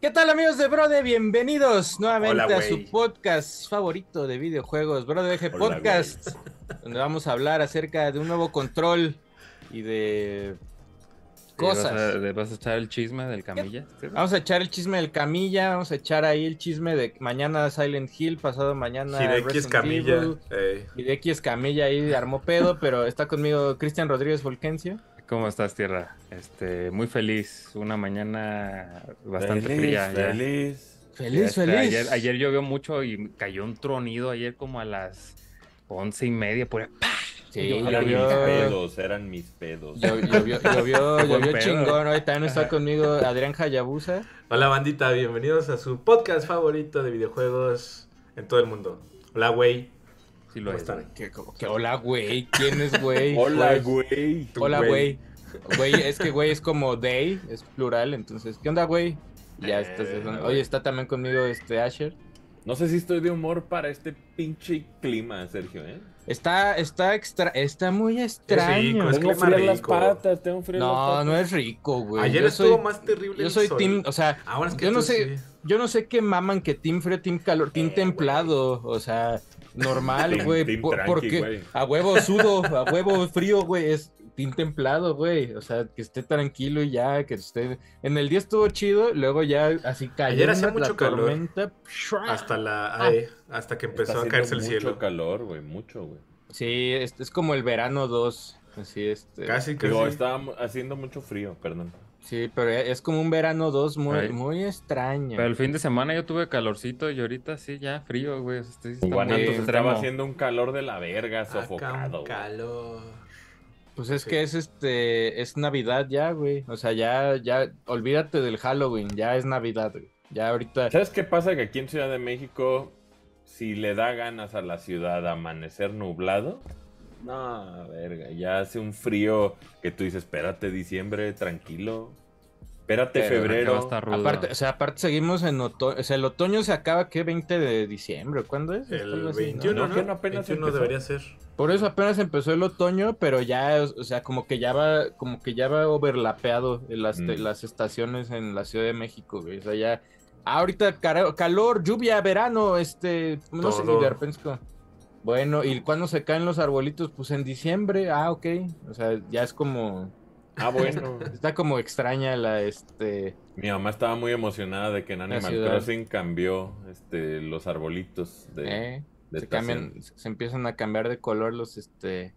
¿Qué tal amigos de Brode? Bienvenidos nuevamente Hola, a su podcast favorito de videojuegos, Brode Eje Hola, Podcast, donde vamos a hablar acerca de un nuevo control y de cosas. ¿Vas a, vas a echar el chisme del camilla? ¿Sí? Vamos a echar el chisme del Camilla, vamos a echar ahí el chisme de mañana Silent Hill, pasado mañana Hideki Resident Camilla. Evil. eh, Hideki Escamilla ahí armó pedo, pero está conmigo Cristian Rodríguez Volquencio. ¿Cómo estás, Tierra? Este, muy feliz. Una mañana bastante feliz, fría. ya. Feliz. Feliz, Este, feliz. Ayer, ayer llovió mucho y cayó un tronido ayer como a las once y media. Por ahí, ¡pah! Sí. Eran mis pedos, eran mis pedos. llovió, llovió, llovió, Buen llovió pedo. chingón. Hoy también está conmigo Adrián Hayabusa. Hola bandita, bienvenidos a su podcast favorito de videojuegos en todo el mundo. Hola, güey. Sí lo ¿Cómo es. están? güey. Que, como que hola, güey. ¿Quién es güey? Hola, Pues, güey. Tu Hola, güey. Güey, es que güey es como they, es plural, entonces, ¿qué onda, güey? Ya Eh, estás. güey. Oye, está también conmigo este Asher. No sé si estoy de humor para este pinche clima, Sergio, ¿eh? Está, está extra, está muy extraño. Es Tengo clima frías las patas, tengo las No, patas. no es rico, güey. Ayer Yo estuvo soy- más terrible Yo el soy sol. team, o sea, Ahora es que yo no sé, sí. Yo no sé qué maman que team frío, team calor, team Eh, templado, o sea, normal, güey, team por- porque güey. a huevo sudo, a huevo frío, güey, es team templado, güey, o sea, que esté tranquilo y ya, que esté, en el día estuvo chido, luego ya así cayó Ayer hacía una- la mucho calor. tormenta, Hasta la Ah. ay, hasta que empezó Está a caerse el cielo. Mucho calor, güey, mucho, güey. sí, es, es como el verano 2, así este, Casi casi. Digo, estaba haciendo mucho frío, perdón. Sí, pero es como un verano 2 muy, Ay. muy extraño. Pero el fin de semana yo tuve calorcito y ahorita sí, ya frío, güey. Estoy, Guanatos estaba haciendo un calor de la verga, Acá un sofocado. calor. Pues es Sí. que es este, es Navidad ya, güey. O sea, ya, ya, olvídate del Halloween, ya es Navidad, güey. Ya ahorita. ¿Sabes qué pasa? Que aquí en Ciudad de México, si le da ganas a la ciudad amanecer nublado, no, verga, ya hace un frío que tú dices, espérate diciembre, tranquilo. Espérate Pero Acá va a febrero. estar rudo. Aparte, o sea, aparte seguimos en otoño. O sea, el otoño se acaba, ¿qué? 20 de diciembre. ¿Cuándo es? El Algo así, ¿no? 21, ¿no? ¿no? Que no apenas 21 empezó. debería ser. Por eso apenas empezó el otoño, pero ya, o sea, como que ya va, como que ya va overlapeado en las, Mm. las estaciones en la Ciudad de México, güey. O sea, ya. ah, ahorita calor, lluvia, verano, este. No sé, Todo. de repente es como, Bueno, ¿y cuándo se caen los arbolitos? Pues en diciembre. Ah, ok. O sea, ya es como. Ah, bueno. Está como extraña la, este. Mi mamá estaba muy emocionada de que en Animal. Crossing cambió este, los arbolitos de, eh, de se cambian, se empiezan a cambiar de color los, este.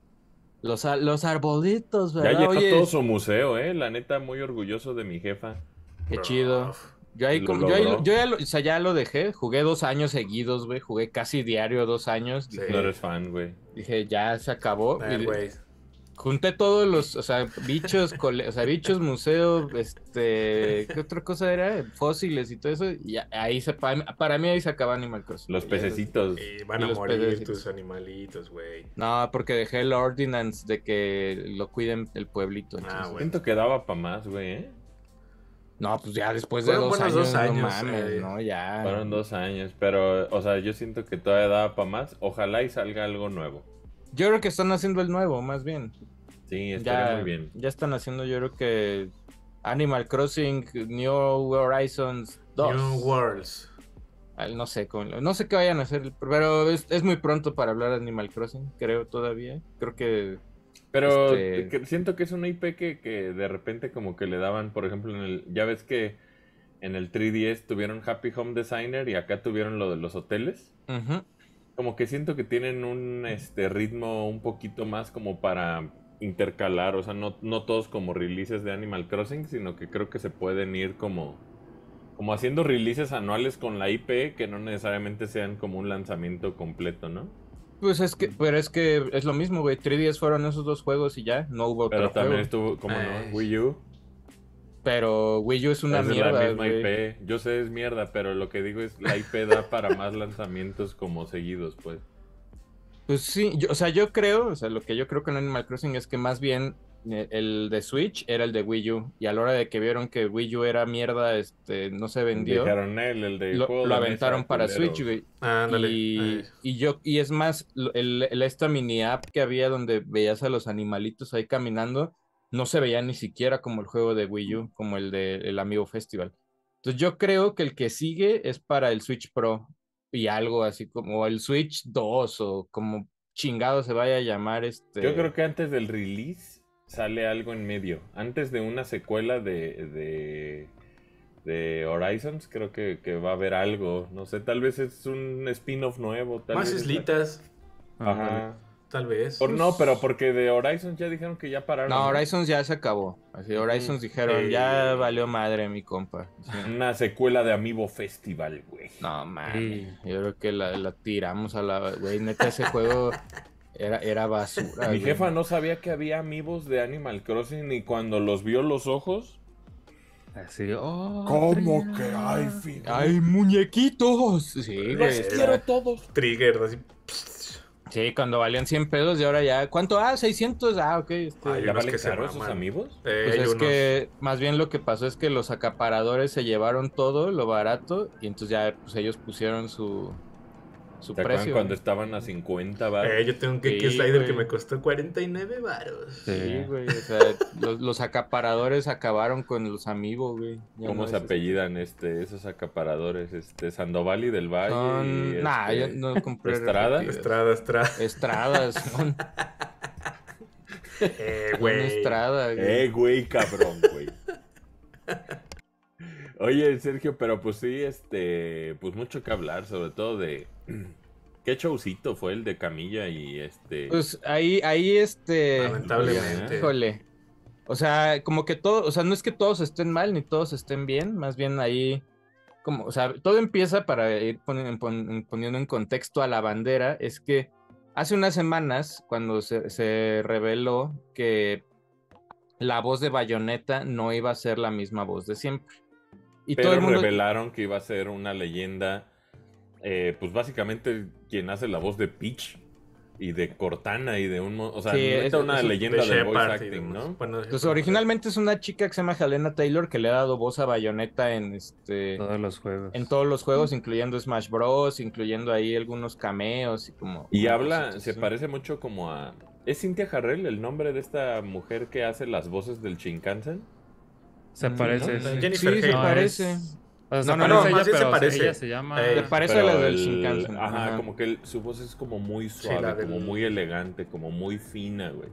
Los, los arbolitos, Ya ¿verdad? llenó Oye, todo su museo, ¿eh? La neta, muy orgulloso de mi jefa. qué chido. Yo ahí, Lo como- yo ahí- yo ya lo, o sea, ya lo dejé, jugué dos años seguidos, güey, jugué casi diario dos años, Sí. dije, No eres fan, güey. dije, ya se acabó, Eh, y güey. junté todos los, o sea, bichos, cole- o sea, bichos, museo, este, ¿qué otra cosa era? Fósiles y todo eso, y ahí se, para, para mí ahí se acaba Animal Crossing. Los pececitos. Y van Y a los morir tus animalitos, güey. No, porque dejé el ordinance de que lo cuiden el pueblito. Ah, entonces- bueno. Siento que daba para más, güey, ¿eh? No, pues ya después de dos años, dos no años, mames, eh. no, ya. Fueron dos años, pero, o sea, yo siento que todavía daba para más. Ojalá y salga algo nuevo. Yo creo que están haciendo el nuevo, más bien. Sí, estaría ya, muy bien. ya están haciendo, yo creo que Animal Crossing New Horizons 2. New Worlds. No sé, no sé qué vayan a hacer, pero es, es muy pronto para hablar de Animal Crossing, creo todavía. Creo que Pero Este- que- siento que es una IP que, que de repente como que le daban, por ejemplo, en el, ya ves que en el 3DS tuvieron Happy Home Designer y acá tuvieron lo de los hoteles. ujú, Como que siento que tienen un este ritmo un poquito más como para intercalar, o sea, no, no todos como releases de Animal Crossing, sino que creo que se pueden ir como, como haciendo releases anuales con la IP que no necesariamente sean como un lanzamiento completo, ¿no? Pues es que, pero es que es lo mismo, güey. 3DS fueron esos dos juegos y ya, no hubo Pero otro también juego. estuvo, como no, Wii U. Pero Wii U es una es mierda, la misma güey. IP. Yo sé es mierda, pero lo que digo es la IP da para más lanzamientos como seguidos, pues. Pues sí, yo- o sea, yo creo, o sea, lo que yo creo con Animal Crossing es que más bien el de Switch era el de Wii U. Y a la hora de que vieron que Wii U era mierda, este, no se vendió, Dijeron él, el de lo, juego lo de aventaron para. Switch, güey. Ándale. Y, y yo, y es más, el- esta mini app que había donde veías a los animalitos ahí caminando, no se veía ni siquiera como el juego de Wii U, como el de el Amigo Festival. Entonces yo creo que el que sigue es para el Switch Pro y algo así como el Switch 2 o como chingado se vaya a llamar este. Yo creo que antes del release sale algo en medio. Antes de una secuela de, de, de Horizons, creo que, que va a haber algo. No sé, tal vez es un spin-off nuevo. Tal Más vez la- islitas, Ajá. tal vez. Por, no, pero porque de Horizons ya dijeron que ya pararon. No, Horizons ya se acabó. Así, Horizons dijeron, Eh. ya valió madre mi compa. Sí. Una secuela de Amiibo Festival, güey. No, man. Yo creo que la, la tiramos a la. Güey, neta, ese juego era, era basura. Mi güey. jefa no sabía que había Amiibos de Animal Crossing y cuando los vio los ojos. Así, oh, ¿Cómo Trina. que hay figuras? ¡Ay, muñequitos! Sí, güey. Los quiero todos. Trigger, así. Sí, cuando valían 100 pesos y ahora ya. ¿Cuánto? Ah, 600. Ah, ok. este, Hay ¿Ya unos valen que se caro esos amigos? Eh, Pues hay es unos- que más bien lo que pasó es que los acaparadores se llevaron todo lo barato y entonces ya pues ellos pusieron su, su ¿Te acuerdan precio. cuando estaban a 50 baros? Eh, yo tengo un cake Sí, slider que güey. me costó 49 varos. Sí, güey, o sea, los, los acaparadores acabaron con los amigos, güey. Ya ¿Cómo no se es- apellidan este, esos acaparadores? Este, Sandoval y del Valle. Son... y, Nah, yo este, no compré ¿Estrada? Estrada, Estrada. Estradas, son, Eh, son güey. Estrada, güey. Eh, güey, cabrón, güey. Oye, Sergio, pero pues sí, este, pues mucho que hablar, sobre todo de qué showcito fue el de Camilla y este. Pues ahí, ahí este... Lamentablemente. Híjole. O sea, como que todo, o sea, no es que todos estén mal ni todos estén bien, más bien ahí, como, o sea, todo empieza para ir poni- pon- poniendo en contexto a la bandera, es que hace unas semanas, cuando se, se reveló que la voz de Bayonetta no iba a ser la misma voz de siempre. Y pero todo el mundo... revelaron que iba a ser una leyenda, eh, pues básicamente quien hace la voz de Peach y de Cortana y de un, o sea, Sí, es- una es- leyenda de voice acting. ¿no? Bueno, Pues originalmente es una chica que se llama Helena Taylor que le ha dado voz a Bayonetta en este... Todos los juegos. En todos los juegos, incluyendo Smash Bros, incluyendo ahí algunos cameos y como... Y habla, se parece mucho como a... ¿Es Cynthia Harrell el nombre de esta mujer que hace las voces del Shinkansen? Se Mm, parece. ¿no? sí. Jennifer Sí, se Hale. No, parece. es- o sea, se No, no, no, ella, más se parece. ella se llama... Eh, Se parece a Pero la del el- Shinkansen. Ajá, ajá. como que el- su voz es como muy Sí, suave, como muy elegante, como muy fina, güey.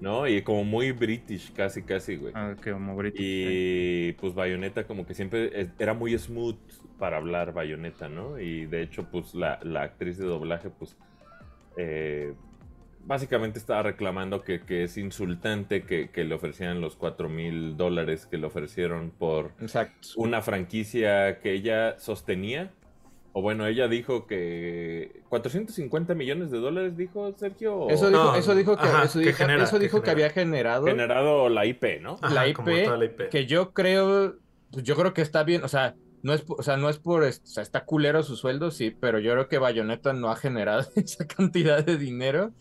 ¿No? Y como muy british, casi, casi, güey. Ah, que como British, sí. Y pues Bayonetta como que siempre era muy smooth para hablar Bayonetta, ¿no? Y de hecho pues la, la actriz de doblaje pues eh, básicamente estaba reclamando que, que es insultante que, que le ofrecieran los 4 mil dólares que le ofrecieron por Exacto. una franquicia que ella sostenía. O bueno, ella dijo que 450 millones de dólares, dijo Sergio. o Eso dijo, No, eso dijo que, ajá, eso que dijo, genera, eso que dijo que había generado generado la IP, ¿no? Ajá, la IP, toda la IP. que yo creo, pues yo creo que está bien, o sea, no es, o sea, no es por, o sea, está culero su sueldo, sí, pero yo creo que Bayonetta no ha generado esa cantidad de dinero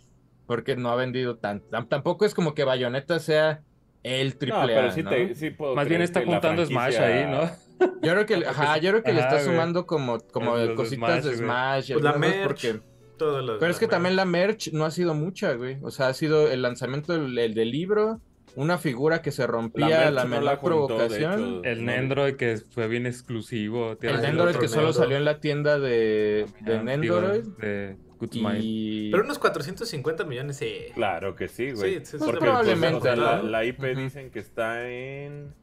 porque no ha vendido tanto. Tam- Tampoco es como que Bayonetta sea el triple No, pero A, sí, ¿no? te, sí puedo Más bien está la juntando Smash franquicia- ahí, ¿no? Yo creo que, ajá, yo creo que le está güey. sumando como, como Los cositas de Smash, Pues la merch, porque Pero es que también la merch no ha sido mucha, güey. O sea, ha sido el lanzamiento del, el del libro, una figura que se rompía la no menor provocación. hecho. El No, Nendroid que fue bien exclusivo. el otro que solo salió en la tienda de, de De Good Mind. Y... Pero unos 450 millones, sí. Claro que sí, güey. Sí, sí, sí, Porque, probablemente, pues, o sea, la, IP dicen que está en.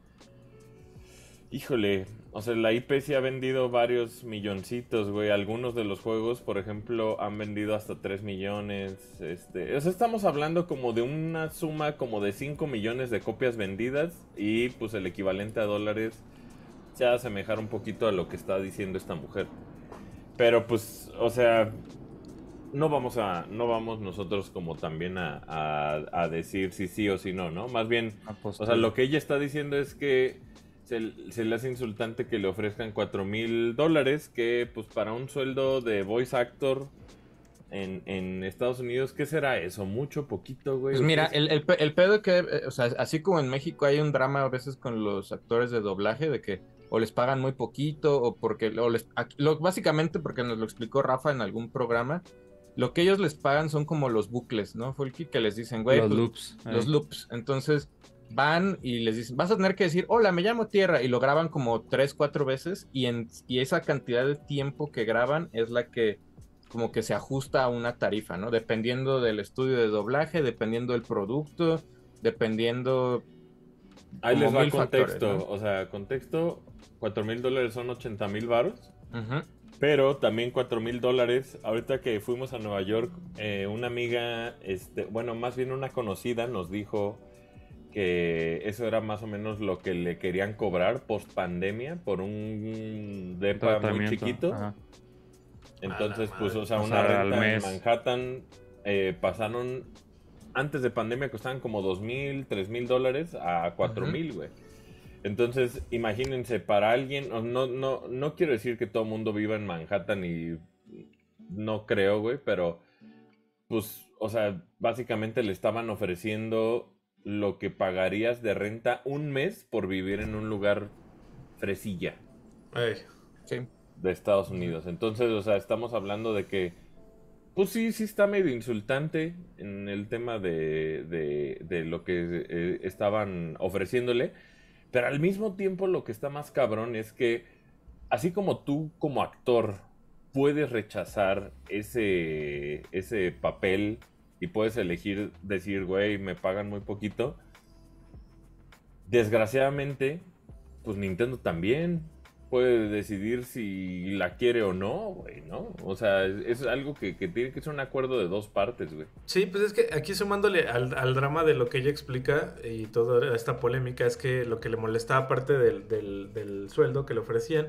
Híjole, o sea, la IP sí ha vendido varios milloncitos, güey. Algunos de los juegos, por ejemplo, han vendido hasta 3 millones. Este, o sea, estamos hablando como de una suma como de 5 millones de copias vendidas y pues el equivalente a dólares se asemejar un poquito a lo que está diciendo esta mujer. Pero pues, o sea, no vamos a, no vamos nosotros como también a, a- a decir si sí o si no, ¿no? Más bien, o sea, lo que ella está diciendo es que se, se le hace insultante que le ofrezcan 4 mil dólares, que pues para un sueldo de voice actor en, en Estados Unidos, ¿qué será eso? ¿Mucho, poquito, güey? Pues mira, ¿Ustedes- el, el, el pedo que, eh, o sea, así como en México hay un drama a veces con los actores de doblaje de que o les pagan muy poquito o porque, o les, lo, básicamente porque nos lo explicó Rafa en algún programa, lo que ellos les pagan son como los bucles, ¿no? El que les dicen, güey, los pues, loops. los loops. Entonces, van y les dicen, vas a tener que decir, hola, me llamo Tierra, y lo graban como tres, cuatro veces, y, en, y esa cantidad de tiempo que graban es la que como que se ajusta a una tarifa, ¿no? Dependiendo del estudio de doblaje, dependiendo del producto, dependiendo... Ahí les va el factores, contexto. ¿no? O sea, contexto, 4 mil dólares son 80 mil varos. Pero también 4 mil dólares, ahorita que fuimos a Nueva York, eh, una amiga, este, bueno, más bien una conocida nos dijo que eso era más o menos lo que le querían cobrar post pandemia por un depa muy chiquito. ajá. Entonces, pues, o sea, O una sea, al renta en. Manhattan eh, pasaron, antes de pandemia costaban como 2 mil, 3 mil dólares a 4 mil, güey. Entonces, imagínense, para alguien, no, no, no, quiero decir que todo el mundo viva en Manhattan y no creo, güey, pero pues, o sea, básicamente le estaban ofreciendo lo que pagarías de renta un mes por vivir en un lugar fresilla Sí. de Estados Unidos. Entonces, o sea, estamos hablando de que, pues sí, sí está medio insultante en el tema de, de, de lo que eh, estaban ofreciéndole, pero al mismo tiempo lo que está más cabrón es que, así como tú como actor puedes rechazar ese, ese papel y puedes elegir decir, güey, me pagan muy poquito, desgraciadamente, pues Nintendo también puede decidir si la quiere o no, güey, ¿no? O sea, es, algo que, tiene que ser un acuerdo de dos partes, güey. Sí, pues es que aquí sumándole al, drama de lo que ella explica y toda esta polémica es que lo que le molestaba aparte del, del, sueldo que le ofrecían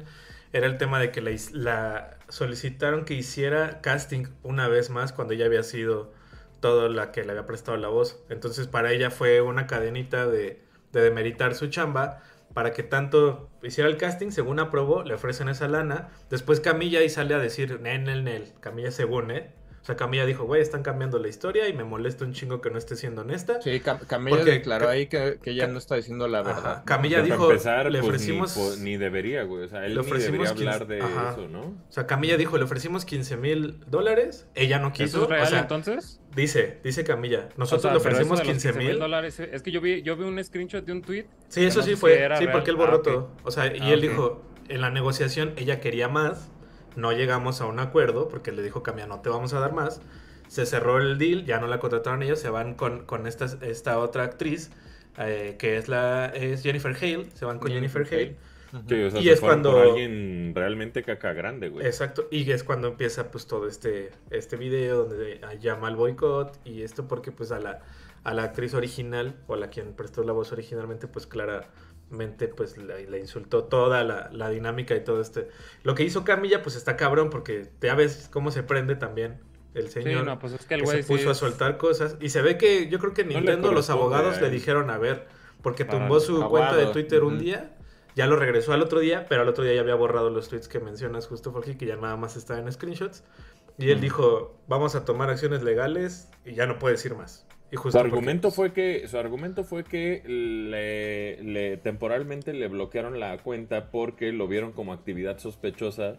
era el tema de que la, solicitaron que hiciera casting una vez más cuando ella había sido todo la que le había prestado la voz. Entonces para ella fue una cadenita de, de demeritar su chamba para que tanto hiciera el casting, según aprobó, le ofrecen esa lana. Después Camilla ahí sale a decir, nel, nel, nel. Camilla según, ¿eh? O sea, Camilla dijo, güey, están cambiando la historia y me molesta un chingo que no esté siendo honesta. Sí, Cam- Camila Porque declaró ahí que, que ella Ca- no está diciendo la Ajá. verdad. Camilla dijo, empezar, le pues, ofrecimos... ni, ni debería, güey. O sea, él le ni ofrecimos debería 15 hablar de ajá. eso, ¿no? O sea, Camilla dijo, le ofrecimos 15 mil dólares, ella no quiso. ¿Eso es real o sea, entonces? dice, dice Camilla, O nosotros sea, le ofrecimos de los 15 mil. dólares. Es que yo vi, yo vi un screenshot de un tweet. Sí, eso no sí fue, sí, real. porque él borró Ah, todo. O sea, y Ah, él dijo, en la negociación ella quería más, no llegamos a un acuerdo, porque le dijo Camilla, no te vamos a dar más. Se cerró el deal, ya no la contrataron ellos, se van con, con esta, esta otra actriz, eh, que es la es Jennifer Hale, se van con Jennifer Hale. Sí, o sea, Y se es por cuando- alguien realmente caca grande, güey. Exacto, y es cuando empieza pues todo este, este video donde llama al boicot y esto porque pues a la, a la actriz original o a la quien prestó la voz originalmente pues claramente pues le, le insultó toda la, la dinámica y todo este... Lo que hizo Camilla pues está cabrón porque ya ves cómo se prende también el Sí, señor. no, pues es que el que güey se puso sí a es- soltar cosas y se ve que yo creo que No Nintendo los abogados le dijeron a ver porque Para tumbó su cuenta de Twitter un día ya lo regresó al otro día, pero al otro día ya había borrado los tweets que mencionas justo Forky, que ya nada más estaban en screenshots. Y él Mm. dijo, vamos a tomar acciones legales y ya no puede decir más. Y Su justo argumento pues, fue que su argumento fue que le, le- temporalmente le bloquearon la cuenta porque lo vieron como actividad sospechosa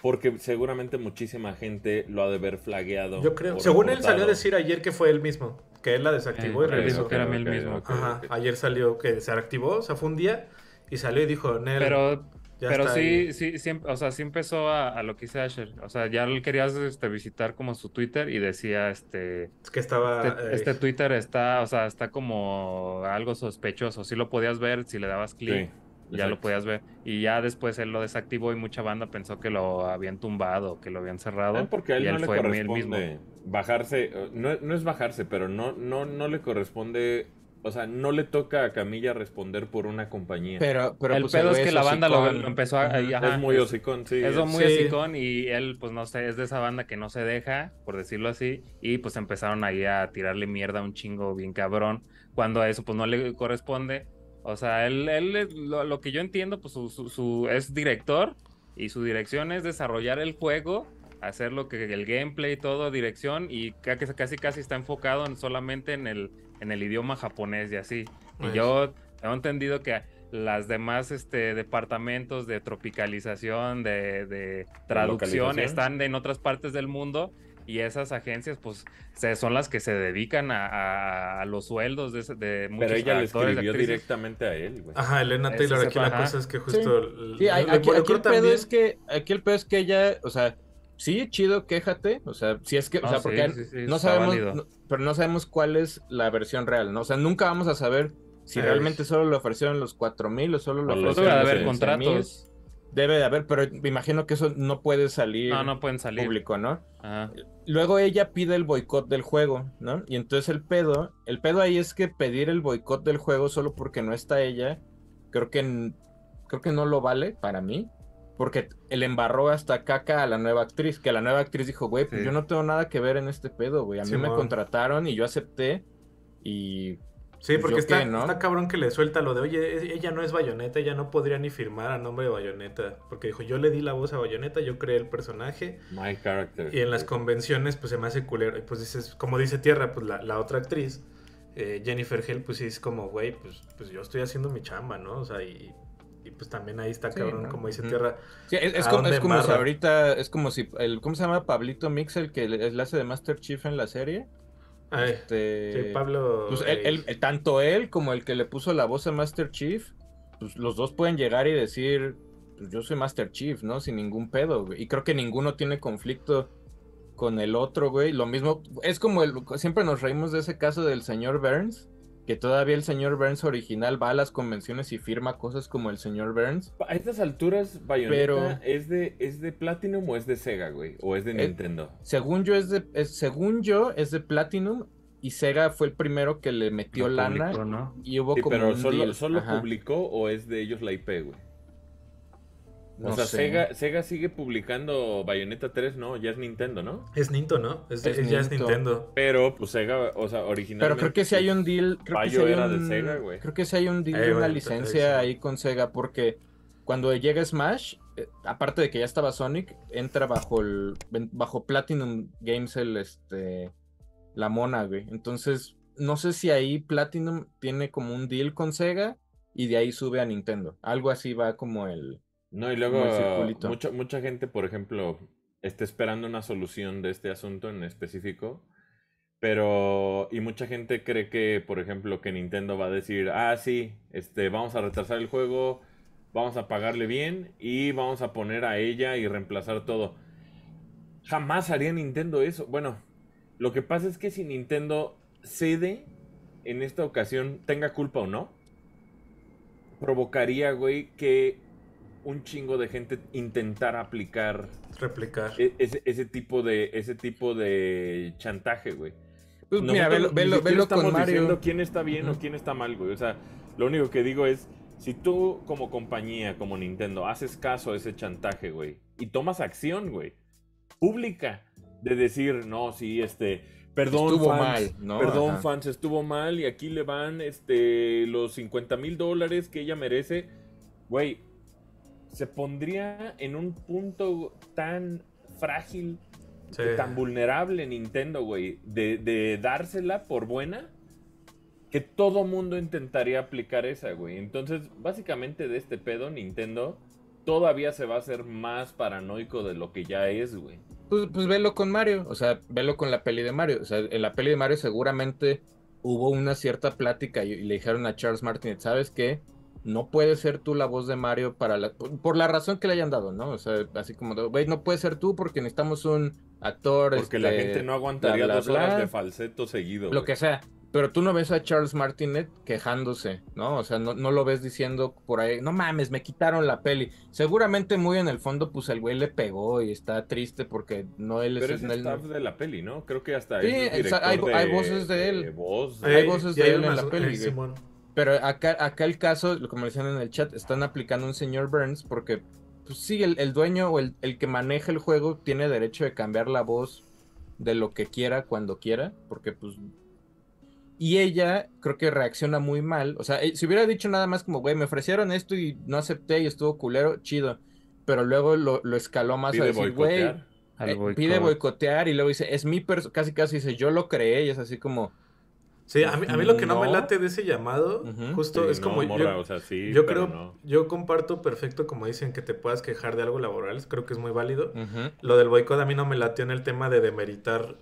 porque seguramente muchísima gente lo ha de ver flagueado. Yo creo. Según él salió a decir ayer que fue él mismo, que él la desactivó Eh, y él regresó. dijo que era él mismo. Ajá, ayer salió que se activó, o sea, fue un día y salió y dijo, Nel, Pero, ya pero sí, ahí". sí, sí, o sea, sí empezó a, a lo que dice Asher. O sea, ya querías este, visitar como su Twitter y decía, este, Es que estaba... este, eh, este Twitter está, o sea, está como algo sospechoso. Sí lo podías ver si le dabas clic. Sí, ya lo podías ver. Y ya después él lo desactivó y mucha banda pensó que lo habían tumbado, que lo habían cerrado. Porque a él y no él le fue mismo. corresponde bajarse, eh, no, no es bajarse, pero no, no, no le corresponde, o sea, no le toca a Camilla responder por una compañía. Pero, pero el pues, pedo es que la banda lo, empezó a... Ajá, es muy hocicón, sí. Es es- muy Sí. hocicón y él, pues no sé, es de esa banda que no se deja, por decirlo así, y pues empezaron ahí a tirarle mierda a un chingo bien cabrón, cuando a eso pues no le corresponde. O sea, él, él lo, lo que yo entiendo, pues su, su- su- es director y su dirección es desarrollar el juego, hacer lo que el gameplay y todo, dirección, y casi casi está enfocado en, solamente en el, en el idioma japonés y así. Pues. Y yo tengo entendido que las demás este, departamentos de tropicalización, de, de traducción, están en otras partes del mundo Y esas agencias, pues, se, son las que se dedican a, a- a los sueldos de, de muchos Pero ella le escribió actrices. directamente a él, güey. Ajá, Elena Taylor, aquí la ajá. cosa es que justo... Sí, hay- lo aquí, aquí el pedo es que, aquí el pedo es que ella, o sea, sí, chido, quéjate, o sea, si es que, o No, sea, sí, porque sí, sí, no sabemos, no- pero no sabemos cuál es la versión real, ¿no? O sea, nunca vamos a saber si realmente solo le ofrecieron los 4000 o solo le O los ofrecieron Debe de los haber 15,000. contratos. Debe de haber, pero me imagino que eso no puede salir No, no pueden salir. público, ¿no? Ajá. Luego ella pide el boicot del juego, ¿no? Y entonces el pedo, el pedo ahí es que pedir el boicot del juego solo porque no está ella, creo que creo que no lo vale para mí, porque el embarró hasta caca a la nueva actriz, que la nueva actriz dijo, güey, pues Sí. yo no tengo nada que ver en este pedo, güey, a mí me contrataron y yo acepté y Sí, Pues porque está, qué, ¿no? está cabrón que le suelta lo de, oye, ella no es Bayonetta, ella no podría ni firmar a nombre de Bayonetta. Porque dijo, yo le di la voz a Bayonetta, yo creé el personaje. My character. Y en las convenciones, pues se me hace culero. Y pues dices, como dice Tierra, pues la, la otra actriz, eh, Jennifer Hill, pues sí es como, güey, pues, pues yo estoy haciendo mi chamba, ¿no? O sea, y, y pues también ahí está Sí, cabrón, ¿no? como dice. Tierra. Sí, es, es ¿A como, es como si ahorita, es como si, el, ¿cómo se llama? Pablito Mix, el que le, hace de Master Chief en la serie. Ay, Este, sí, Pablo. pues él- eh, él- eh, tanto él como el que le puso la voz a Master Chief, pues los dos pueden llegar y decir, pues yo soy Master Chief, ¿no? Sin ningún pedo, güey. Y creo que ninguno tiene conflicto con el otro, güey. Lo mismo, es como el, siempre nos reímos de ese caso del señor Burns, que todavía el señor Burns original va a las convenciones y firma cosas como el señor Burns. A estas alturas, Bayonetta Pero- ¿es, de, ¿es de Platinum o es de Sega, güey? ¿O es de Eh, Nintendo? Según yo es de, es- según yo es de Platinum y Sega fue el primero que le metió Lo lana publicó, ¿no? y hubo Sí, como pero un solo, deal. ¿solo Ajá. publicó o es de ellos la IP, güey? O sea, sé. Sega, Sega sigue publicando Bayonetta 3, no, ya es Nintendo, ¿no? Es Ninto, ¿no? Es, Es es- ya es. Nintendo. Pero, pues Sega, o sea, originalmente... Pero creo que si hay un deal, creo que sí hay era un, de Sega, güey. creo que sí hay un deal de una licencia ahí con Sega porque cuando llega Smash, eh, aparte de que ya estaba Sonic, entra bajo el bajo Platinum Games el este la mona, güey. Entonces, no sé si ahí Platinum tiene como un deal con Sega y de ahí sube a Nintendo. Algo así va como el No, y luego mucha gente, por ejemplo, está esperando una solución de este asunto en específico, pero y mucha gente cree que, por ejemplo, que Nintendo va a decir, ah, sí, este, vamos a retrasar el juego, vamos a pagarle bien y vamos a poner a ella y reemplazar todo. Jamás haría Nintendo eso. Bueno, lo que pasa es que si Nintendo cede en esta ocasión, tenga culpa o no, provocaría, güey, que un chingo de gente intentara aplicar Replicar. e- ese, ese tipo de ese tipo de chantaje, güey. Pues mira, Nosotros velo, ni velo, siquiera velo estamos con Mario. diciendo quién está bien o Ujú. quién está mal, güey. O sea, lo único que digo es, si tú como compañía, como Nintendo, haces caso a ese chantaje, güey, y tomas acción, güey, pública, de decir, no, sí, este, perdón, Estuvo fans, mal, ¿no? perdón, Ajá. fans, estuvo mal y aquí le van, este, los 50 mil dólares que ella merece, güey, se pondría en un punto tan frágil Sí. tan vulnerable Nintendo, güey, de, de dársela por buena, que todo mundo intentaría aplicar esa, güey. Entonces, básicamente de este pedo, Nintendo todavía se va a hacer más paranoico de lo que ya es, güey. Pues, pues velo con Mario, o sea, velo con la peli de Mario. O sea, en la peli de Mario seguramente hubo una cierta plática y, y le dijeron a Charles Martinet, ¿sabes qué? No puedes ser tú la voz de Mario para la, por, por la razón que le hayan dado, ¿no? O sea, así como, de, güey, no puedes ser tú porque necesitamos un actor. Porque la este, gente no aguantaría bla, bla, dos horas bla. de falseto seguido. Lo que sea. Pero tú no ves a Charles Martinet quejándose, ¿no? O sea, no, no lo ves diciendo por ahí, no mames, me quitaron la peli. Seguramente muy en el fondo, pues el güey le pegó y está triste porque no él Pero es... no- staff de la peli, ¿no? Creo que hasta Sí, es el hay- hay voces de él. voz. hay voces de él en la peli, eh, güey. Pero acá, acá el caso, como decían en el chat, están aplicando un señor Burns porque, pues sí, el, el dueño o el, el que maneja el juego tiene derecho de cambiar la voz de lo que quiera cuando quiera, porque pues... Y ella creo que reacciona muy mal. O sea, eh, si hubiera dicho nada más como, güey, me ofrecieron esto y no acepté y estuvo culero, chido. Pero luego lo, lo escaló más a Pide decir, güey, boicotear. Al eh, pide boicotear y luego dice, es mi persona, casi casi dice, yo lo creé y es así como, Sí, a mí, a mí lo que no, me late de ese llamado, justo es como yo, yo creo, yo comparto perfecto como dicen que te puedas quejar de algo laboral, creo que es muy válido. Lo del boicot a mí no me latió en el tema de demeritar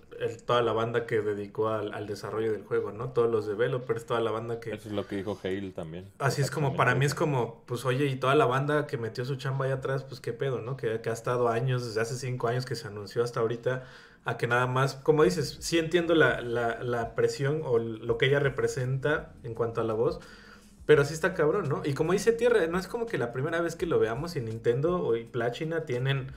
toda la banda que dedicó al, desarrollo del juego, ¿no? Todos los developers, toda la banda que... Eso es lo que dijo Hale también. Así es como, para mí es como, pues oye, y toda la banda que metió su chamba ahí atrás, pues qué pedo, ¿no? Que, que ha estado años, desde hace cinco años que se anunció hasta ahorita a que nada más, como dices, sí entiendo la, la, la, presión o lo que ella representa en cuanto a la voz, pero sí está cabrón, ¿no? Y como dice Tierra, no es como que la primera vez que lo veamos y Nintendo o y Platina tienen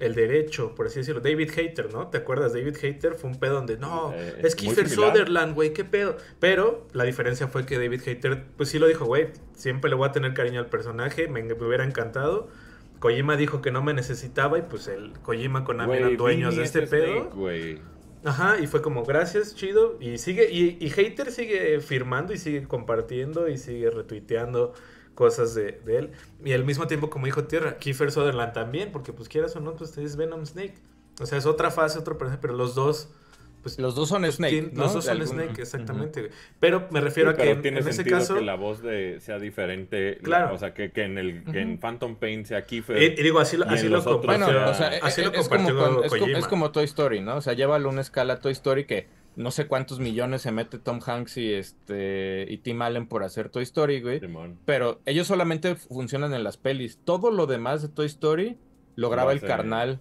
el derecho, por así decirlo. David Hater, ¿no? ¿Te acuerdas? David Hater fue un pedo donde, no, eh, es Kiefer Sutherland, güey, qué pedo. Pero la diferencia fue que David Hater, pues sí lo dijo, güey, siempre le voy a tener cariño al personaje, me hubiera encantado Kojima dijo que no me necesitaba y pues el Kojima con eran dueños de este pedo. Ajá, y fue como, gracias, chido. Y sigue, y, Hater sigue firmando y sigue compartiendo y sigue retuiteando cosas de, él. Y al mismo tiempo, como dijo Tierra, Kiefer Sutherland también, porque pues quieras o no, pues es Venom Snake. O sea, es otra fase, otro personaje, pero los dos pues, los dos son pues, Snake. Los dos son Snake, exactamente. Pero me refiero a que en, ese caso. que la voz de, sea diferente. Claro. o sea, que, que en el que en Phantom Pain sea Kiefer. Y, digo, así, así lo compartió. o sea, así lo es, como, es, como Toy Story, ¿no? O sea, llévalo a una escala Toy Story que no sé cuántos millones se mete Tom Hanks y este y Tim Allen por hacer Toy Story, güey. Pero ellos solamente funcionan en las pelis. Todo lo demás de Toy Story lo graba el carnal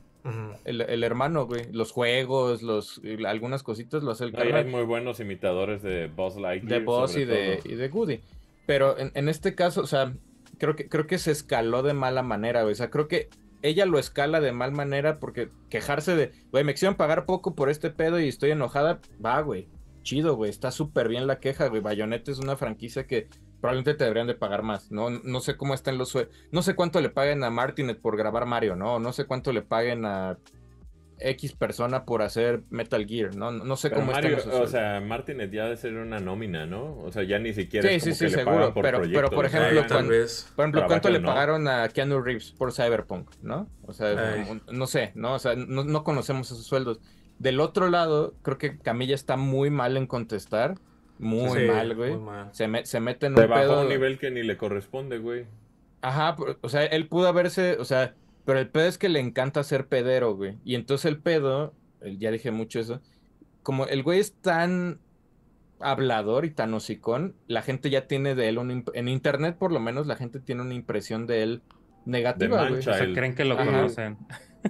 el, hermano, güey. Los juegos, los algunas cositas lo hace el Hay, hay muy buenos imitadores de Buzz Lightyear. De Buzz y de, y de Goody. Pero en, en, este caso, o sea, creo que, creo que se escaló de mala manera, güey. O sea, creo que ella lo escala de mal manera porque quejarse de, güey, me quisieron pagar poco por este pedo y estoy enojada, va, güey. Chido, güey. Está súper bien la queja, güey. Bayonetta es una franquicia que probablemente te deberían de pagar más. No, no sé cómo están los No sé cuánto le paguen a Martinet por grabar Mario, ¿no? No sé cuánto le paguen a X persona por hacer Metal Gear, ¿no? No sé cómo Mario, O sea, Martinet ya debe ser una nómina, ¿no? O sea, ya ni siquiera es como sí, que le seguro, por pero, pero por ejemplo, por ejemplo ¿cuánto le pagaron a Keanu Reeves por Cyberpunk, no? O sea, no sé, ¿no? O sea, no, no conocemos esos sueldos. Del otro lado, creo que Camilla está muy mal en contestar muy mal, güey. Se, se, mete en un pedo. un nivel que ni le corresponde, güey. Ajá, o sea, él pudo haberse, o sea, pero el pedo es que le encanta ser pedero, güey. Y entonces el pedo, ya dije mucho eso, como el güey es tan hablador y tan hocicón, la gente ya tiene de él un... En internet, por lo menos, la gente tiene una impresión de él negativa, güey. O sea, creen que lo conocen.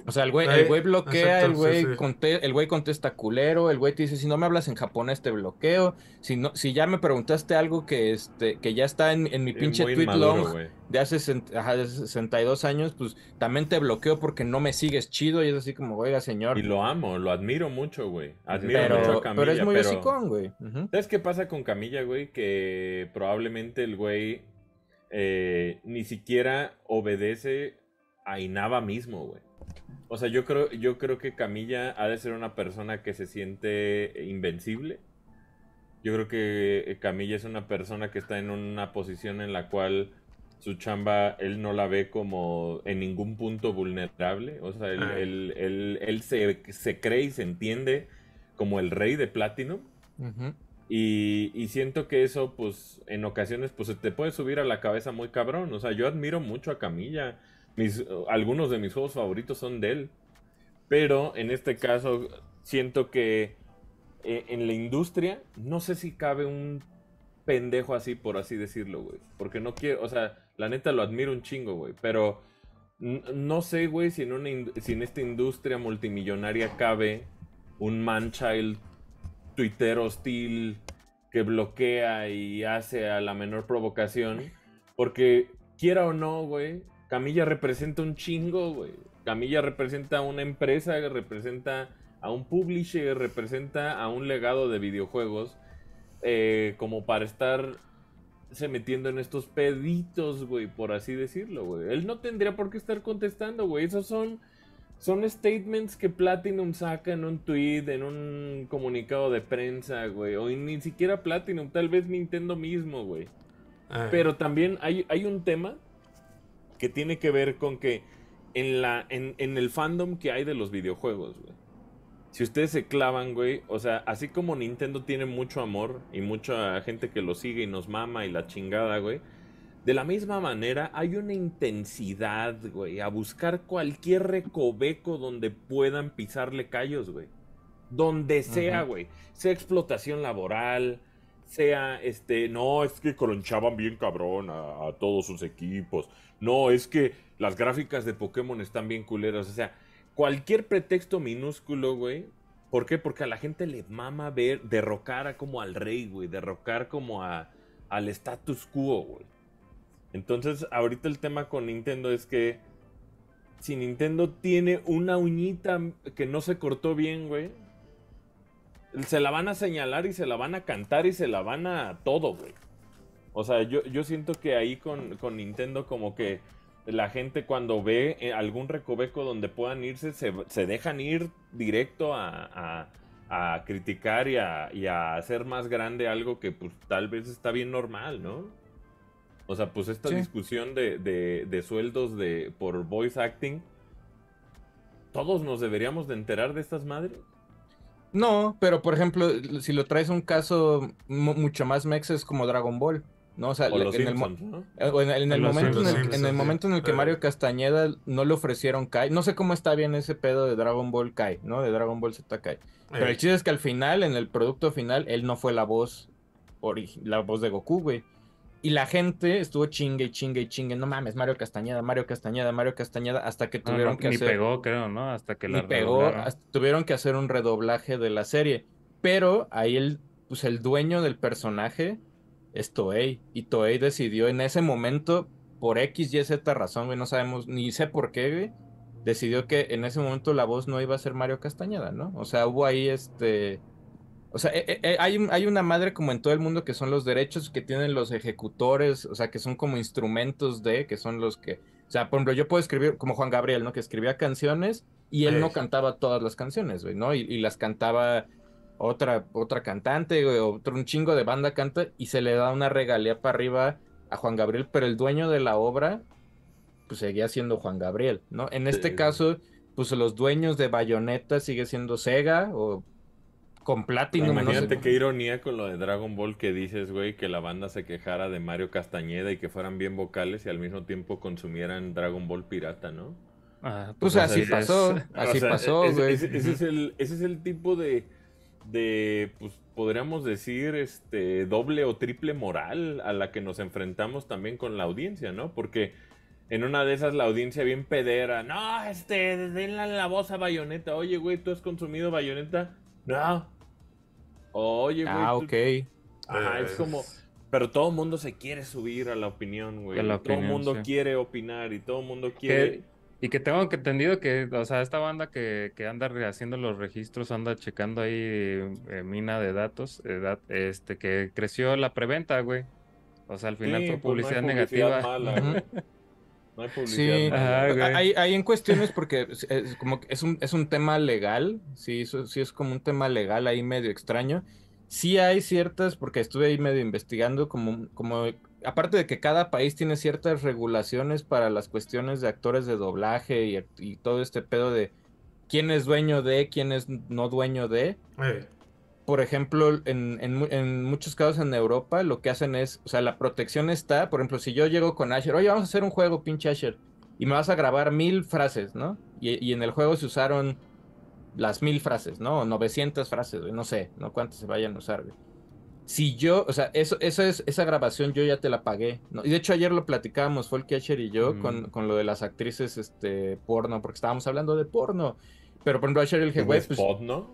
O sea, el güey, el güey bloquea, el güey el güey contesta culero, el güey te dice, si no me hablas en japonés te bloqueo, si no, si ya me preguntaste algo que este, que ya está en, mi pinche tweet long de hace 62 años, pues también te bloqueo porque no me sigues chido y es así como, oiga señor. Y lo amo, lo admiro mucho, güey. Admiro mucho a Camilla. Pero es muy hocicón, güey. ¿Sabes qué pasa con Camilla, güey? Que probablemente el güey eh, ni siquiera obedece a Inaba mismo, güey. O sea, yo creo, yo creo que Camilla ha de ser una persona que se siente invencible. Yo creo que eh, Camilla es una persona que está en una posición en la cual su chamba él no la ve como en ningún punto vulnerable. O sea, él, ah. se, cree y se entiende como el rey de Platinum. y, y, siento que eso, pues, en ocasiones, pues, se te puede subir a la cabeza muy cabrón. O sea, yo admiro mucho a Camilla algunos de mis juegos favoritos son de él. Pero en este caso siento que eh, en la industria no sé si cabe un pendejo así, por así decirlo, güey. Porque no quiero, o sea, la neta lo admiro un chingo, güey. Pero no sé, güey, si, en si en esta industria multimillonaria cabe un manchild Twitter hostil que bloquea y hace a la menor provocación. Porque quiera o no, güey, Camilla representa un chingo, güey. Camilla representa a una empresa, representa a un publisher, representa a un legado de videojuegos. Eh, como para estar se metiendo en estos peditos, güey, por así decirlo, güey. Él no tendría por qué estar contestando, güey. Esos son, son statements que Platinum saca en un tweet, en un comunicado de prensa, güey. O ni siquiera Platinum, tal vez Nintendo mismo, güey. Ah. Pero también hay, hay un tema que tiene que ver con que en, la, en, el fandom que hay de los videojuegos, güey. si ustedes se clavan, güey, o sea, así como Nintendo tiene mucho amor y mucha gente que lo sigue y nos mama y la chingada, güey. De la misma manera, hay una intensidad, güey, a buscar cualquier recoveco donde puedan pisarle callos, güey. Donde sea, güey. Sea explotación laboral, sea, este, no, es que colonchaban bien cabrón a, a, todos sus equipos. No, es que las gráficas de Pokémon están bien culeras. O sea, cualquier pretexto minúsculo, güey. ¿Por qué? Porque a la gente le mama ver, derrocar como al rey, güey. Derrocar como a, al status quo, güey. Entonces, ahorita el tema con Nintendo es que si Nintendo tiene una uñita que no se cortó bien, güey, se la van a señalar y se la van a cantar y se la van a todo, güey. O sea, yo, yo siento que ahí con, con, Nintendo como que la gente cuando ve eh, algún recoveco donde puedan irse, se, se dejan ir directo a, a, a criticar y a, y a, hacer más grande algo que pues tal vez está bien normal, ¿no? O sea, pues esta sí. discusión de, de, de, sueldos de, por voice acting, todos nos deberíamos de enterar de estas madres. No, pero por ejemplo, si lo traes un caso mucho más mexes como Dragon Ball, ¿no? O sea, o en, Simpsons, el, ¿no? en, el, en el momento, en el, en el momento en el que Mario Castañeda no le ofrecieron Kai, no sé cómo está bien ese pedo de Dragon Ball Kai, ¿no? De Dragon Ball Z Kai. Pero el chiste es que al final, en el producto final, él no fue la voz, la voz de Goku, güey. Y la gente estuvo chingue y chingue y chingue. No mames, Mario Castañeda, Mario Castañeda, Mario Castañeda, hasta que tuvieron no, no, que ni hacer. pegó, creo, ¿no? Hasta que Ni la pegó, hasta tuvieron que hacer un redoblaje de la serie. Pero ahí el, pues el dueño del personaje es Toei. Y Toei decidió en ese momento, por X, Y, Z razón, güey, no sabemos, ni sé por qué, güey. Decidió que en ese momento la voz no iba a ser Mario Castañeda, ¿no? O sea, hubo ahí este. O sea, eh, eh, hay, un, hay, una madre como en todo el mundo que son los derechos que tienen los ejecutores, o sea, que son como instrumentos de, que son los que, o sea, por ejemplo, yo puedo escribir como Juan Gabriel, ¿no? Que escribía canciones y él no cantaba todas las canciones, güey, ¿no? Y, y, las cantaba otra, otra cantante, güey, otro un chingo de banda canta y se le da una regalía para arriba a Juan Gabriel, pero el dueño de la obra, pues seguía siendo Juan Gabriel, ¿no? En este sí. caso, pues los dueños de Bayonetta sigue siendo Sega o con Platinum. Imagínate no sé. qué ironía con lo de Dragon Ball que dices, güey, que la banda se quejara de Mario Castañeda y que fueran bien vocales y al mismo tiempo consumieran Dragon Ball pirata, ¿no? Ah, pues, pues así, pasó, así o sea, pasó, güey. Ese, ese, es el, ese es el tipo de, de, pues podríamos decir, este, doble o triple moral a la que nos enfrentamos también con la audiencia, ¿no? Porque en una de esas la audiencia bien pedera, no, este, denle la voz a Bayonetta, oye, güey, ¿tú has consumido Bayonetta? No, Oye, güey. Ah, ok. Ajá, es como. Pero todo el mundo se quiere subir a la opinión, güey. La todo el mundo sí. quiere opinar y todo el mundo quiere. Y que tengo que entendido que, o sea, esta banda que, que anda haciendo los registros, anda checando ahí eh, mina de datos, eh, dat- este, que creció la preventa, güey. O sea, al final Sí, fue pues, no hay publicidad negativa. mala, güey. No hay publicidad Sí, mala. Ajá, hay, hay en cuestiones porque es, es como que es un, es un tema legal, sí, eso, sí es como un tema legal ahí medio extraño. Sí hay ciertas, porque estuve ahí medio investigando, como, como aparte de que cada país tiene ciertas regulaciones para las cuestiones de actores de doblaje y, y todo este pedo de quién es dueño de, quién es no dueño de. Eh, Por ejemplo, en, en mu- en muchos casos en Europa lo que hacen es, o sea, la protección está, por ejemplo, si yo llego con Asher, oye, vamos a hacer un juego, pinche Asher, y me vas a grabar mil frases, ¿no? Y, y en el juego se usaron las mil frases, ¿no? O 900 frases, no sé, no cuántas se vayan a usar, güey. Si yo, o sea, eso, eso es, esa grabación yo ya te la pagué, ¿no? Y de hecho ayer lo platicábamos, Folk Asher y yo, Mm. con, con lo de las actrices, este, porno, porque estábamos hablando de porno. Pero por ejemplo, Asher el güey, pues, Spot, ¿no?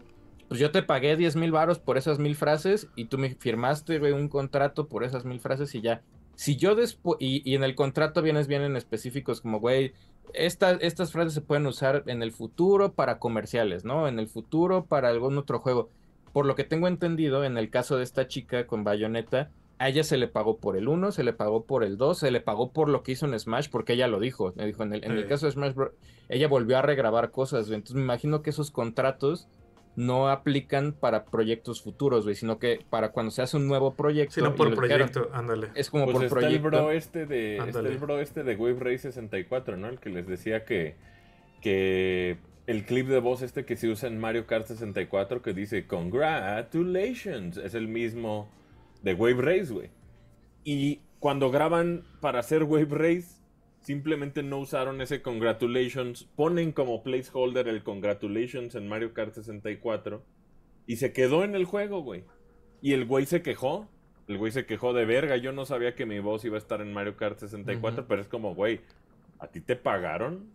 pues yo te pagué 10 mil varos por esas mil frases y tú me firmaste, güey, un contrato por esas mil frases y ya. Si yo después, y, y en el contrato vienes bien en específicos como, güey, estas, estas frases se pueden usar en el futuro para comerciales, ¿no? En el futuro para algún otro juego. Por lo que tengo entendido, en el caso de esta chica con Bayonetta, a ella se le pagó por el 1, se le pagó por el 2, se le pagó por lo que hizo en Smash, porque ella lo dijo. Me dijo, en el, en el Sí. caso de Smash Bros., ella volvió a regrabar cosas, güey. Entonces me imagino que esos contratos no aplican para proyectos futuros, güey, sino que para cuando se hace un nuevo proyecto. sino por proyecto, ándale. Es como Pues por está proyecto. el bro este de está Ándale. el bro este de Wave Race 64, ¿no? El que les decía que que el clip de voz este que se usa en Mario Kart 64 que dice Congratulations. Es el mismo de Wave Race, güey. Y cuando graban para hacer Wave Race, simplemente no usaron ese Congratulations. Ponen como placeholder el Congratulations en Mario Kart 64. Y se quedó en el juego, güey. Y el güey se quejó. El güey se quejó de verga. Yo no sabía que mi voz iba a estar en Mario Kart 64, pero es como, güey, ¿a ti te pagaron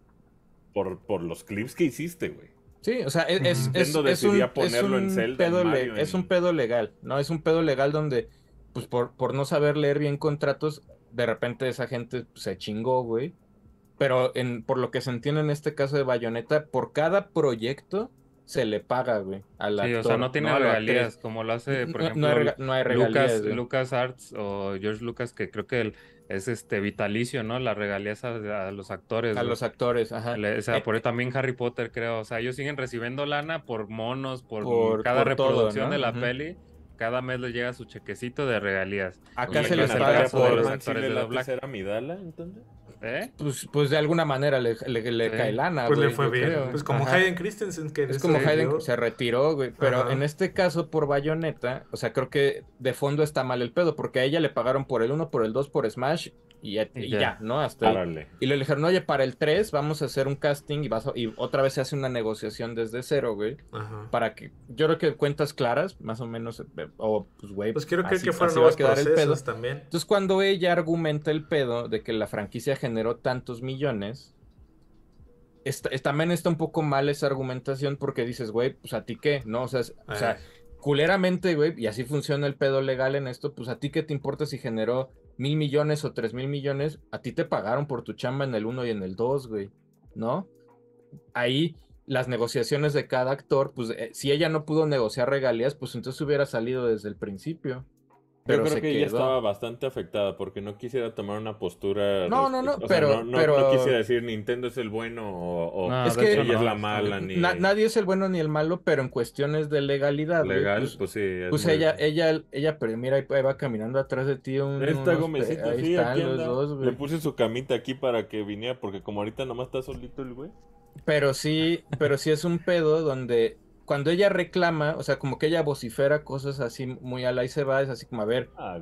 por, por los clips que hiciste, güey? Sí, o sea, es, es, es, un, decidía es ponerlo en un Zelda, en pedo le- es en- un pedo legal, ¿no? Es un pedo legal donde, pues por, por no saber leer bien contratos, de repente esa gente pues, se chingó, güey. Pero en, por lo que se entiende en este caso de Bayonetta, por cada proyecto se le paga, güey, al Sí, actor, o sea, no tiene a la regalías, como lo hace, por No- ejemplo, no, hay, no hay regalías, Lucas. Lucas Arts o George Lucas, que creo que el- es este vitalicio, ¿no? Las regalías a, a los actores. a güey. los actores, ajá. Le- o sea, por también Harry Potter, creo. O sea, ellos siguen recibiendo lana por monos, por, Por- cada por todo, reproducción ¿no? de la peli. Cada mes les llega su chequecito de regalías. Acá Y se les paga por, los actores le de doblaje. ser Amidala, entonces? ¿Eh? pues, pues de alguna manera le, le- le Sí. cae lana, Pues le fue bien. creo. Pues como Ajá. Hayden Christensen que Es como se Hayden retiró. se retiró, güey. Pero Ajá. en este caso, por Bayonetta, o sea, creo que de fondo está mal el pedo, porque a ella le pagaron por el 1, por el 2, por Smash, y ya, Y y ya. ya, ¿no? Hasta ahí. Y le dijeron, oye, para el 3 vamos a hacer un casting y, vas a- y otra vez se hace una negociación desde cero, güey. Ajá. Para que, yo creo que cuentas claras, más o menos, eh, o pues, güey. Pues quiero creer así- que fueron nuevos quedar el pedo. procesos también. Entonces, cuando ella argumenta el pedo de que la franquicia generó tantos millones, está- es- también está un poco mal esa argumentación porque dices, güey, pues a ti qué, ¿no? O sea, es- o sea, Eh. culeramente, güey, y así funciona el pedo legal en esto, pues a ti qué te importa si generó mil millones o tres mil millones, a ti te pagaron por tu chamba en el 1 y en el 2, güey, ¿no? Ahí las negociaciones de cada actor, pues eh, si ella no pudo negociar regalías, pues entonces hubiera salido desde el principio. Pero Yo creo se que ella estaba bastante afectada porque no quisiera tomar una postura. No, no, no, respecto- o sea, pero- no, no- pero- no quisiera decir Nintendo es el bueno o, o No, Es que- ella es la mala. bien. Ni Na- nadie es el bueno ni el malo, pero en cuestiones de legalidad, legal, pues, pues, sí. es pues muy- ella, ella, ella, pero mira, ahí va caminando atrás de ti un, Esta unos Gomecito, ahí sí, están aquí los dos, güey. Le puse su camita aquí para que viniera, porque como ahorita nomás está solito el güey. Pero sí, pero sí es un pedo donde cuando ella reclama, o sea, como que ella vocifera cosas así muy a la y se va, es así como, a ver, Ah,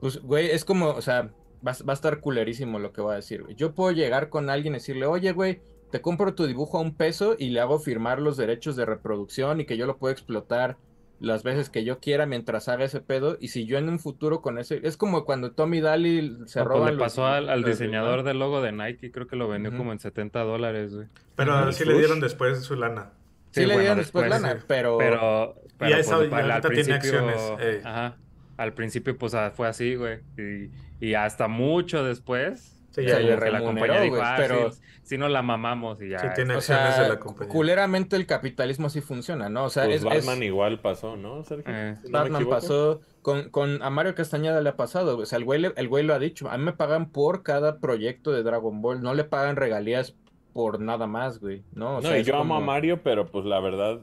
pues, güey, es como, o sea, va, a- va a estar culerísimo lo que voy a decir, güey. Yo puedo llegar con alguien y decirle, oye, güey, te compro tu dibujo a un peso y le hago firmar los derechos de reproducción y que yo lo puedo explotar las veces que yo quiera mientras haga ese pedo. Y si yo en un futuro con ese, es como cuando Tommy Daly se No, pues roba le pasó al, al los- diseñador del logo de Nike, creo que lo vendió como en 70 dólares, güey. Pero Ajá. sí le Ush. dieron después su lana. Sí, Sí, le bueno, dieron después después, lana, pero... Pero, pero ya esa- pues, ya al ahorita tiene principio, acciones, ey. ajá, al principio pues ah, fue así, güey, y, y hasta mucho después, Sí, ya ya como le que la compañía dijo, güey, ah, pero- sí, sí nos la mamamos y ya. Sí, tiene O acciones sea, de la compañía. culeramente el capitalismo sí funciona, ¿no? O sea, Pues es, es- Batman igual pasó, ¿no, Sergio? Eh. Si no Batman pasó, con, con a Mario Castañeda le ha pasado, o sea, el güey, le- el güey lo ha dicho, a mí me pagan por cada proyecto de Dragon Ball, no le pagan regalías por nada más, güey, ¿no? O No, sea, y yo amo a Mario, pero pues la verdad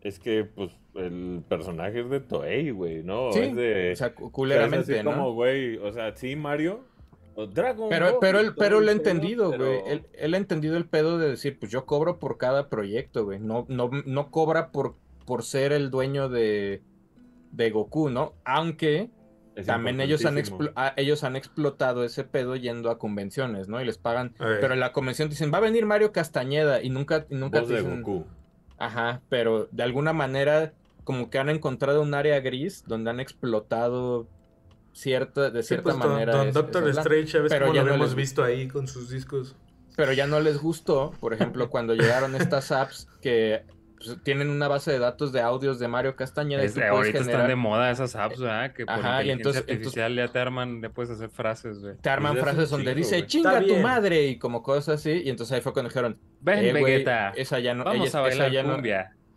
es que pues el personaje es de Toei, güey, ¿no? Sí, es de... o sea, cu- o sea, es culeramente, así ¿no? como, güey, o sea, sí, Mario, Dragon Pero, pero todo pero el él ha entendido, pero- güey. Él, él ha entendido el pedo de decir, pues yo cobro por cada proyecto, güey. No, no, no cobra por, por ser el dueño de, de Goku, ¿no? Aunque Es también ellos han, ah, ellos han explotado ese pedo yendo a convenciones, ¿no? Y les pagan. Ey. Pero en la convención dicen, va a venir Mario Castañeda. Y nunca, y nunca Voz te de dicen. Goku. Ajá, pero de alguna manera, como que han encontrado un área gris donde han explotado cierta, de Sí, cierta pues, manera. Don, es- Doctor. Strange, a veces Pero como ya lo no hemos les- visto ahí con sus discos. pero ya no les gustó, por ejemplo, cuando llegaron estas apps que pues, tienen una base de datos de audios de Mario Castañeda y Es- tú puedes ahorita generar- están de moda esas apps, ¿verdad? Que por Ajá, y entonces- artificial ya te arman, ya puedes hacer frases, güey. te arman frases donde dice chinga tu madre y como cosas así, y entonces ahí fue cuando dijeron, Ven, eh, Vegeta, esa ya no, vamos ella- a esa bailar ya no,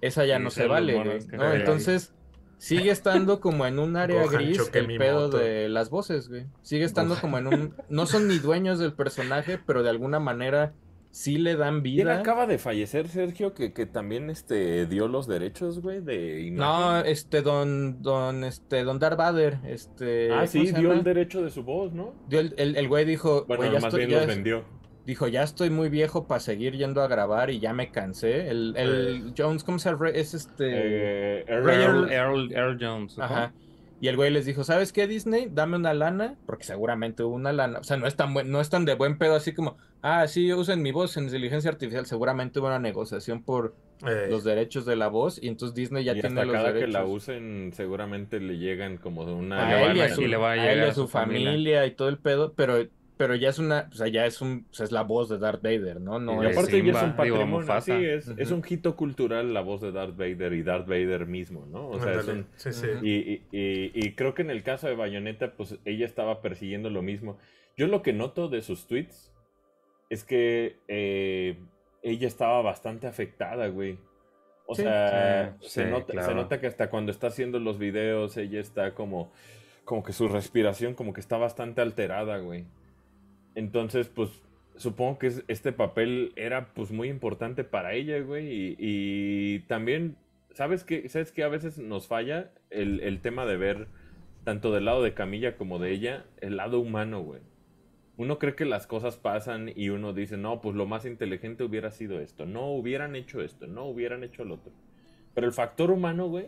esa ya Y no se vale, güey. Entonces sigue estando como en un área Gohan gris el pedo moto. de las voces, güey. Sigue estando Gohan. como en un, no son ni dueños del personaje, pero de alguna manera sí le dan ¿Quién vida. acaba de fallecer, Sergio? Que, que también este, dio los derechos, güey, de No, imagen. este, don, don, este, don Darth Vader, este. ah, ¿cómo sí, dio el derecho de su voz, ¿no? Dio el, el, el güey dijo, Bueno, güey, ya más estoy, bien ya los vendió. dijo, ya estoy muy viejo para seguir yendo a grabar y ya me cansé. El, el Jones, ¿cómo se llama? Es este... Eh, Earl- Earl, Earl- Earl Jones. ¿no? Ajá. Y el güey les dijo, ¿sabes qué, Disney? Dame una lana, porque seguramente hubo una lana. O sea, no es tan buen, no es tan de buen pedo así como, ah, sí, usen mi voz en inteligencia artificial. Seguramente hubo una negociación por Eh, los derechos de la voz y entonces Disney ya y tiene hasta los cada derechos. que la usen, seguramente le llegan como una. a él y a- su, y le va a a él y llegar a a su su familia. familia y todo el pedo, pero, pero ya es una, o sea, ya es un, o sea, es la voz de Darth Vader, ¿no? No Y es- aparte ya es Simba, un patrimonio, sí, es, es un hito cultural la voz de Darth Vader y Darth Vader mismo, ¿no? O sea, es un- sí, sí. Y, y- y- y creo que en el caso de Bayonetta, pues ella estaba persiguiendo lo mismo. Yo lo que noto de sus tweets es que eh, ella estaba bastante afectada, güey. O Sí, sea, sí, se, sí, nota, se nota que hasta cuando está haciendo los videos, ella está como, como que su respiración como que está bastante alterada, güey. Entonces, pues, supongo que es- este papel era pues muy importante para ella, güey. Y, y también, ¿sabes qué? ¿Sabes qué? A veces nos falla el, el tema de ver, tanto del lado de Camilla como de ella, el lado humano, güey. Uno cree que las cosas pasan y uno dice, no, pues lo más inteligente hubiera sido esto. No hubieran hecho esto, no hubieran hecho lo otro. Pero el factor humano, güey,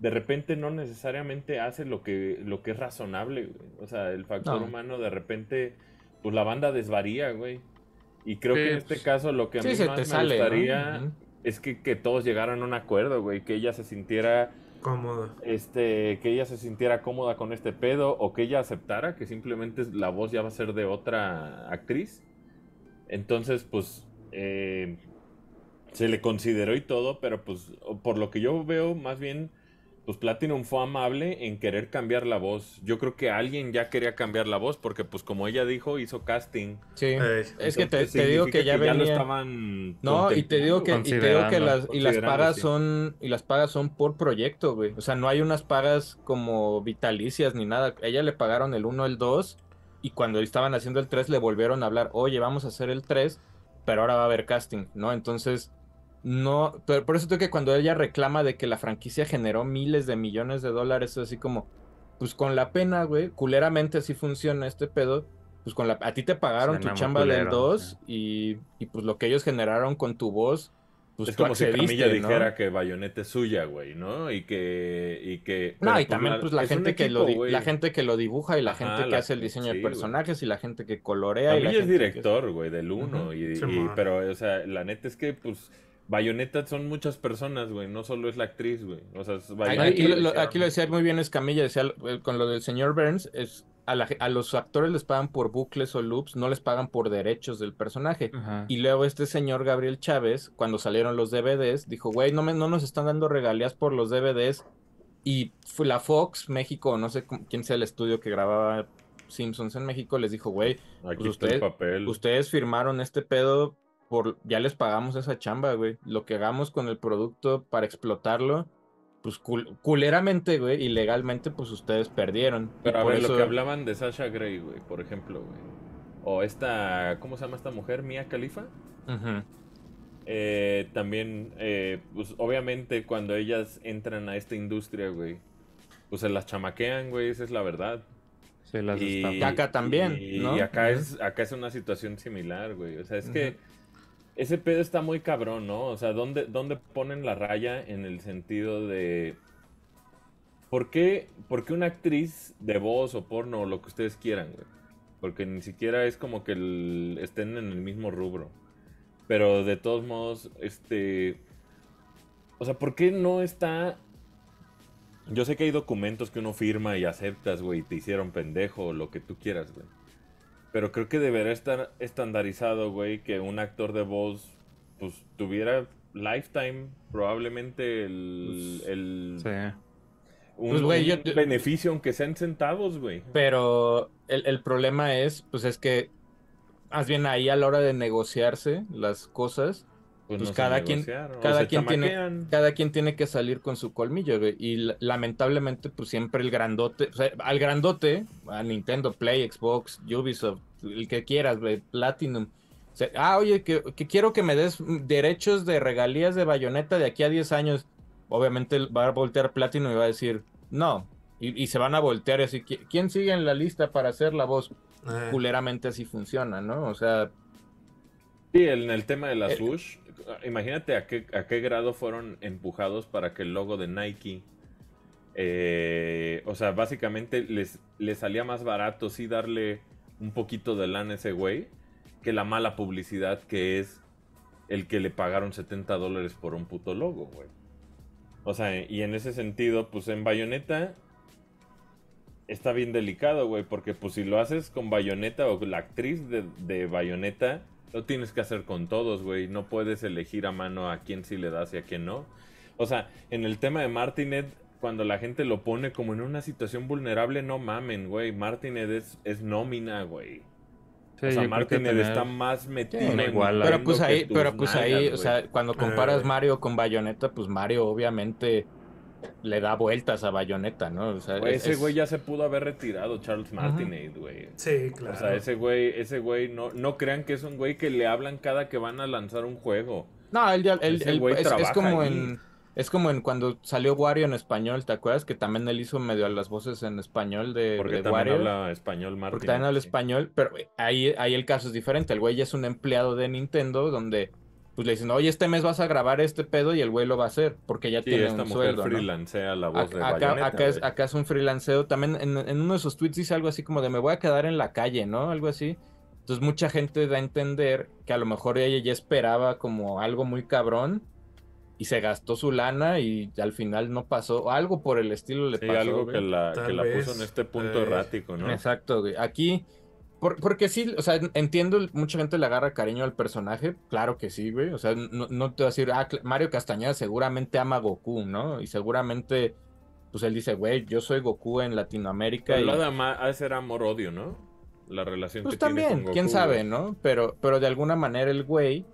de repente no necesariamente hace lo que, lo que es razonable, güey. O sea, el factor No. humano de repente, pues la banda desvaría, güey. Y creo Sí, que en este pues, caso lo que a mí más me gustaría es que, que todos llegaran a un acuerdo, güey. Que ella se sintiera, Cómodo. este, que ella se sintiera cómoda con este pedo o que ella aceptara que simplemente la voz ya va a ser de otra actriz. Entonces, pues, eh, se le consideró y todo, pero pues, por lo que yo veo, más bien, pues Platinum fue amable en querer cambiar la voz. Yo creo que alguien ya quería cambiar la voz porque, pues, como ella dijo, hizo casting. Sí. Eh, Es que te, digo que ya lo venía. estaban No, y te digo que, y te digo que las, y las pagas sí. son, y las pagas son por proyecto, güey. O sea, no hay unas pagas como vitalicias ni nada. A ella le pagaron el 1, el 2, y cuando estaban haciendo el 3 le volvieron a hablar, oye, vamos a hacer el 3, pero ahora va a haber casting, ¿no? Entonces, no, pero por eso creo que cuando ella reclama de que la franquicia generó miles de millones de dólares, es así como, pues con la pena, güey, culeramente así funciona este pedo. Pues con la, a ti te pagaron tu Suena chamba del culero, 2 sí. y, y pues lo que ellos generaron con tu voz, pues es tú como si Camilla ¿no? dijera que Bayonetta es suya, güey, ¿no? Y que... Y que No, y también pues la es un gente que lo güey. la gente que lo dibuja y la Ajá, gente que la- hace el diseño sí, de güey. personajes y la gente que colorea y la Camilla es que- director, güey, del 1. Ujú. y, pero, o sea, la neta es que, pues, Bayonetta son muchas personas, güey. No solo es la actriz, güey. O sea, es Aquí, Bayonetta aquí lo- aquí lo decía muy bien Escamilla, decía con lo del señor Burns, es a, la ge- a los actores les pagan por bucles o loops, no les pagan por derechos del personaje. Ajá. Y luego este señor Gabriel Chávez, cuando salieron los DVDs, dijo, güey, no, me, no nos están dando regalías por los DVDs. Y fue la Fox, México, no sé quién sea el estudio que grababa Simpsons en México, les dijo, güey, pues ustedes firmaron este pedo por, ya les pagamos esa chamba, güey. Lo que hagamos con el producto para explotarlo, pues cul- culeramente, güey, y legalmente, pues ustedes perdieron. Y Pero a por ver, eso- lo que hablaban de Sasha Grey, güey, por ejemplo, güey. O esta, ¿cómo se llama esta mujer? Mia Khalifa. Eh, también, eh, pues obviamente cuando ellas entran a esta industria, güey, pues se las chamaquean, güey, esa es la verdad. Sí, las y. Y acá también, y, ¿no? y acá, es, acá es una situación similar, güey. O sea, es que. Ese pedo está muy cabrón, ¿no? O sea, ¿dónde, ¿dónde ponen la raya en el sentido de... ¿Por qué, por qué una actriz de voz o porno o lo que ustedes quieran, güey? Porque ni siquiera es como que estén en el mismo rubro. Pero de todos modos, este... O sea, ¿por qué no está... Yo sé que hay documentos que uno firma y aceptas, güey, y te hicieron pendejo o lo que tú quieras, güey. Pero creo que debería estar estandarizado, güey, que un actor de voz, pues, tuviera lifetime, probablemente el... Pues, el Sí. un, Pues, güey, un yo- beneficio, aunque sean centavos, güey. Pero el, el problema es, pues es que, más bien ahí a la hora de negociarse las cosas, pues no se cada quien- cada quien tiene- cada quien tiene que salir con su colmillo, güey. Y la- lamentablemente, pues siempre el grandote, o sea, al grandote, a Nintendo, Play, Xbox, Ubisoft, el que quieras, güey, Platinum. o sea, ah, oye, que, que quiero que me des derechos de regalías de bayoneta de aquí a 10 años. Obviamente va a voltear Platinum y va a decir, no. Y, y se van a voltear y así, "¿Qui- ¿quién sigue en la lista para hacer la voz? Eh, Culeramente así funciona, ¿no? O sea, Sí, en el tema de la El- imagínate a qué, a qué grado fueron empujados para que el logo de Nike, eh, o sea, básicamente les, les salía más barato sí darle un poquito de lana a ese güey que la mala publicidad que es el que le pagaron 70 dólares por un puto logo, güey. O sea, y en ese sentido, pues en Bayonetta está bien delicado, güey, porque pues si lo haces con Bayonetta o la actriz de, de Bayonetta, lo tienes que hacer con todos, güey. No puedes elegir a mano a quién sí le das y a quién no. O sea, en el tema de Martinet, cuando la gente lo pone como en una situación vulnerable, no mamen, güey. Martinet es, es nómina, güey. Sí, o sea, Martinet tener- está más metido. en iguala. Pero pues ahí, pero pues ahí, o sea, cuando comparas Eh. Mario con Bayonetta, pues Mario obviamente le da vueltas a Bayonetta, ¿no? O sea, Güey, es- ese es- güey ya se pudo haber retirado, Charles Martinet, güey. Sí, claro. O sea, ese güey, ese güey, no, no crean que es un güey que le hablan cada que van a lanzar un juego. No, él ya, él- Ese él- güey es, es como ahí. en, es como en cuando salió Wario en español, ¿te acuerdas? Que también él hizo medio las voces en español de, Porque de también Wario. habla español. Porque también habla sí. español, pero ahí, ahí el caso es diferente. El güey ya es un empleado de Nintendo donde pues le dicen, oye, este mes vas a grabar este pedo y el güey lo va a hacer porque ya Sí, tiene esta un mujer sueldo, ¿no? freelancea la voz de Acá, acá, Bayonetta, acá es, güey. acá es un freelanceo. También en, en uno de sus tweets dice algo así como de me voy a quedar en la calle, ¿no? Algo así. Entonces mucha gente da a entender que a lo mejor ella ya esperaba como algo muy cabrón y se gastó su lana y al final no pasó. O algo por el estilo le Sí, pasó. algo güey. que la, que puso en este punto eh, errático, ¿no? Exacto, güey. Aquí, por- porque sí, o sea, entiendo, mucha gente le agarra cariño al personaje, claro que sí, güey. O sea, no, no te voy a decir, ah, Mario Castañeda seguramente ama a Goku, ¿no? Y seguramente, pues él dice, güey, yo soy Goku en Latinoamérica. Pero y... lo de ama- ha de ser amor-odio, ¿no? La relación Pues que tiene también, con Goku, quién sabe, güey. ¿no? Pero, pero de alguna manera el güey,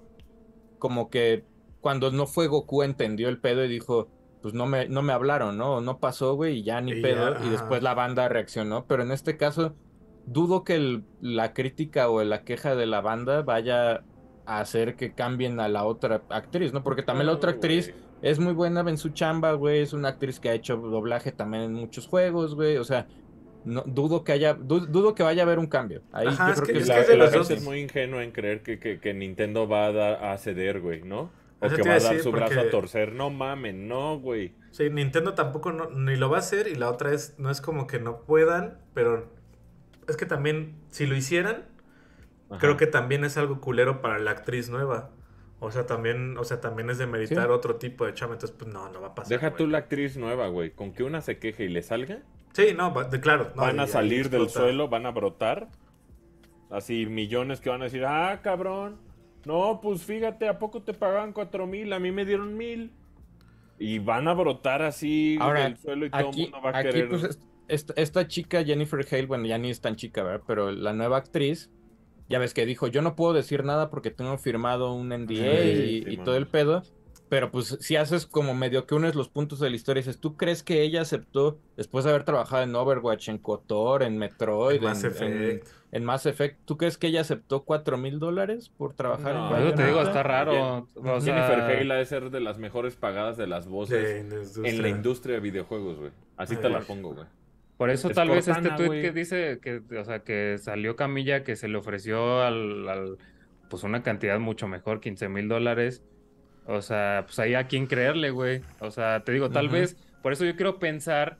como que cuando no fue Goku entendió el pedo y dijo, pues no me, no me hablaron, ¿no? No pasó, güey, y ya ni Y pedo. ya, y después la banda reaccionó. Pero en este caso, dudo que el- la crítica o la queja de la banda vaya a hacer que cambien a la otra actriz, ¿no? Porque también la otra actriz es muy buena en su chamba, güey. Es una actriz que ha hecho doblaje también en muchos juegos, güey. O sea, no, dudo que haya, du- dudo que vaya a haber un cambio. Ahí Ajá, yo es creo que- que es la, que es de la los gente es muy ingenua en creer que, que- que Nintendo va a, dar- a ceder, güey, ¿no? O Eso que va a dar decir, su brazo a torcer. No mamen, no, güey. Sí, Nintendo tampoco no- ni lo va a hacer y la otra es, no es como que no puedan, pero es que también, si lo hicieran, Ajá. creo que también es algo culero para la actriz nueva. O sea, también, o sea, también es de meditar Sí. otro tipo de chama, entonces pues no, no va a pasar. Deja güey. tú la actriz nueva, güey. Con que una se queje y le salga, Sí, no, va- de, claro. no, van a salir del suelo, van a brotar. Así millones que van a decir, ah, cabrón. No, pues fíjate, ¿a poco te pagaban cuatro mil? A mí me dieron mil. Y van a brotar así Ahora, del suelo y todo el mundo va a aquí querer. pues, es- esta, esta chica Jennifer Hale, bueno, ya ni es tan chica, ¿verdad? Pero la nueva actriz, ya ves que dijo, yo no puedo decir nada porque tengo firmado un NDA Sí, y, sí, y todo el pedo. Pero pues si haces como medio que unes los puntos de la historia y dices, ¿tú crees que ella aceptó, después de haber trabajado en Overwatch, en KOTOR, en Metroid, En Mass en, Effect. en- en Mass Effect, ¿tú crees que ella aceptó cuatro mil dólares por trabajar No, en eso te digo, está raro. O sea, Jennifer Hale ha de ser de las mejores pagadas de las voces de industria. en la industria de videojuegos, güey. Así te la Ay. pongo, güey. Por eso Es tal vez este tweet que dice que, o sea, que salió Camilla, que se le ofreció al, al- pues una cantidad mucho mejor, 15 mil dólares. O sea, pues ahí a quién creerle, güey. O sea, te digo, tal vez, por eso yo quiero pensar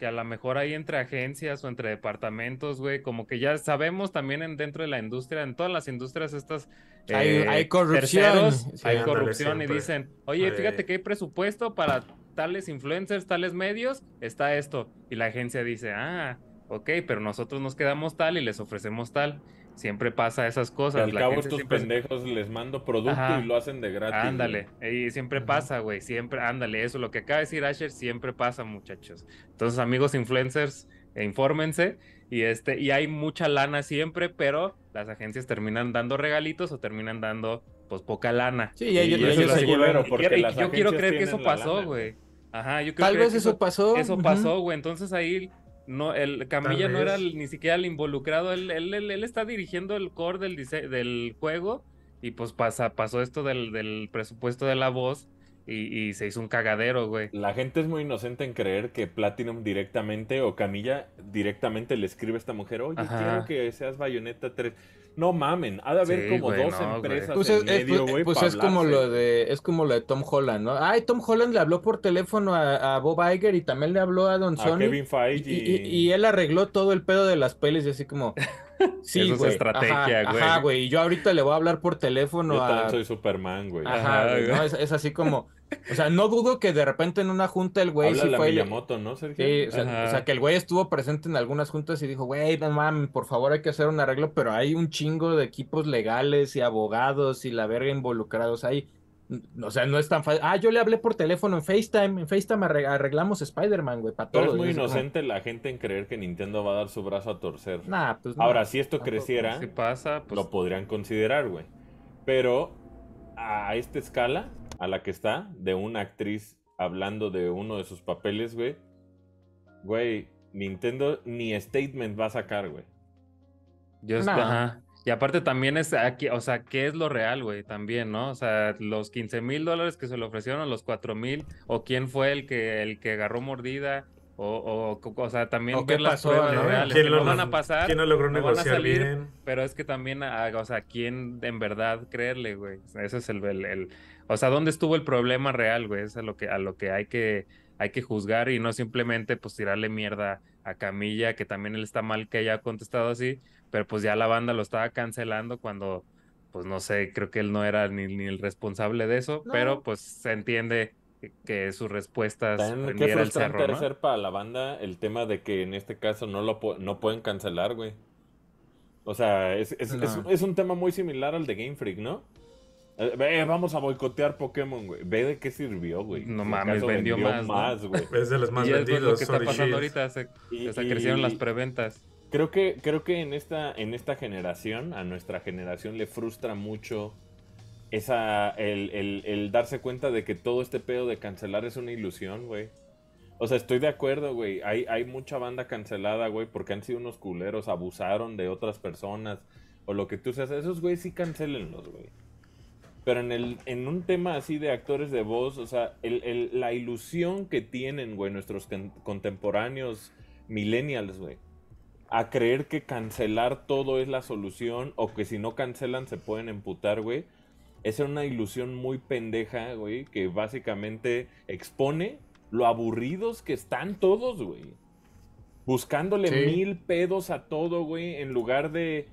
que a lo mejor ahí entre agencias o entre departamentos, güey, como que ya sabemos también en, dentro de la industria, en todas las industrias estas Hay- eh, hay corrupción. terceros, Sí, hay corrupción y dicen, oye, Eh. fíjate que hay presupuesto para tales influencers, tales medios, está esto. Y la agencia dice, ah, ok, pero nosotros nos quedamos tal y les ofrecemos tal. Siempre pasa esas cosas. al la cabo estos siempre- pendejos les mando producto Ajá. y lo hacen de gratis. güey. Ándale, y siempre Ujú. pasa, güey, siempre, ándale, eso, lo que acaba de decir Asher, siempre pasa, muchachos. Entonces, amigos influencers, eh, infórmense, y este, y hay mucha lana siempre, pero las agencias terminan dando regalitos o terminan dando, pues, poca lana. Sí, y ellos, Y ellos es se porque y las yo quiero creer que eso pasó, güey. Ajá, yo quiero Tal creer vez que eso pasó. Eso pasó, güey. Entonces ahí no, el Camilla no era vez. ni siquiera el involucrado. Él, él, él- él está dirigiendo el core del, del juego. Y pues pasa, pasó esto del, del presupuesto de la voz. Y, y se hizo un cagadero, güey. La gente es muy inocente en creer que Platinum directamente o Camilla directamente le escribe a esta mujer, oye, Ajá. quiero que seas Bayonetta 3. No mamen, ha de haber Sí, como dos no, empresas Pues en es, es- medio, güey, pues es como lo de es como lo de Tom Holland, ¿no? Ay, Tom Holland le habló por teléfono a, a Bob Iger y también le habló a Don A Sony. Kevin Y, Feige. y- y él arregló todo el pedo de las pelis y así como sí, Eso es güey. estrategia, güey. Ajá, güey. Y yo ahorita le voy a hablar por teléfono Yo a también soy Superman, güey. Ajá, Ajá, es así como, o sea, no dudo que de repente en una junta el güey sí la fue y le- Miyamoto, ¿no, Sergio? Sí, o sea, Ajá. o sea, que el güey estuvo presente en algunas juntas y dijo, güey, no mames, por favor hay que hacer un arreglo, pero hay un chingo de equipos legales y abogados y la verga involucrados ahí. O sea, no es tan fácil. Ah, yo le hablé por teléfono en FaceTime. En FaceTime arre- arreglamos Spider-Man, güey, para Pero todo. es muy como, inocente la gente en creer que Nintendo va a dar su brazo a torcer. Nah, pues no. Ahora, si esto tampoco. creciera, Si pasa, pues lo podrían considerar, güey. Pero a esta escala, a la que está, de una actriz hablando de uno de sus papeles, güey, güey, Nintendo ni statement va a sacar, güey. Yo, No. ajá. Y aparte también es aquí, o sea, ¿qué es lo real, güey? También, ¿no? O sea, los 15 mil dólares que se le ofrecieron, los 4 mil, o quién fue el que, el que agarró mordida, o, o, o sea, también O qué ver las pasó, pruebas ¿no? reales, ¿Quién que lo no van a pasar, ¿Quién no logró no van a negociar salir, bien? pero es que también, ah, o sea, ¿quién en verdad creerle, güey? Ese es el, el, el- o sea, ¿dónde estuvo el problema real, güey? Es a lo que, a lo que hay que, hay que juzgar y no simplemente, pues, tirarle mierda a Camilla, que también él está mal que haya contestado así, pero pues ya la banda lo estaba cancelando cuando, pues, no sé, creo que él no era ni, ni el responsable de eso, No. pero pues se entiende que, que sus respuestas También, qué el cerro, ¿no? ser para la banda el tema de que en este caso no lo no pueden cancelar, güey. O sea, es, es, es un tema muy similar al de Game Freak, ¿no? Eh, vamos a boicotear Pokémon, güey. Ve de qué sirvió, güey. No Si mames, vendió más, ¿no? güey. Es de los más y es vendidos. lo que está pasando ahorita, se, Y- o sea, crecieron las preventas. Creo que, creo que en esta, en esta generación, a nuestra generación le frustra mucho esa, el, el- el darse cuenta de que todo este pedo de cancelar es una ilusión, güey. O sea, estoy de acuerdo, güey. Hay, hay mucha banda cancelada, güey, porque han sido unos culeros, abusaron de otras personas, o lo que tú seas. Esos, güey, sí cancelenlos, güey. Pero en, el, en un tema así de actores de voz, o sea, el- el- la ilusión que tienen, güey, nuestros con- contemporáneos millennials, güey, a creer que cancelar todo es la solución o que si no cancelan se pueden emputar, güey. Esa es una ilusión muy pendeja, güey, que básicamente expone lo aburridos que están todos, güey. Buscándole Sí. mil pedos a todo, güey, en lugar de...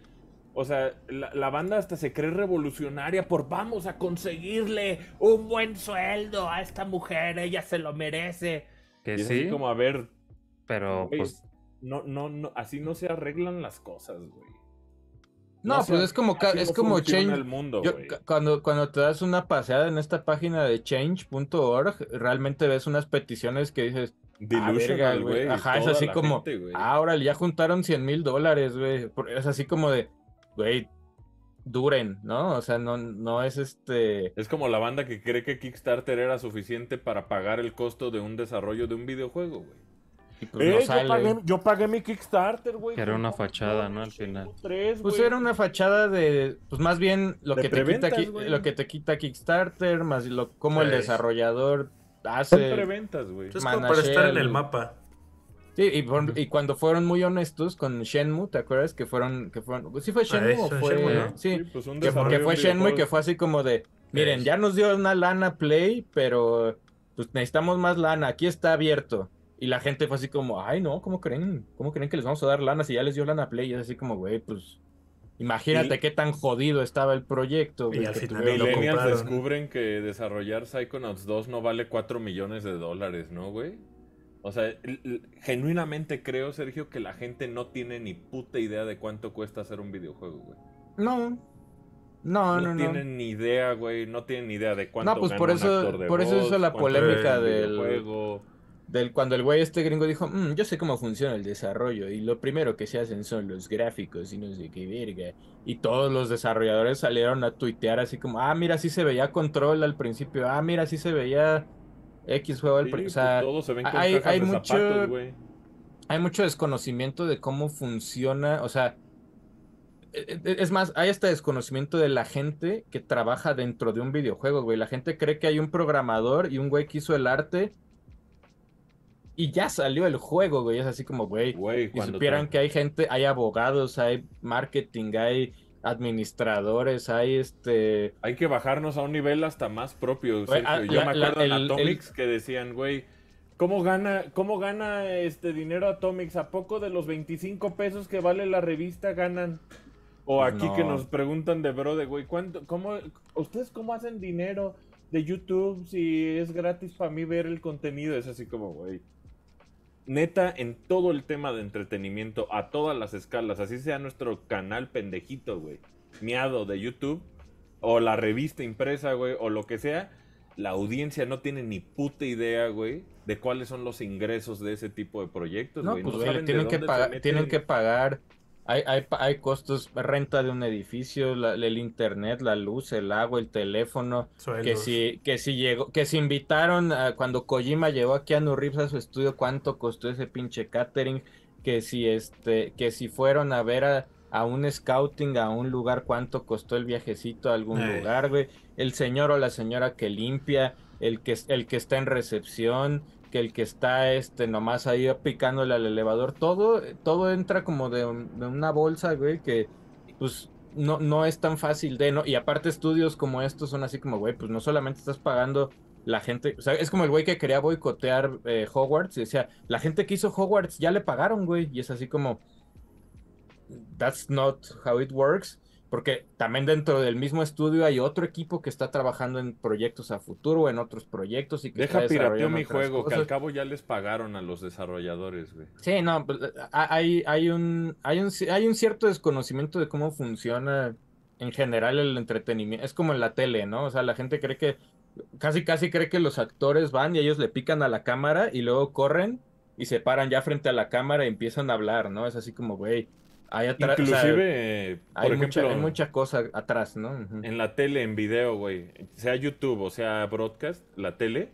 O sea, la, la banda hasta se cree revolucionaria por vamos a conseguirle un buen sueldo a esta mujer, ella se lo merece. Que Y es así sí, como, a ver, pero pues no, no, no, así no se arreglan las cosas, güey. No, se pues es como, es no como change. el mundo, Yo, cuando, cuando te das una paseada en esta página de change.org, realmente ves unas peticiones que dices, ah, Delusional, güey. Ajá, es así como, gente, ah, órale, ya juntaron 100 mil dólares, güey. Es así como de, güey, duren, ¿no? O sea, no, no es este... Es como la banda que cree que Kickstarter era suficiente para pagar el costo de un desarrollo de un videojuego, güey. y pues no Eh, yo, sale. pagué, yo pagué mi Kickstarter, güey. Que era una fachada, ¿no? Al final. tres, Pues era una fachada de, pues más bien lo De que te quita preventas, Ki- güey. lo que te quita Kickstarter, más lo como el desarrollador Son hace. preventas, güey. Es como para estar en el mapa. Sí, y, por- y cuando fueron muy honestos con Shenmue, ¿te acuerdas que fueron, que fueron, ¿sí fue Shenmue o eso, fue? Shenmue, ¿no? Sí, pues un que, que fue Shenmue y que fue así como de, miren, Sí. ya nos dio una lana Play, pero pues necesitamos más lana, aquí está abierto. Y la gente fue así como, ay no, ¿cómo creen? ¿Cómo creen que les vamos a dar lana si ya les dio lana Play? Y es así como, güey, pues imagínate Y- qué tan jodido estaba el proyecto. Y güey, al que final lo compraron. descubren que desarrollar Psychonauts 2 no vale 4 millones de dólares, ¿no, güey? O sea, genuinamente creo, Sergio, que la gente no tiene ni puta idea de cuánto cuesta hacer un videojuego, güey. No, no, No, no, no. tienen ni idea, güey. No tienen ni idea de cuánto No, pues gana por un eso- actor de por eso hizo la polémica un del- videojuego. Del, cuando el güey este gringo dijo, "Mm, yo sé cómo funciona el desarrollo y lo primero que se hacen son los gráficos y no sé qué verga. Y todos los desarrolladores salieron a tuitear así como, ah, mira, así se veía control al principio, ah, mira, así se veía X juego al Sí, principio. pues o sea, todos se ven con hay- cajas hay de mucho- zapatos, güey. hay mucho desconocimiento de cómo funciona, o sea, e- e- es más, hay hasta desconocimiento de la gente que trabaja dentro de un videojuego, güey. La gente cree que hay un programador y un güey que hizo el arte y ya salió el juego, güey. Es así como, güey, Güey, y supieran que hay gente, hay abogados, hay marketing, hay administradores, hay este... Hay que bajarnos a un nivel hasta más propio. Güey, ah, Yo la- me acuerdo la- en el- Atomics que decían, güey, ¿cómo gana, ¿cómo gana este dinero Atomics? ¿A poco de los 25 pesos que vale la revista ganan? O Pues aquí que no. nos preguntan de bro de, güey, ¿cuánto, cómo, ¿ustedes cómo hacen dinero de YouTube si es gratis para mí ver el contenido? Es así como, güey. Neta, en todo el tema de entretenimiento, a todas las escalas, así sea nuestro canal pendejito, güey, miado de YouTube, o la revista impresa, güey, o lo que sea, la audiencia no tiene ni puta idea, güey, de cuáles son los ingresos de ese tipo de proyectos, No, güey. pues no saben dónde pagar, tienen que pagar, hay, hay, hay costos, renta de un edificio, la- el internet, la luz, el agua, el teléfono, que si, que si llegó, que si invitaron a, cuando Kojima llevó a Keanu Reeves a su estudio, cuánto costó ese pinche catering, que si este, que si fueron a ver a, a un scouting a un lugar, cuánto costó el viajecito a algún Eh. lugar, güey, el señor o la señora que limpia, el que, el que está en recepción, que el que está este nomás ahí picándole al elevador, todo, todo entra como de, un- de una bolsa, güey, que pues no, no es tan fácil de, ¿no? Y aparte estudios como estos son así como, güey, pues no solamente estás pagando la gente, o sea, es como el güey que quería boicotear eh, Hogwarts y decía, la gente que hizo Hogwarts ya le pagaron, güey, y es así como, that's not how it works, porque también dentro del mismo estudio hay otro equipo que está trabajando en proyectos a futuro, en otros proyectos y que Deja está pirateo mi juego, que al cosas. cabo ya les pagaron a los desarrolladores, güey. Sí, no, pues, hay, hay un, hay un, hay un cierto desconocimiento de cómo funciona en general el entretenimiento. Es como en la tele, ¿no? O sea, la gente cree que, casi casi cree que los actores van y ellos le pican a la cámara y luego corren y se paran ya frente a la cámara y empiezan a hablar, ¿no? Es así como, güey, hay atrás, o sea, Inclusive, hay, por mucha, ejemplo, hay mucha cosa atrás, ¿no? En la tele, en video, güey, sea YouTube o sea broadcast, la tele,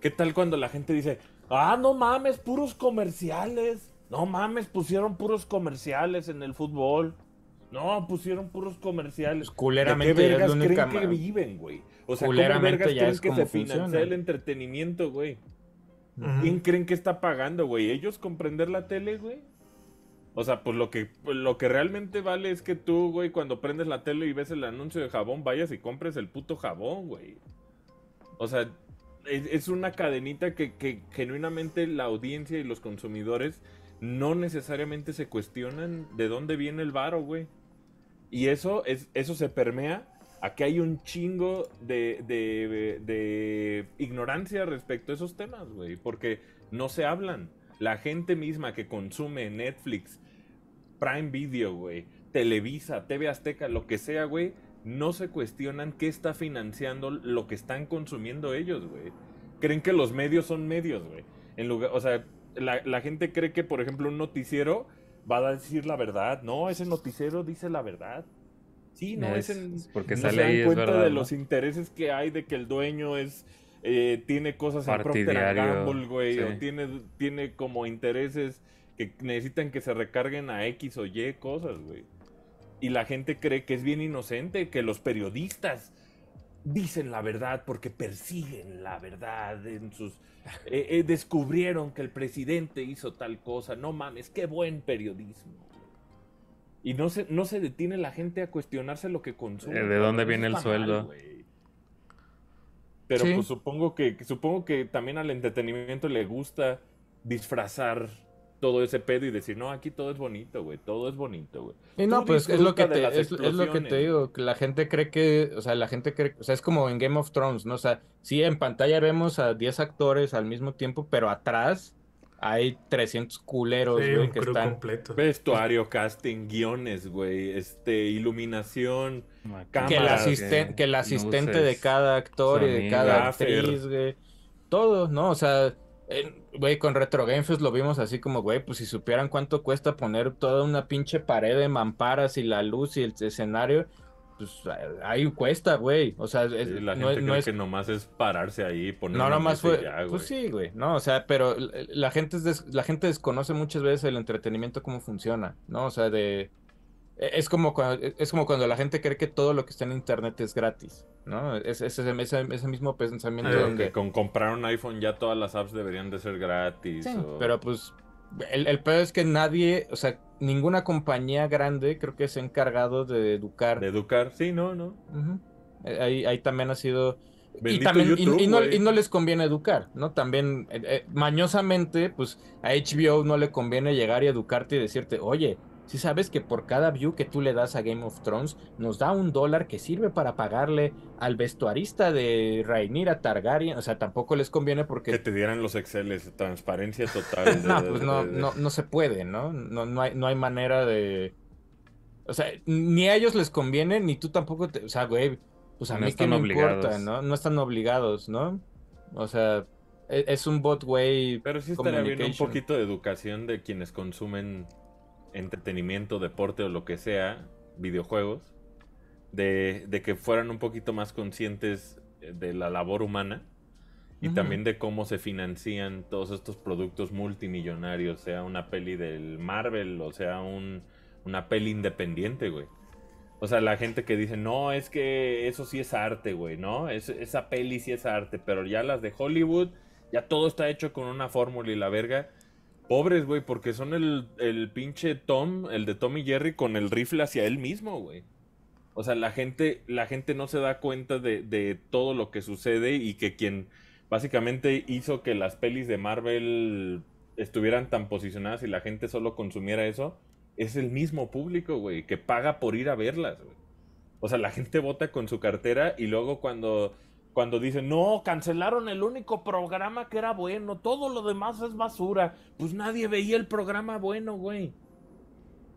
¿qué tal cuando la gente dice, ah, no mames, puros comerciales? No mames, pusieron puros comerciales en el fútbol. No, pusieron puros comerciales. Pues, culeramente ¿De qué ya es vergas creen que viven, güey? O sea, ¿cómo Culeramente vergas ya creen es que como se financia funciona. el entretenimiento, güey? ¿Quién creen que está pagando, güey? ¿Ellos comprender la tele, güey? O sea, pues lo que, pues, lo que realmente vale es que tú, güey, cuando prendes la tele y ves el anuncio de jabón, vayas y compres el puto jabón, güey. O sea, es, una cadenita que, que genuinamente la audiencia y los consumidores no necesariamente se cuestionan de dónde viene el varo, güey. Y eso, es, eso se permea a que hay un chingo de, de, de ignorancia respecto a esos temas, güey. Porque no se hablan. La gente misma que consume Netflix, Prime Video, güey, Televisa, TV Azteca, lo que sea, güey, no se cuestionan qué está financiando lo que están consumiendo ellos, güey. Creen que los medios son medios, güey. En lugar, o sea, la, la gente cree que, por ejemplo, un noticiero va a decir la verdad. No, ese noticiero dice la verdad. Sí, no, Es- es porque no se dan cuenta verdad, de ¿no? los intereses que hay de que el dueño es eh, tiene cosas en Procter Gamble, güey, sí. o tiene, tiene como intereses que necesitan que se recarguen a X o Y cosas, güey. Y la gente cree que es bien inocente, que los periodistas dicen la verdad porque persiguen la verdad en sus... eh, eh, descubrieron que el presidente hizo tal cosa. No mames, qué buen periodismo. Y no se, no se detiene la gente a cuestionarse lo que consume. Eh, ¿de dónde viene el sueldo? Pero Sí. pues supongo que, supongo que también al entretenimiento le gusta disfrazar todo ese pedo y decir, no, aquí todo es bonito, güey, todo es bonito, güey. Y no, Tú pues es lo que te, es, es lo que te digo, que la gente cree que, o sea, la gente cree, o sea, es como en Game of Thrones, ¿no? O sea, sí, en pantalla vemos a 10 actores al mismo tiempo, pero atrás hay 300 culeros, Sí, güey, que están... completo. Vestuario, casting, guiones, güey, este, iluminación, Que el, cámaras, asisten- que el asistente de cada actor y de cada gaffer. actriz, güey. Todo, ¿no? O sea, güey, con Retro Game Fest lo vimos así como, güey, pues si supieran cuánto cuesta poner toda una pinche pared de mamparas y la luz y el escenario, pues ahí cuesta, güey. O sea, es- Sí, la gente no cree es que nomás es pararse ahí y poner no, nomás fue. ya, pues sí, güey. No, o sea, pero la- gente, es des- la gente desconoce muchas veces el entretenimiento cómo funciona, ¿no? O sea, de. e- Es como, cuando, es como cuando la gente cree que todo lo que está en internet es gratis, ¿no? Es, es ese, ese- ese mismo pensamiento Eh, Pero donde. que con comprar un iPhone ya todas las apps deberían de ser gratis. Sí, o- pero pues el, el peor es que nadie, o sea, ninguna compañía grande creo que se ha encargado de educar. De educar, sí, no, no. Eh, Ahí, ahí también ha sido. Y, también, y- YouTube, y no, y no les conviene educar, ¿no? También, eh, eh, mañosamente, pues a HBO no le conviene llegar y educarte y decirte, oye, si sabes que por cada view que tú le das a Game of Thrones, nos da un dólar que sirve para pagarle al vestuarista de Rhaenyra Targaryen, o sea, tampoco les conviene porque Que te dieran los Exceles, transparencia total. de- no, pues no, de- de- no, no se puede, ¿no? No, no, hay, no hay manera de. O sea, ni a ellos les conviene, ni tú tampoco te. O sea, güey, pues a No mí están me obligados. importa, ¿no? No están obligados, ¿no? O sea, e- es, un bot, güey. Pero sí estaría bien un poquito de educación de quienes consumen entretenimiento, deporte o lo que sea, videojuegos, de, de que fueran un poquito más conscientes eh, de la labor humana y también de cómo se financian todos estos productos multimillonarios, sea una peli del Marvel o sea un, una peli independiente, güey. O sea, la gente que dice, no, es que eso sí es arte, güey, ¿no? Es, esa peli sí es arte, pero ya las de Hollywood, ya todo está hecho con una fórmula y la verga. Pobres, güey, porque son el, el pinche Tom, el de Tom y Jerry, con el rifle hacia él mismo, güey. O sea, la gente, la gente no se da cuenta de, de todo lo que sucede y que quien básicamente hizo que las pelis de Marvel estuvieran tan posicionadas y la gente solo consumiera eso, es el mismo público, güey, que paga por ir a verlas, güey. O sea, la gente vota con su cartera y luego cuando, cuando dicen, no, cancelaron el único programa que era bueno, todo lo demás es basura, pues nadie veía el programa bueno, güey.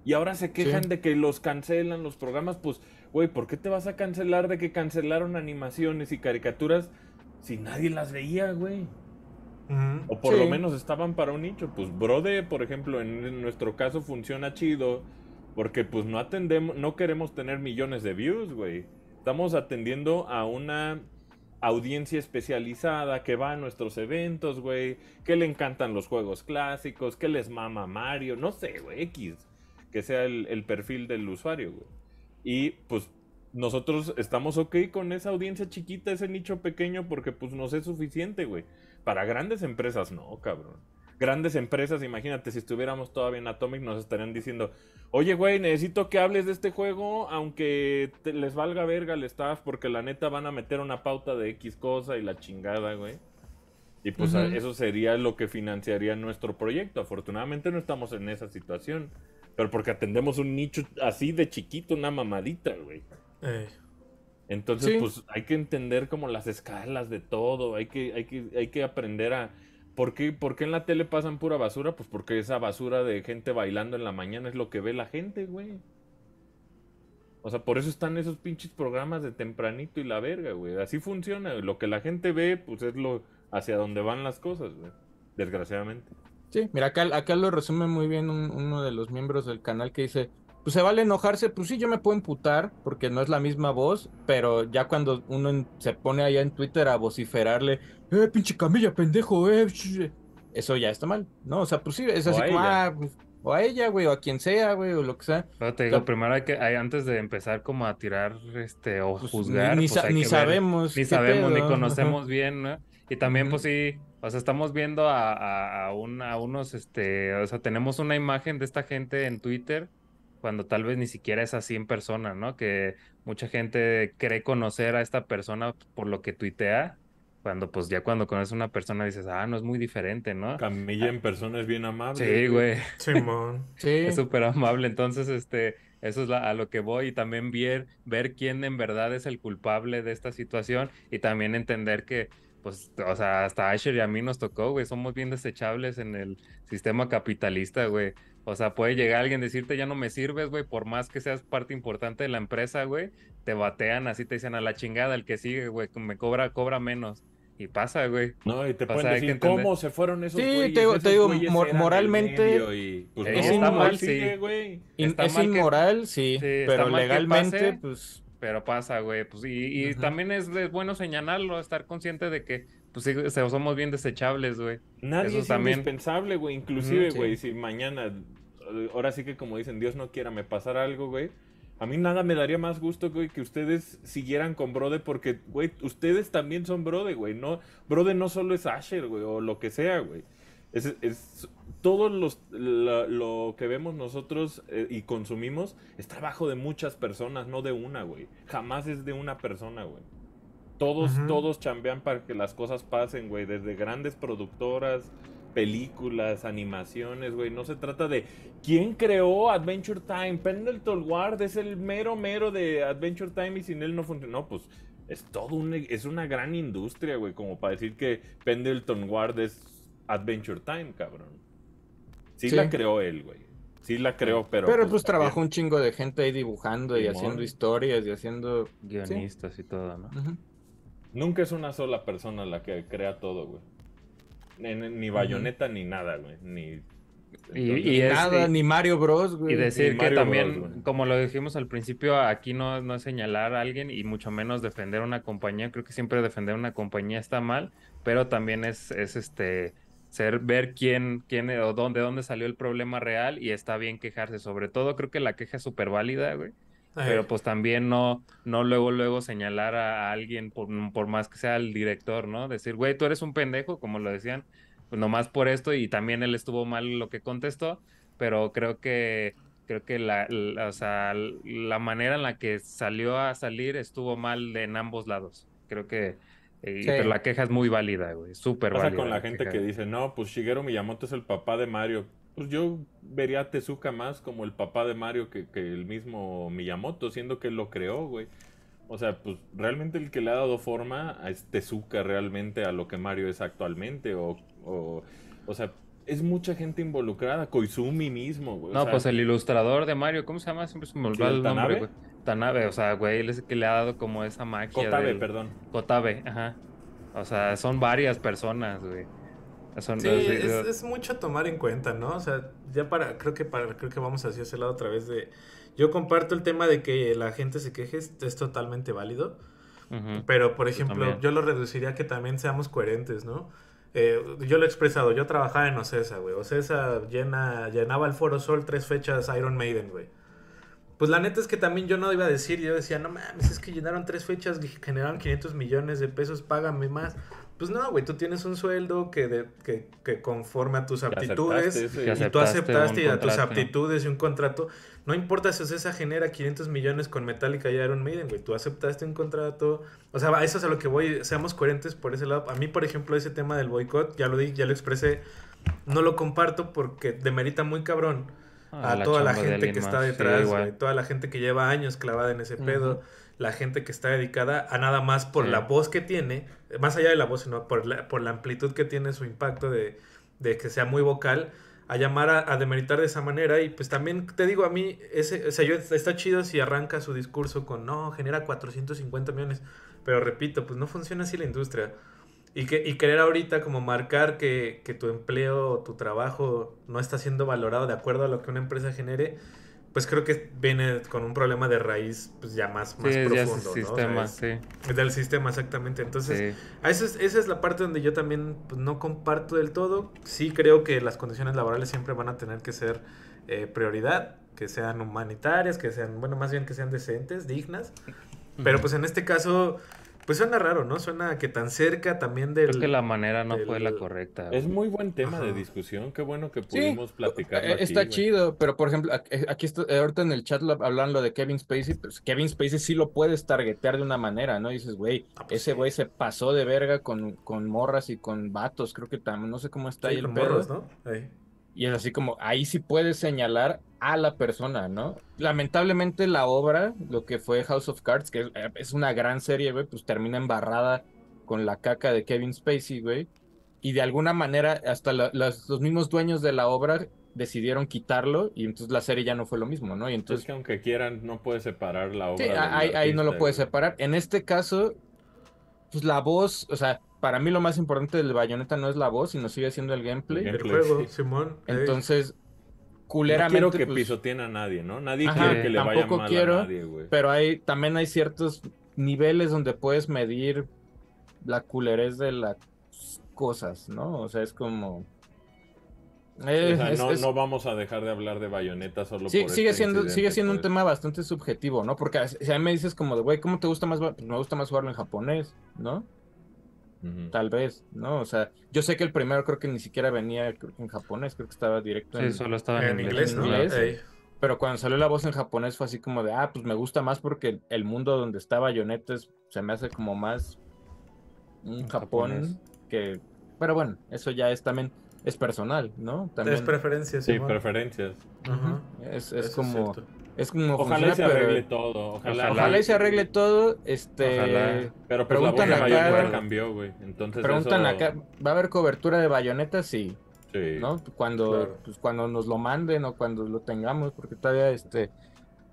Y ahora se quejan Sí. de que los cancelan los programas, pues, güey, ¿por qué te vas a cancelar de que cancelaron animaciones y caricaturas si nadie las veía, güey? O por lo menos estaban para un nicho. Pues Brode, por ejemplo, en, en nuestro caso funciona chido. Porque pues no atendemos, no queremos tener millones de views, güey. Estamos atendiendo a una audiencia especializada que va a nuestros eventos, güey. Que le encantan los juegos clásicos, que les mama Mario, no sé, güey, X. Que sea el, perfil del usuario, güey. Y pues nosotros estamos ok con esa audiencia chiquita, ese nicho pequeño, porque pues nos es suficiente, güey. Para grandes empresas, no, cabrón. Grandes empresas, imagínate, si estuviéramos todavía en Atomic, nos estarían diciendo, oye, güey, necesito que hables de este juego, aunque te- les valga verga el staff, porque la neta van a meter una pauta de X cosa y la chingada, güey. Y pues eso sería lo que financiaría nuestro proyecto. Afortunadamente no estamos en esa situación. Pero porque atendemos un nicho así de chiquito, una mamadita, güey. Eh, Entonces, Sí. pues hay que entender como las escalas de todo, hay que, hay que, hay que aprender a... ¿Por qué, en la tele pasan pura basura? Pues porque esa basura de gente bailando en la mañana es lo que ve la gente, güey. O sea, por eso están esos pinches programas de tempranito y la verga, güey. Así funciona. Lo que la gente ve, pues es lo hacia donde van las cosas, güey. Desgraciadamente. Sí, mira, acá, acá lo resume muy bien un- uno de los miembros del canal que dice, pues se vale enojarse, pues sí, yo me puedo emputar porque no es la misma voz, pero ya cuando uno se pone allá en Twitter a vociferarle, eh, pinche camilla, pendejo, eh, eso ya está mal, ¿no? O sea, pues sí, es así como, ah, pues, o a ella, güey, o a quien sea, güey, o lo que sea. Pero te digo, primero hay que, hay, antes de empezar como a tirar este o Pues, juzgar, ni, ni pues sa- hay ni que ver- sabemos. ni sabemos, ni ajá. conocemos bien, ¿no? Y también, pues sí, o sea, estamos viendo a, a, a un- a unos, este, o sea, tenemos una imagen de esta gente en Twitter cuando tal vez ni siquiera es así en persona, ¿no? Que mucha gente cree conocer a esta persona por lo que tuitea, cuando pues ya cuando conoces a una persona dices, ah, no es muy diferente, ¿no? Camilla en persona es bien amable. Sí, güey. Simón. Sí, Es súper amable, entonces este, eso es la- a lo que voy y también ver, ver quién en verdad es el culpable de esta situación y también entender que, pues, o sea, hasta Asher y a mí nos tocó, güey, somos bien desechables en el sistema capitalista, güey. O sea, puede llegar alguien y decirte ya no me sirves, güey, por más que seas parte importante de la empresa, güey, te batean, así te dicen a la chingada, el que sigue, güey, que me cobra, cobra menos. Y pasa, güey. No, y te O pueden sea, decir cómo se fueron esos Sí, güeyes. te digo- te esos digo, moralmente, y, pues, eh, mal, sigue, sí. está es mal que- inmoral, sí, pero legalmente, pase. pues... Pero pasa, güey. Pues, y y también es, es bueno señalarlo, estar consciente de que pues sí, somos bien desechables, güey. Nadie Eso es también. indispensable, güey. Inclusive, sí. güey, si mañana, ahora sí que como dicen, Dios no quiera me pasar algo, güey. A mí nada me daría más gusto, güey, que ustedes siguieran con Brode porque, güey, ustedes también son Brode, güey. No, Brode no solo es Asher, güey, o lo que sea, güey. Es, es todo los, la- lo que vemos nosotros eh, y consumimos es trabajo de muchas personas, no de una, güey. Jamás es de una persona, güey. Todos, todos chambean para que las cosas pasen, güey. Desde grandes productoras, películas, animaciones, güey. No se trata de quién creó Adventure Time. Pendleton Ward es el mero mero de Adventure Time y sin él no funciona. No, pues es todo un, es una gran industria, güey, como para decir que Pendleton Ward es Adventure Time, cabrón. Sí, Sí. la creó él, güey. Sí la creó, pero. Pero pues también- trabajó un chingo de gente ahí dibujando y haciendo historias y haciendo... Guionistas y todo, ¿no? Ujú. Nunca es una sola persona la que crea todo, güey. Ni, bayoneta ni nada, güey. Ni. Y- Entonces, y es- Nada, ni Mario Bros, güey. Y decir que también, güey. como lo dijimos al principio, aquí no, no es señalar a alguien y mucho menos defender una compañía. Creo que siempre defender una compañía está mal, pero también es, es este ser ver quién, quién o dónde, dónde salió el problema real y está bien quejarse. Sobre todo, creo que la queja es súper válida, güey. Pero pues también no, no luego, luego señalar a, alguien por, por más que sea el director, ¿no? Decir, güey, tú eres un pendejo, como lo decían, pues nomás por esto, y también él estuvo mal lo que contestó, pero creo que, creo que la, la- o sea, la manera en la que salió a salir estuvo mal en ambos lados. Creo que, eh, Sí. pero la queja es muy válida, güey, súper pasa válida. con la gente queja. que dice, no, pues Shigeru Miyamoto es el papá de Mario. Pues yo vería a Tezuka más como el papá de Mario que, que el mismo Miyamoto, siendo que él lo creó, güey. O sea, pues realmente el que le ha dado forma es Tezuka realmente a lo que Mario es actualmente. O, o, o sea, es mucha gente involucrada. Koizumi mismo, güey. o No, sea, pues el ilustrador de Mario, ¿cómo se llama? Siempre se me olvida ¿Quién, el nombre, Tanabe? güey. Tanabe, o sea, güey, él es el que le ha dado como esa magia. Kotabe, del- perdón. Kotabe, ajá. O sea, son varias personas, güey. Sí, es, es mucho tomar en cuenta, ¿no? O sea, ya para, creo que para, creo que vamos hacia ese lado otra vez de. Yo comparto el tema de que la gente se queje, es, es totalmente válido. Pero, por ejemplo, yo lo reduciría a que también seamos coherentes, ¿no? Eh, yo lo he expresado, yo trabajaba en Ocesa, güey. Ocesa llena, llenaba el Foro Sol tres fechas Iron Maiden, güey. Pues la neta es que también yo no iba a decir, yo decía, no mames, es que llenaron tres fechas, generaron 500 millones de pesos, págame más. Pues no, güey, tú tienes un sueldo que, de- que, que conforme a tus aptitudes aceptaste y tú aceptaste y a tus aptitudes y un contrato. No importa si Ocesa genera 500 millones con Metallica y Iron Maiden, güey. Tú aceptaste un contrato. O sea, a eso es a lo que voy. Seamos coherentes por ese lado. A mí, por ejemplo, ese tema del boicot, ya lo di, ya lo expresé. No lo comparto porque demerita muy cabrón Ah, a toda la gente que está más, detrás, güey, toda la gente que lleva años clavada en ese pedo, la gente que está dedicada a nada más por Sí. la voz que tiene, más allá de la voz, sino por la, por la amplitud que tiene su impacto de, de que sea muy vocal, a llamar a, a demeritar de esa manera. Y pues también te digo, a mí, ese, o sea, yo, está chido si arranca su discurso con, no, genera 450 millones, pero repito, pues no funciona así la industria. Y, que, y querer ahorita como marcar que, que tu empleo tu trabajo no está siendo valorado de acuerdo a lo que una empresa genere, pues creo que viene con un problema de raíz pues ya más, Sí, más es- ya es profundo. ¿no? O sea, sistema, es- sí. es del sistema, exactamente. Entonces, sí. a esa, es, esa es la parte donde yo también pues, no comparto del todo. Sí creo que las condiciones laborales siempre van a tener que ser eh, prioridad, que sean humanitarias, que sean, bueno, más bien que sean decentes, dignas. Pero pues en este caso, pues suena raro, ¿no? Suena que tan cerca también del... Creo que la manera no fue la correcta. Es muy buen tema de discusión. Qué bueno que Sí, pudimos platicarlo Eh, aquí, Está güey. chido, pero por ejemplo, aquí, aquí está, eh, ahorita en el chat hablan lo de Kevin Spacey, pues Kevin Spacey sí lo puedes targetear de una manera, ¿no? Y dices, güey, Ah, pues ese sí. güey se pasó de verga con, con morras y con vatos, creo que también, no sé cómo está Sí, ahí el con pedo. morros, ¿no? Ahí. Y es así como, ahí sí puedes señalar a la persona, ¿no? Lamentablemente la obra, lo que fue House of Cards, que es, eh, es una gran serie, güey, pues termina embarrada con la caca de Kevin Spacey, güey. Y de alguna manera, hasta la- las- los mismos dueños de la obra decidieron quitarlo y entonces la serie ya no fue lo mismo, ¿no? Y Es entonces, que aunque quieran, no puedes separar la obra. sí, ahí, ahí no lo güey. separar. En este caso, pues la voz, o sea, para mí lo más importante del Bayonetta no es la voz, sino sigue siendo el gameplay. El juego, sí. Simón. Entonces, No culeramente, quiero que pues, pisoteen a nadie, ¿no? Nadie Ajá, quiere que le vaya tampoco mal quiero, a nadie, güey. Pero hay, también hay ciertos niveles donde puedes medir la culerez de las cosas, ¿no? O sea, es como... Eh, O sea, es- no, es- no vamos a dejar de hablar de bayoneta solo sí, por sigue este siendo, sigue siendo un pues. tema bastante subjetivo, ¿no? Porque si a mí me dices como de, güey, ¿cómo te gusta más? Pues me gusta más jugarlo en japonés, ¿no? Tal vez, ¿no? O sea, yo sé que el primero creo que ni siquiera venía en japonés, creo que estaba directo Sí, en... solo estaba En inglés, ¿no? inglés. Pero cuando salió la voz en japonés fue así como de, ah, pues me gusta más porque el mundo donde está Bayonetta es- se me hace como más un Japón japonés. que... Pero bueno, eso ya es también, es personal, ¿no? También Es preferencia, Sí, preferencias. Es, es es como... Es como Ojalá y se pero- arregle todo. Ojalá, Ojalá y se arregle todo, este... Ojalá. Pero pues la Preguntan de acá, cambió, güey. Entonces Preguntan eso- acá, ¿va a haber cobertura de Bayonetta? Sí, Sí. ¿no? Cuando, Claro. pues, cuando nos lo manden o cuando lo tengamos, porque todavía, este,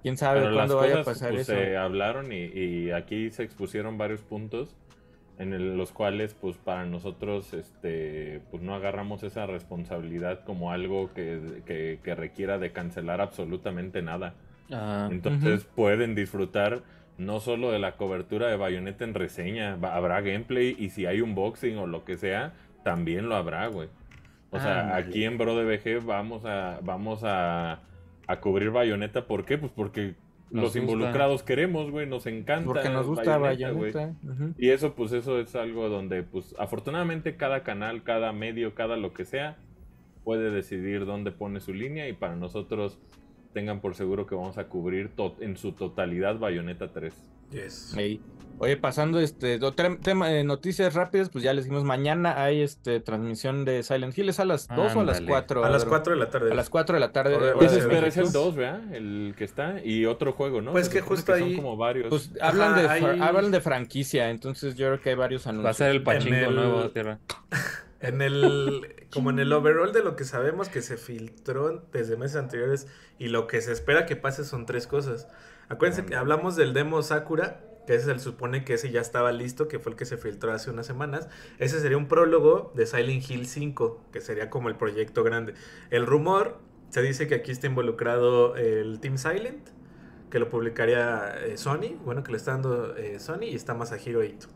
quién sabe Pero cuándo vaya a pasar pues, eso. se hablaron y, y aquí se expusieron varios puntos en el- los cuales pues para nosotros este pues no agarramos esa responsabilidad como algo que, que- que requiera de cancelar absolutamente nada. Ah, Entonces pueden disfrutar no solo de la cobertura de Bayonetta en reseña, va- habrá gameplay y si hay unboxing o lo que sea, también lo habrá, güey. O sea, aquí en Bro de BG vamos a vamos a, a cubrir Bayonetta, ¿por qué? Pues porque Nos los gusta. involucrados queremos, güey, nos encanta. porque nos gusta Bayonetta, ujú. Y eso, pues eso es algo donde, pues afortunadamente cada canal, cada medio, cada lo que sea, puede decidir dónde pone su línea y para nosotros tengan por seguro que vamos a cubrir to- en su totalidad Bayonetta 3. Yes. Oye, pasando este tema de noticias rápidas, pues ya les dijimos, mañana hay este transmisión de Silent Hill, ¿es a las 2 o a las Ándale. 4? A las 4 de la tarde. A las 4 de la tarde. De Pues de es el México. 2, ¿verdad? El que está. Y otro juego, ¿no? Pues Se que justo son ahí- como varios. Pues hablan, de, hay- hablan de franquicia, entonces yo creo que hay varios anuncios. va a ser el pachinko el- nuevo, tierra. En el, como en el overall de lo que sabemos que se filtró desde meses anteriores y lo que se espera que pase son tres cosas. Acuérdense que hablamos del demo Sakura, que ese se supone que ese ya estaba listo, que fue el que se filtró hace unas semanas. Ese sería un prólogo de Silent Hill 5, que sería como el proyecto grande. El rumor, se dice que aquí está involucrado el Team Silent, que lo publicaría eh, Sony, bueno, que le está dando eh, Sony, y está Masahiro Ito.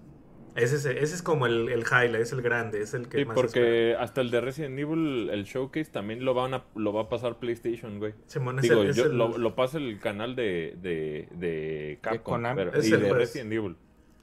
Ese es, ese es como el, el highlight, es el grande, es el que Sí, más porque hasta el de Resident Evil, el showcase, también lo, van a, lo va a pasar PlayStation, güey. Simón, es Digo, el- es el- lo, lo pasa el canal de, de, de Capcom pero- Es y el de. Resident Evil.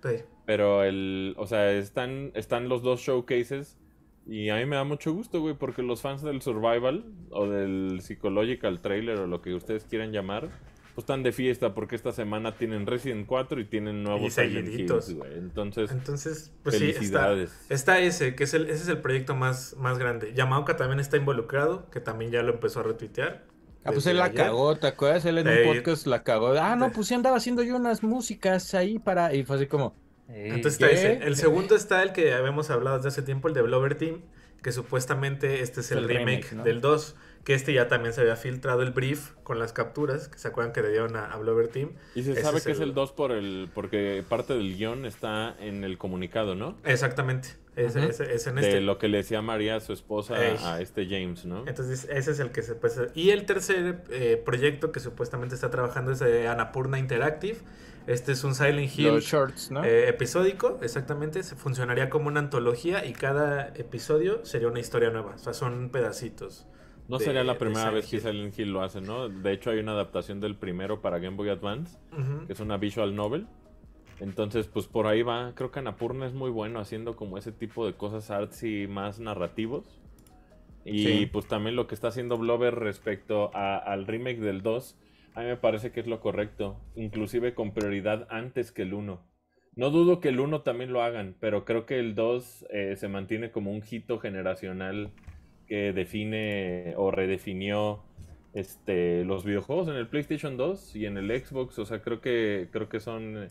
sí. Pero el, o sea, están, están los dos showcases y a mí me da mucho gusto, güey, porque los fans del Survival o del Psychological Trailer o lo que ustedes quieran llamar, pues están de fiesta porque esta semana tienen Resident 4 y tienen nuevos seguiditos. Entonces, Entonces, pues sí, está, felicidades. está ese, que es el, ese es el proyecto más, más grande. Yamaoka también está involucrado, que también ya lo empezó a retuitear. Ah, pues él la ayer. cagó, ¿te acuerdas? Él en un podcast la cagó. Ah, no, pues sí andaba haciendo yo unas músicas ahí para... Y fue así como... Entonces ¿Qué? está ese. El segundo está el que habíamos hablado desde hace tiempo, el de Blover Team, que supuestamente este es el, El remake, remake, ¿no? del 2, que este ya también se había filtrado el brief con las capturas, que se acuerdan que le dieron a, a Blover Team. Y se ese sabe es que es el- el 2 por el, porque parte del guion está en el comunicado, ¿no? Exactamente, Ujú. ese- es en De este. lo que le decía María a su esposa Ey. a este James, ¿no? Entonces, ese es el que se puede Y el tercer eh, proyecto que supuestamente está trabajando es de Annapurna Interactive. Este es un Silent Hill Los shorts, ¿no? eh, episódico, exactamente. Se funcionaría como una antología y cada episodio sería una historia nueva. O sea, son pedacitos. No de- sería la primera vez que. Silent Hill lo hace, ¿no? De hecho, hay una adaptación del primero para Game Boy Advance, que es una visual novel. Entonces, pues por ahí va. Creo que Anapurna es muy bueno haciendo como ese tipo de cosas artsy más narrativos. Y Sí. pues también lo que está haciendo Blover respecto a- al remake del 2, a mí me parece que es lo correcto. Inclusive con prioridad antes que el 1. No dudo que el 1 también lo hagan, pero creo que el 2 eh, se mantiene como un hito generacional que define o redefinió este, los videojuegos en el PlayStation 2 y en el Xbox. O sea, creo que, creo que son...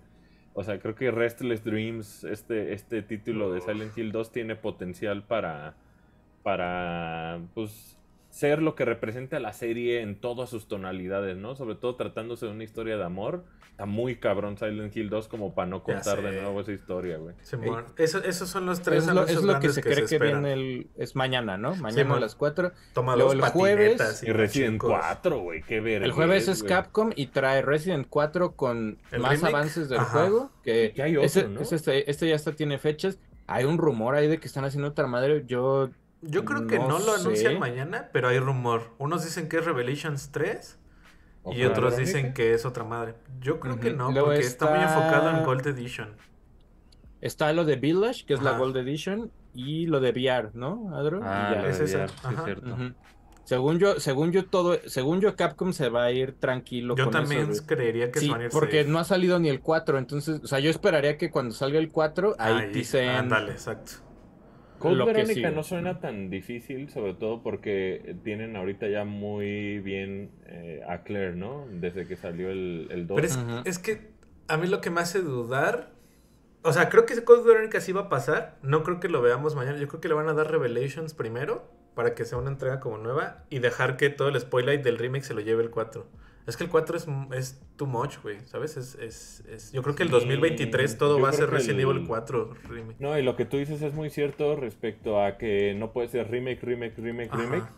O sea, creo que Restless Dreams, este, este título de Silent Hill 2 tiene potencial para, para, pues, ser lo que representa la serie en todas sus tonalidades, ¿no? Sobre todo tratándose de una historia de amor. Está muy cabrón Silent Hill 2 como para no contar de nuevo esa historia, güey. Simón. Eso- esos son los tres es lo, es anuncios lo que se cree que, se viene el... Es mañana, ¿no? Mañana Simón. a las 4. Toma Luego dos el jueves- Y Resident pachecos. 4, güey, qué ver. El jueves es Capcom y trae Resident 4 con ¿El más remake? avances del Ajá. juego. Que Y hay otro, ese, ¿no? ese este, este ya está, tiene fechas. Hay un rumor ahí de que están haciendo otra madre. Yo Yo creo que No no, lo sé. anuncian mañana, pero hay rumor. Unos dicen que es Revelations 3 y otros dicen que es otra madre. Yo creo que no, Luego porque está... muy enfocado en Gold Edition. Está lo de Village, que es la. Gold Edition, y lo de VR, ¿no, Adro? Y Ah, ya. Es esa, VR, sí, ajá. cierto. Según yo, según yo todo, según yo Capcom se va a ir tranquilo Yo con también eso, creería que Sí, se van a ir porque safe. no ha salido ni el 4, entonces, o sea, yo esperaría que cuando salga el 4, ahí, Ahí, dicen Ándale, exacto. Code lo Verónica no suena tan difícil, sobre todo porque tienen ahorita ya muy bien eh, a Claire, ¿no? Desde que salió el, el 2. Pero es, es que a mí lo que me hace dudar. O sea, creo que ese Code Verónica sí va a pasar. No creo que lo veamos mañana. Yo creo que le van a dar Revelations primero. Para que sea una entrega como nueva. Y dejar que todo el spoiler del remake se lo lleve el 4. Es que el 4 es, es too much, güey. ¿Sabes? Es, es, es- Yo creo que el Sí, 2023 todo yo va a ser Resident el- Evil 4 remake. No, y lo que tú dices es muy cierto respecto a que no puede ser remake, remake, remake, Ajá. remake.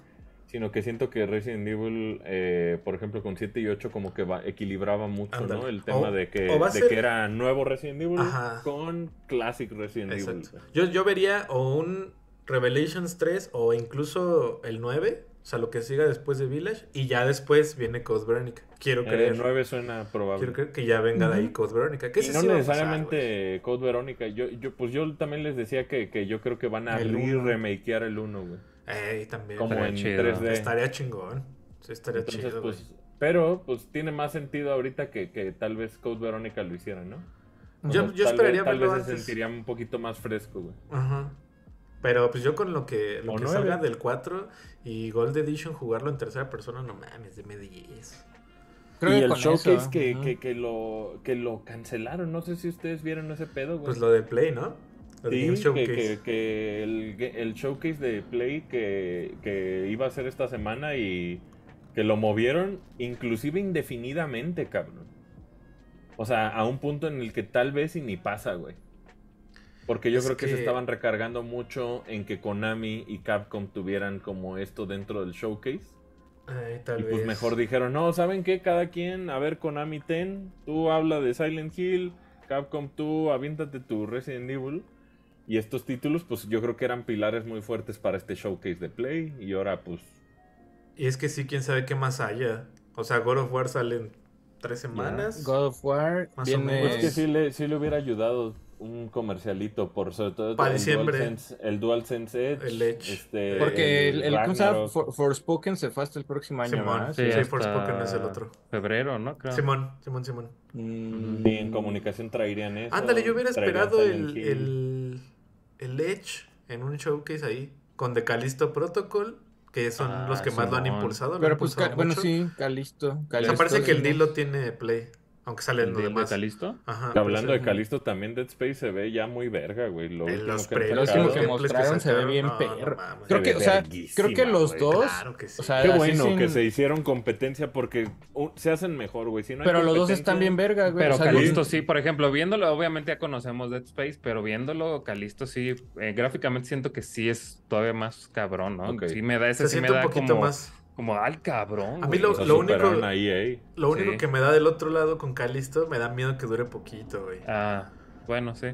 Sino que siento que Resident Evil, eh, por ejemplo, con 7 y 8 como que va, equilibraba mucho, ¿no? Ándale. El tema O- de, que, de ser- que era nuevo Resident Evil Ajá. con Classic Resident Exacto. Evil. Yo, yo vería o un Revelations 3 o incluso el 9. O sea, lo que siga después de Village. Y ya después viene Code Verónica. Quiero Eh, creer. 9 suena probable. Quiero creer que ya venga de ahí Code Verónica. Que Y no necesariamente Code Verónica. Yo, yo, pues yo también les decía que, que yo creo que van a El uno. re-remakear el 1, güey. Ey, también. Como Estaría en chido. 3D. Estaría chingón. Sí, estaría Entonces, chido, güey. pues, pero pues tiene más sentido ahorita que, que tal vez Code Verónica lo hiciera, ¿no? O Yo, sea, yo tal esperaría vez, tal vez se antes. sentiría un poquito más fresco, güey. Ajá. Pero pues yo con lo que, lo O que nueve. salga del 4 y Gold Edition jugarlo en tercera persona, no mames, de 10. Creo y que el showcase eso, que, que, que lo, que lo cancelaron, no sé si ustedes vieron ese pedo, güey. Pues lo de Play, ¿no? Lo de Sí, Showcase. que, que el, el showcase de Play que, que iba a ser esta semana y que lo movieron inclusive indefinidamente, cabrón. O sea, a un punto en el que tal vez y ni pasa, güey. Porque yo Es creo que, se que- estaban recargando mucho en que Konami y Capcom tuvieran como esto dentro del showcase. Ay, tal y pues vez. mejor dijeron, no, ¿saben qué? Cada quien, a ver, Konami ten, tú habla de Silent Hill, Capcom tú, aviéntate tu Resident Evil. Y estos títulos, pues yo creo que eran pilares muy fuertes para este showcase de Play. Y ahora, pues, Y es que sí, quién sabe qué más haya. O sea, God of War sale en tres semanas. God of War Más o menos. pues que sí le, sí le hubiera ayudado un comercialito por sobre todo Pa' el diciembre. DualSense, el DualSense Edge. El Edge. Este, Porque el, el. Ragnarok. For- Forspoken se fue hasta el próximo año, Simón. Sí, hasta Forspoken es el otro. Febrero, ¿no? Creo. Simón, Simón, Simón. Mm, Sí, en comunicación traerían eso. Ándale, yo hubiera esperado el, el, el Edge en un showcase ahí. Con The Callisto Protocol, que son Ah, los que más lo han impulsado. lo Pero han pues, impulsado bueno, sí, Calisto. O sea, Calisto parece que el sí. deal lo tiene Play. Aunque sale en ¿El lo deal de demás. Calisto? Ajá, Hablando pues, de Calisto, también Dead Space se ve ya muy verga, güey. Lo En último los que pre- que mostraron se ve bien no, perro. Creo que, o sea, creo que los güey. dos, Claro que sí. o sea, Qué bueno sin- que se hicieron competencia porque se hacen mejor, güey. Si no hay Pero los dos están bien verga, güey. Pero o sea, Calisto los- sí, por ejemplo, viéndolo, obviamente ya conocemos Dead Space, pero viéndolo, Calisto sí, eh, gráficamente siento que sí es todavía más cabrón, ¿no? Sí me da ese, Se sí me siente un da poquito como, más. Como al cabrón. A mí lo- lo único- EA. Lo único Sí. que me da del otro lado con Calisto, me da miedo que dure poquito, güey. Ah, bueno, sí.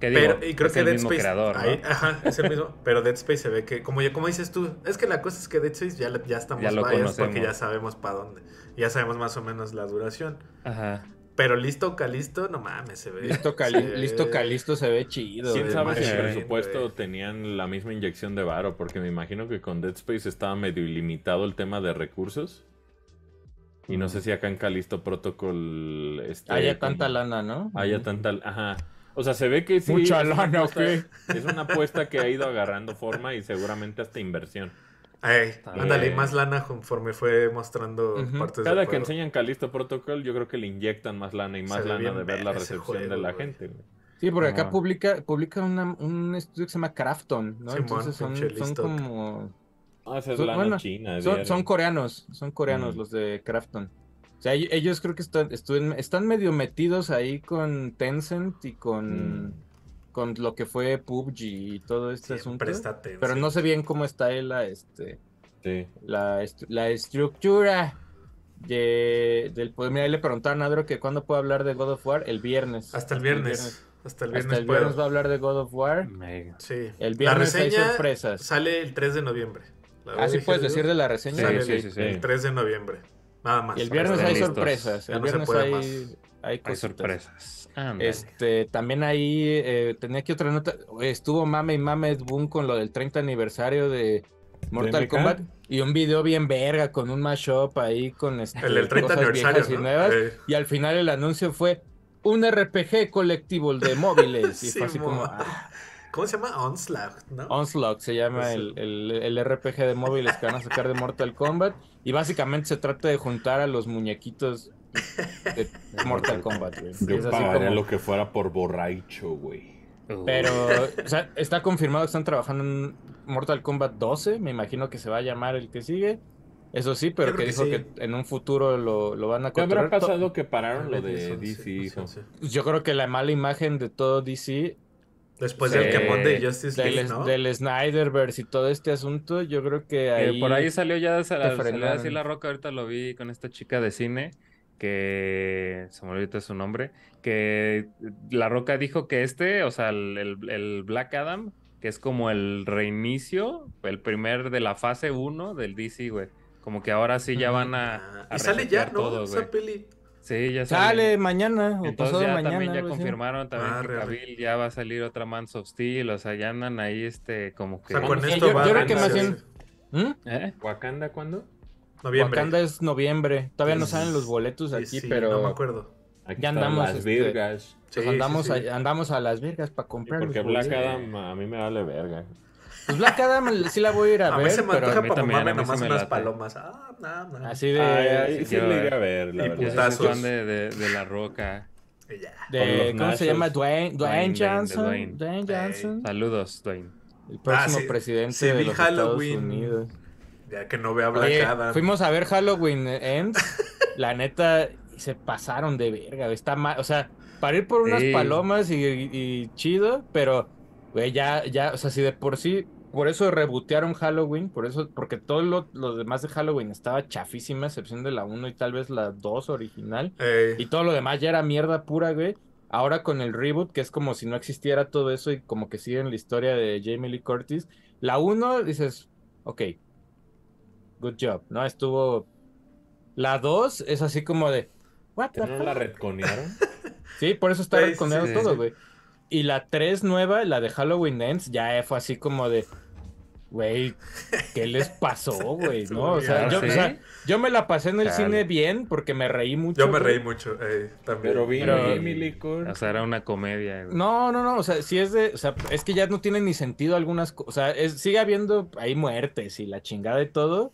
Digo, Pero, y creo es que el Dead mismo Space. creador, ¿no? ahí- ajá, es el mismo. pero Dead Space se ve que, como, ya, como dices tú, es que la cosa es que Dead Space ya, ya estamos Ya lo porque ya sabemos para dónde. Ya sabemos más o menos la duración. Ajá. Pero listo Calisto, no mames, se ve. Listo, Cali- se ve- listo Calisto se ve chido. ¿Quién sabe si güey. presupuesto tenían la misma inyección de varo? Porque me imagino que con Dead Space estaba medio ilimitado el tema de recursos. Y no sé si acá en Calisto Protocol este, Haya como- tanta lana, ¿no? Haya tanta... Ajá. O sea, se ve que sí. Mucha lana, ¿o apuesta- Es una apuesta que ha ido agarrando forma y seguramente hasta inversión. Ay, ándale, y más lana conforme fue mostrando Ujú. partes Cada del que juego. enseñan Calisto Protocol, yo creo que le inyectan más lana y más lana de ver la recepción de la gente. Sí, porque acá publica, publica una- un estudio que se llama Crafton, ¿no? Simón, Entonces son, son como... Ah, esa es Son- lana bueno, china. Son, coreanos, son coreanos Mm. los de Crafton. O sea, ell- ellos creo que están, están medio metidos ahí con Tencent y con, Mm. Con lo que fue PUBG y todo este asunto. Siempre está tenso. Pero no sé bien cómo está ahí la, este, Sí. la, est- la estructura de, del poder. Mira, ahí le preguntaron a Adro que cuándo puede hablar de God of War. El viernes. Hasta el viernes. Hasta el viernes. Hasta el puedo. viernes va a hablar de God of War. Mega. Sí. El La viernes hay reseña sorpresas. Sale el 3 de noviembre. ¿La Ah, puedes decir, de la reseña. Sí, Sale sí, el, sí, sí. el 3 de noviembre. Nada más. Y el viernes hay listos. sorpresas. Ya El viernes puede hay, más. hay Hay sorpresas. Este, también ahí eh, tenía aquí otra nota. Estuvo mame y mame Ed Boon con lo del 30 aniversario de Mortal? Kombat. Y un video bien verga con un mashup ahí con este, El del 30 cosas viejas aniversario. y nuevas. Eh, Y al final el anuncio fue un RPG colectivo de móviles. Y fue así como, ah, ¿Cómo se llama? Onslaught, ¿no? Onslaught se llama el- el RPG de móviles que van a sacar de Mortal Kombat. Y básicamente se trata de juntar a los muñequitos de Mortal Kombat. güey. Yo es pagaría como- lo que fuera por borracho, güey. Pero, o sea, está confirmado que están trabajando en Mortal Kombat 12. Me imagino que se va a llamar el que sigue. Eso sí, pero que dijo sí. que en un futuro lo, lo van a ¿Qué habrá controlar. Pasado que pararon lo de DC, sí, hijo? sí, sí. Yo creo que la mala imagen de todo DC, Después Sí. del quemón de Justice del, League, ¿no? del Snyderverse y todo este asunto, yo creo que Eh, ahí... por ahí salió ya salió así la roca, ahorita lo vi con esta chica de cine, que se me olvidó su nombre, que la roca dijo que este, o sea, el, el- el Black Adam, que es como el reinicio, el primer de la fase 1 del DC, güey. Como que ahora sí ya van a, Ah, a y sale ya, ¿no? todo, Esa peli. Sí, ya Sale sale. mañana o Entonces pasado ya mañana. también ya confirmaron también que Arre, arre. Cavill ya va a salir otra Man of Steel, o sea, ya andan ahí este como O que... sea, con Sí, esto yo- va yo a creo que más bien- ¿Mm? ¿Eh? ¿Wakanda cuándo? Noviembre. Wakanda es noviembre. Todavía no Sí, salen los boletos Sí, aquí, sí, pero No me acuerdo. Aquí Ya andamos, Las este, Virgas. Sí, pues andamos, sí, sí. A, andamos a Las Vegas para Sí, comprar porque los Black. Adam a mí me vale verga. Pues Black Adam sí la voy a ir a, A, ver, mí se me antoja para a sí nomás unas late. palomas. Ah, no, no. así de... Ay, ay, sí iré a ver, la Y sí Putazos. de, de, de La Roca. De- ¿Cómo se llama? Dwayne, Dwayne Dwayne, Johnson. Dwayne. Dwayne Johnson. Saludos, Dwayne. El próximo Ah, sí. presidente Sí, de los Halloween. Estados Unidos. Ya que no vea Black Oye, Adam. fuimos a ver Halloween Ends. la neta, se pasaron de verga. Está mal. O sea, para ir por unas Sí. palomas y, y chido, pero, güey, ya, ya, o sea, si de por sí, por eso rebotearon Halloween, por eso, porque todo lo, lo demás de Halloween estaba chafísima, excepción de la 1 y tal vez la 2 original. Ey, Y todo lo demás ya era mierda pura, güey. Ahora con el reboot, que es como si no existiera todo eso y como que siguen la historia de Jamie Lee Curtis. La 1 dices, ok, good job, ¿no? Estuvo... La 2 es así como de, what the ¿Que no fuck? la retconearon? Sí, por eso está Sí, sí, todo, sí. güey. Y la 3 nueva, la de Halloween Ends, ya fue así como de, güey, ¿qué les pasó, güey? ¿No? O sea, yo, ¿sí? o sea, yo me la pasé en el cine bien porque me reí mucho. Yo me güey. reí mucho. ey, también. Pero vino Pero-. O sea, era una comedia. güey. No, no, no, o sea, sí es de, o sea, es que ya no tiene ni sentido algunas cosas, o sea, es- sigue habiendo ahí muertes y la chingada y todo,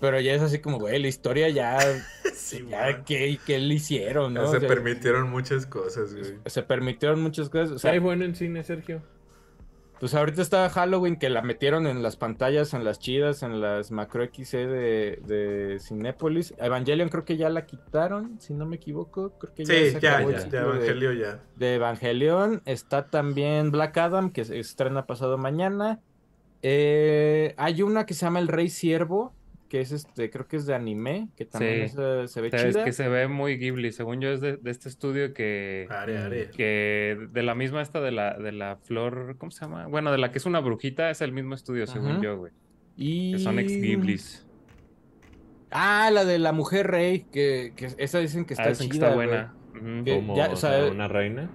pero ya es así como, güey, la historia ya, Sí, ya. ¿qué, qué le hicieron, no? Ya O se sea, permitieron muchas cosas, güey. se permitieron muchas cosas, o sea, ¿Hay bueno en cine, Sergio? pues ahorita estaba Halloween que la metieron en las pantallas, en las chidas, en las macro XC de, de Cinépolis, Evangelion creo que ya la quitaron, si no me equivoco, creo que ya Sí, se ya, acabó el ya, ya, ciclo de- Evangelio ya. de Evangelion. Está también Black Adam, que se estrena pasado mañana. Eh, hay una que se llama El Rey Siervo, que es este, creo que es de anime, que también Sí. es, se ve O sea, es chida. que se ve muy Ghibli. Según yo, es de, de este estudio que, Are, are. que de la misma esta de la, de la flor, ¿cómo se llama? Bueno, de la que es una brujita, es el mismo estudio, según Ajá. yo, güey. Y... Que son ex Ghiblis. Ah, la de la mujer rey, que, que esa dicen que está Ah, dicen que está buena. Que- Como ya, o sea, una reina.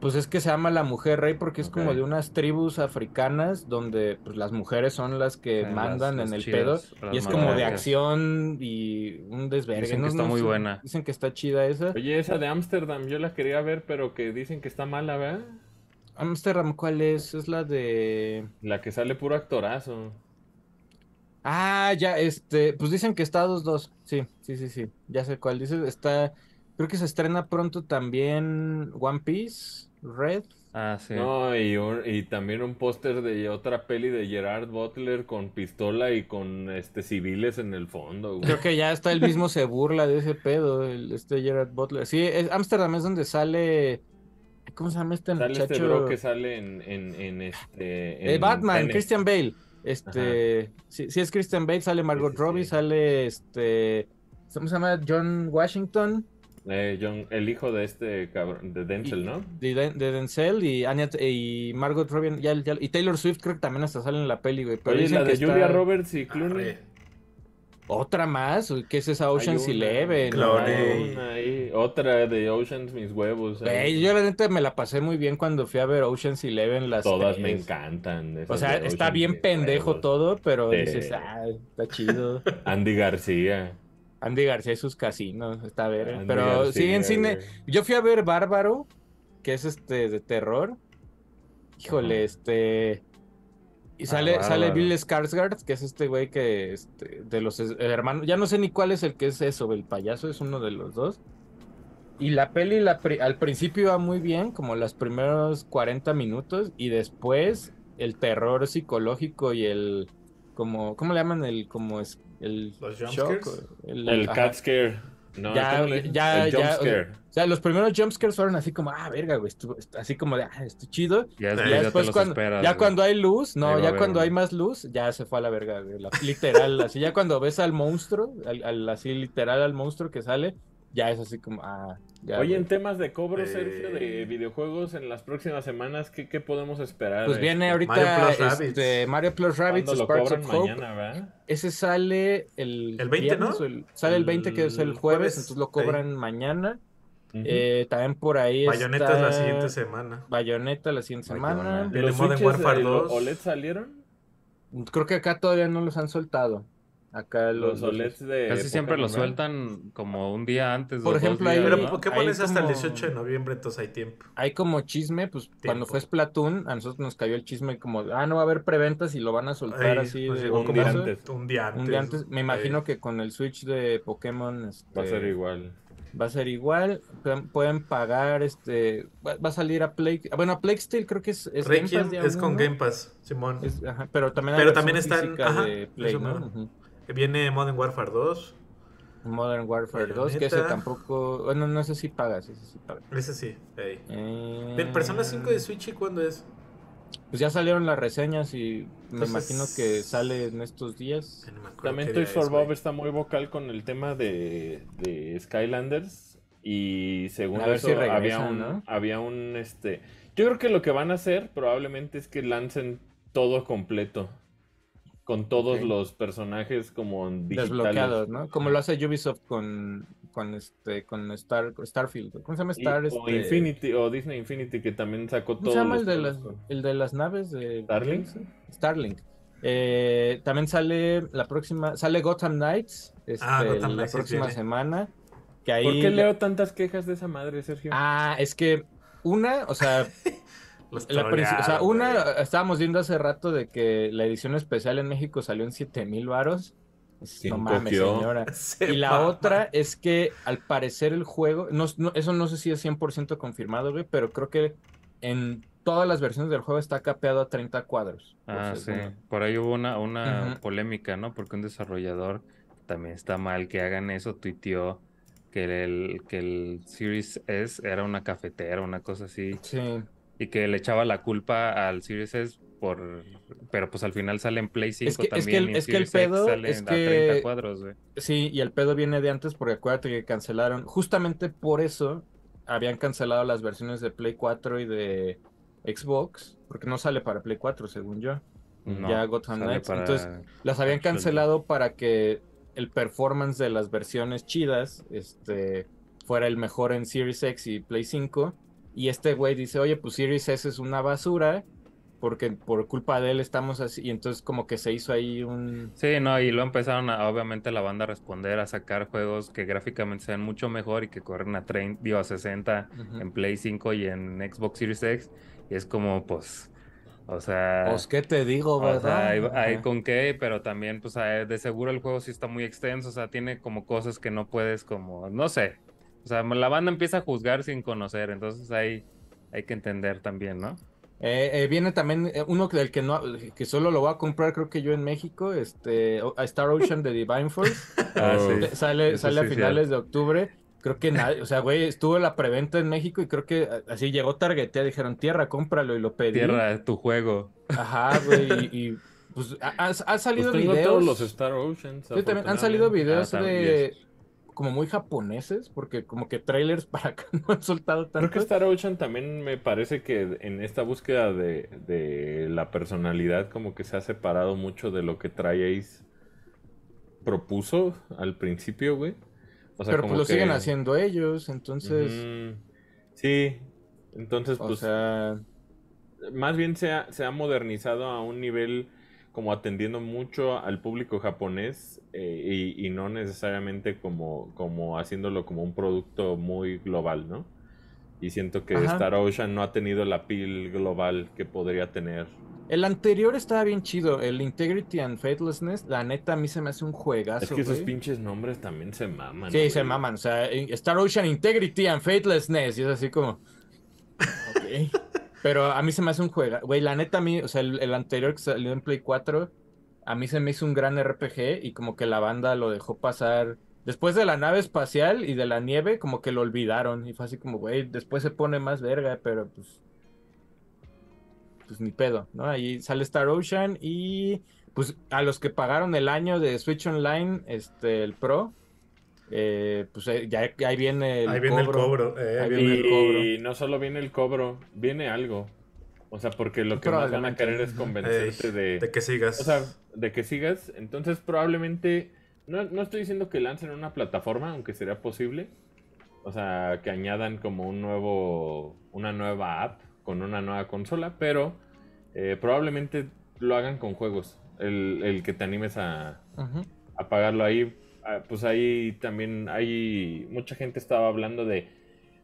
Pues es que se llama la mujer rey porque es como de unas tribus africanas donde pues, las mujeres son las que mandan las en el chidas, pedo y es como de acción y un desvergue. Dicen que no- está no muy buena. Dicen que está chida esa. Oye, esa de Ámsterdam, yo la quería ver, pero que dicen que está mala, ¿verdad? Amsterdam, ¿cuál es? Es la de... La que sale puro actorazo. Ah, ya, este, pues dicen que está 2-2. Sí, sí, sí, sí. Ya sé cuál. Dice, está, creo que se estrena pronto también One Piece, Red. Ah, sí. No, y, un- y también un póster de otra peli de Gerard Butler con pistola y con este civiles en el fondo, güey. Creo que ya está el mismo se burla de ese pedo, el, este Gerard Butler. Sí, es, Amsterdam es donde sale, ¿cómo se llama este Sale muchacho? este bro que sale en, en, en este... Eh, Batman, Tenet. Christian Bale. Este, sí, sí es Christian Bale, sale Margot Sí, sí, Robbie, sí. sale este, ¿cómo se llama? John Washington. Eh, John- el hijo de este cabrón, de y- Denzel, ¿no? De, Den- de Denzel y, Anya- y Margot Robbie ya- ya- y Taylor Swift creo que también hasta sale en la peli, güey. Pero Oye, dicen la que de Julia está- Roberts y Clooney. Arre. Otra más, ¿qué es esa Ocean's Hay una- Eleven? Ahí, Otra de Oceans, mis huevos. güey, yo la neta me la pasé muy bien cuando fui a ver Ocean's Eleven las Todas me encantan. O sea, está Oceans, bien pendejo huevos. todo, pero Sí. dices, ah, está chido. Andy García. Andy García y sus casinos, está ver. Andy Pero García, sí, en cine. Yo fui a ver Bárbaro, que es este de terror. Híjole, Ajá. este. Y Ah, sale, sale. Bill Skarsgård, que es este güey que, este, de los hermanos, ya no sé ni cuál es el que es eso, el payaso es uno de los dos. Y la peli la al principio iba muy bien, como los primeros 40 minutos, y después el terror psicológico y el, como, ¿cómo le llaman? El, como es, el ¿Los shock, el, cat scare. No, Ya, ¿cómo le dicen? ya, el jump ya, o sea, scare. O sea, los primeros jumpscares fueron así como, ah, verga, güey, así como de, ah, esto chido. Ya, después Ya después cuando, esperas, ya güey. cuando hay luz, no, ya cuando hay más luz, ya se fue a la verga, güey. la- literal, así ya cuando ves al monstruo, al, al- así literal al monstruo que sale, ya es así como, ah, ya. Oye, güey. en temas de cobro, Eh. Sergio, de videojuegos en las próximas semanas, ¿qué, qué podemos esperar? Pues viene Este, ahorita Mario Plus este, Rabbids. Mario Plus Rabbits, ¿Cuándo lo Sparks cobran of Hope. mañana, verdad? Ese sale el, El 20, viernes ¿no? el- sale el 20 que es el jueves, jueves, entonces lo cobran mañana. Eh, también por ahí Bayonetta es la está siguiente semana. Bayonetta la siguiente semana. Bayonetta. Viene ¿Los Modern Warfare de lo- 2. OLED salieron? Creo que acá todavía no los han soltado. Acá Los los, OLEDs de Casi siempre lo sueltan como un día antes. Por ejemplo, ahí- Pero Ahí es hasta el como- 18 de noviembre, entonces hay tiempo. Hay como chisme, pues cuando fue Splatoon, a nosotros nos cayó el chisme como, ah, no va a haber preventas y lo van a soltar Ahí así de llegó un día antes. Un día antes. Un día antes. Me imagino Ahí. que con el Switch de Pokémon este, Va a ser igual. va a ser igual. Pueden, pueden pagar, este, va, va a salir a Play. Bueno, a Play Steel creo que es, es Game Pass es con. Game Pass, Simón. Es- ajá, pero también hay Pero también está en- física ajá, de Play, ¿no? Viene Modern Warfare 2. Modern Warfare 2, que ese tampoco. Bueno, no sé si pagas, ese sí pagas. Ese sí. ahí. Eh, ¿El Persona 5 de Switch y cuándo es? Pues ya salieron las reseñas y me Entonces- imagino que sale en estos días. No También día for Bob está muy vocal con el tema de, de Skylanders. Y según A ver eso si había regresan, un, ¿no? había un este. Yo creo que lo que van a hacer probablemente es que lancen todo completo. Con todos los personajes como digitales. Desbloqueados, ¿no? Como lo hace Ubisoft con, con este, con Star, Starfield. ¿Cómo se llama Y- Star? o este? Infinity, o Disney Infinity, que también sacó ¿Cómo todos se llama el de las, juegos. el de las naves de ¿Starlink? Starlink. Eh, también sale la próxima, sale Gotham Knights este, Ah, Gotham la Knights próxima semana. Que ahí ¿Por qué leo tantas quejas de esa madre, Sergio? Ah, es que una, o sea, la princi- o sea, trolearon, una estábamos viendo hace rato de que la edición especial en México salió en 7 mil varos. Es- ¿Quién No mames, cogió? señora. Se Y la mama. otra es que al parecer el juego, no, no- eso no sé si es 100% confirmado, güey, pero creo que en todas las versiones del juego está capeado a 30 cuadros. por Ah, sí. Por ahí hubo una, una polémica, ¿no? Porque un desarrollador también está mal que hagan eso, tuiteó que el, que el Series S era una cafetera, una cosa así, Sí. Y que le echaba la culpa al Series S por... Pero pues al final sale en Play 5 Es que- es que también, el- y es que el pedo sale es a que- 30 cuadros, güey. Sí, y el pedo viene de antes porque acuérdate que cancelaron, justamente por eso habían cancelado las versiones de Play 4 y de Xbox, porque no sale para Play 4 según yo. No, ya Gotham Knights. para- Entonces, las habían cancelado para que el performance de las versiones chidas este, fuera el mejor en Series X y Play 5. Y este güey dice, oye, pues Series S es una basura, porque por culpa de él estamos así. Y entonces como que se hizo ahí un... Sí, no, y lo empezaron a, obviamente la banda a responder, a sacar juegos que gráficamente sean mucho mejor y que corren a 30, digo, a 60 Ujú. en Play 5 y en Xbox Series X. Y es como, pues, o sea, Pues, ¿qué te digo, o sea, verdad? hay, hay con qué, pero también, pues, de seguro el juego sí está muy extenso, o sea, tiene como cosas que no puedes, como, no sé. O sea, la banda empieza a juzgar sin conocer, entonces hay, hay que entender también, ¿no? Eh, eh, viene también eh, uno del que no que solo lo voy a comprar creo que yo en México, este a Star Ocean de Divine Force. Ah, sí. Sale, Eso sale a sí, finales de octubre. Creo que nadie, o sea, güey, estuvo la preventa en México y creo que así llegó Targetea, dijeron, tierra, cómpralo y lo pedí. Tierra, tu juego. Ajá, güey, y, y, pues ha, ha- ha Pues salido tengo videos. todos los Star Oceans. Sí, también han salido videos Ah, de también. Como muy japoneses, porque como que trailers para acá no han soltado Creo tanto. que Star Ocean también me parece que en esta búsqueda de, de la personalidad como que se ha separado mucho de lo que trae Ace. propuso al principio, güey. O sea, Pero pues lo siguen haciendo ellos, entonces. Sí, entonces, pues. sea. Más bien se ha, se ha modernizado a un nivel como atendiendo mucho al público japonés eh, y, no necesariamente como, como haciéndolo como un producto muy global, ¿no? Y siento que Star Ocean no ha tenido la pil global que podría tener. El anterior estaba bien chido, el Integrity and Faithlessness, la neta a mí se me hace un juegazo. Es que esos pinches nombres también se maman. Sí, se maman, o sea, Star Ocean Integrity and Faithlessness, y es así como... Ok. Pero a mí se me hace un juego. Güey, la neta, a mí, o sea, el, anterior que salió en Play 4, a mí se me hizo un gran RPG y como que la banda lo dejó pasar. Después de la nave espacial y de la nieve, como que lo olvidaron. Y fue así como, güey, después se pone más verga, pero pues. Pues ni pedo, ¿no? Ahí sale Star Ocean y. Pues a los que pagaron el año de Switch Online, este, el Pro, eh, pues eh, ya, ahí viene el ahí viene el cobro. Eh, y no solo viene el cobro, viene algo. O sea, porque lo que más van a querer es convencerte de... De que sigas. O sea, de que sigas. Entonces probablemente... No, no estoy diciendo que lancen una plataforma, aunque sería posible. O sea, que añadan como un nuevo... Una nueva app con una nueva consola. Pero probablemente lo hagan con juegos. El, el que te animes a, a pagarlo ahí Ah, pues ahí también hay mucha gente estaba hablando de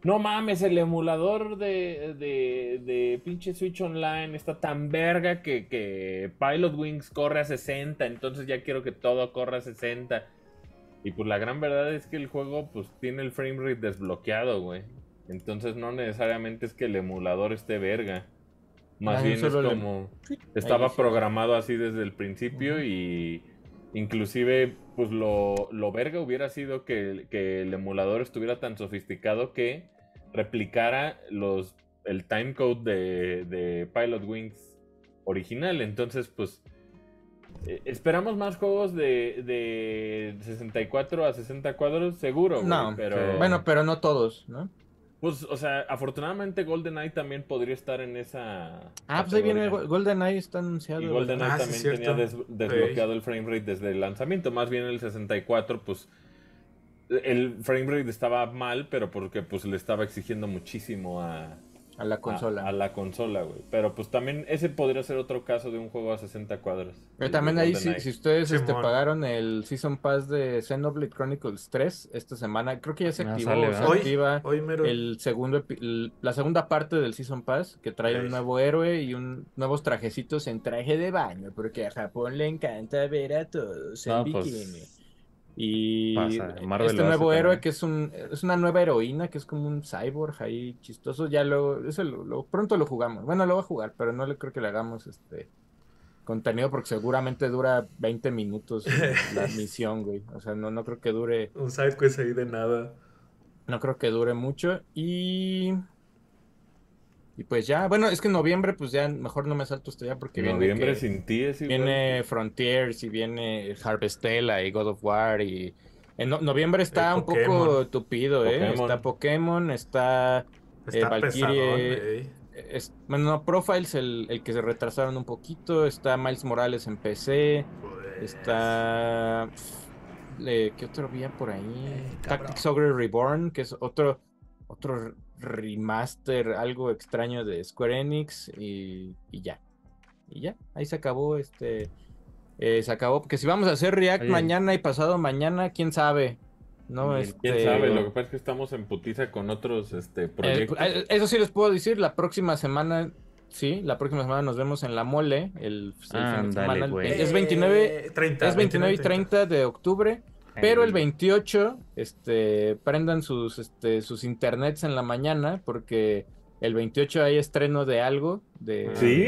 no mames, el emulador de, de, pinche Switch Online está tan verga que, que, Pilot Wings corre a 60, entonces ya quiero que todo corra a 60. Y pues la gran verdad es que el juego pues tiene el frame rate desbloqueado, güey. Entonces no necesariamente es que el emulador esté verga. Más ah, bien es como... Estaba programado así desde el principio y Inclusive, pues lo, lo verga hubiera sido que, el emulador estuviera tan sofisticado que replicara los, el timecode de, de Pilot Wings original. Entonces, pues, eh, esperamos más juegos de, de 64 a 60 cuadros, seguro. No, pero... bueno, pero no todos, ¿no? Pues, o sea, afortunadamente GoldenEye también podría estar en esa. Ah, pues ahí viene GoldenEye, está anunciado. Y GoldenEye ah, también tenía desbloqueado el frame rate desde el lanzamiento. Más bien el 64, pues. El frame rate estaba mal, pero porque pues le estaba exigiendo muchísimo a, a la consola. A, la consola, güey. Pero pues también ese podría ser otro caso de un juego a 60 cuadros. Pero también ahí, si, si, ustedes este, pagaron el Season Pass de Xenoblade Chronicles 3 esta semana, creo que ya se activó. se activa el segundo, la segunda parte del Season Pass, que trae un nuevo héroe y un nuevos trajecitos en traje de baño, porque a Japón le encanta ver a todos en pues, bikini. Y este nuevo héroe que es un es una nueva heroína que es como un cyborg ahí chistoso, ya luego, eso lo, pronto lo jugamos. Bueno, lo voy a jugar, pero no le creo que le hagamos este contenido porque seguramente dura 20 minutos la misión, güey. O sea, no, no creo que dure. Un sidequest ahí de nada. No creo que dure mucho. Y y pues ya, bueno, es que en noviembre, pues ya mejor no me salto esto ya porque viene. Noviembre sin ti es Viene Frontiers y viene Harvestella y God of War y. En noviembre está un poco tupido, ¿eh? Está Pokémon, está. Eh, Valkyrie. bueno, Profiles, el, el, que se retrasaron un poquito. Está Miles Morales en PC. Está. ¿Qué otro había por ahí? Tactics Ogre Reborn, que es otro. Otro remaster, algo extraño de Square Enix y, ya. Y ya, ahí se acabó este... Eh, se acabó, porque si vamos a hacer React mañana y pasado mañana, quién sabe. ¿no? Este... ¿Quién sabe? Lo que pasa es que estamos en putiza con otros este, proyectos. Eh, eso sí les puedo decir, la próxima semana, sí, la próxima semana nos vemos en La Mole, el, Es 29, 30, es 29 y 30 de octubre. Pero el 28, este, prendan sus, este, sus internets en la mañana porque el 28 hay estreno de algo. De... ¿Sí?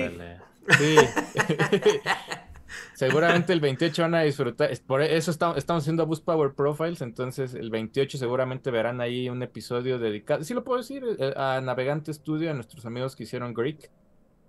Sí. seguramente el 28 van a disfrutar. Por eso estamos, estamos haciendo Boost Power Profiles. Entonces, el 28 seguramente verán ahí un episodio dedicado. Sí, lo puedo decir, eh, a Navegante Studio, a nuestros amigos que hicieron Greek.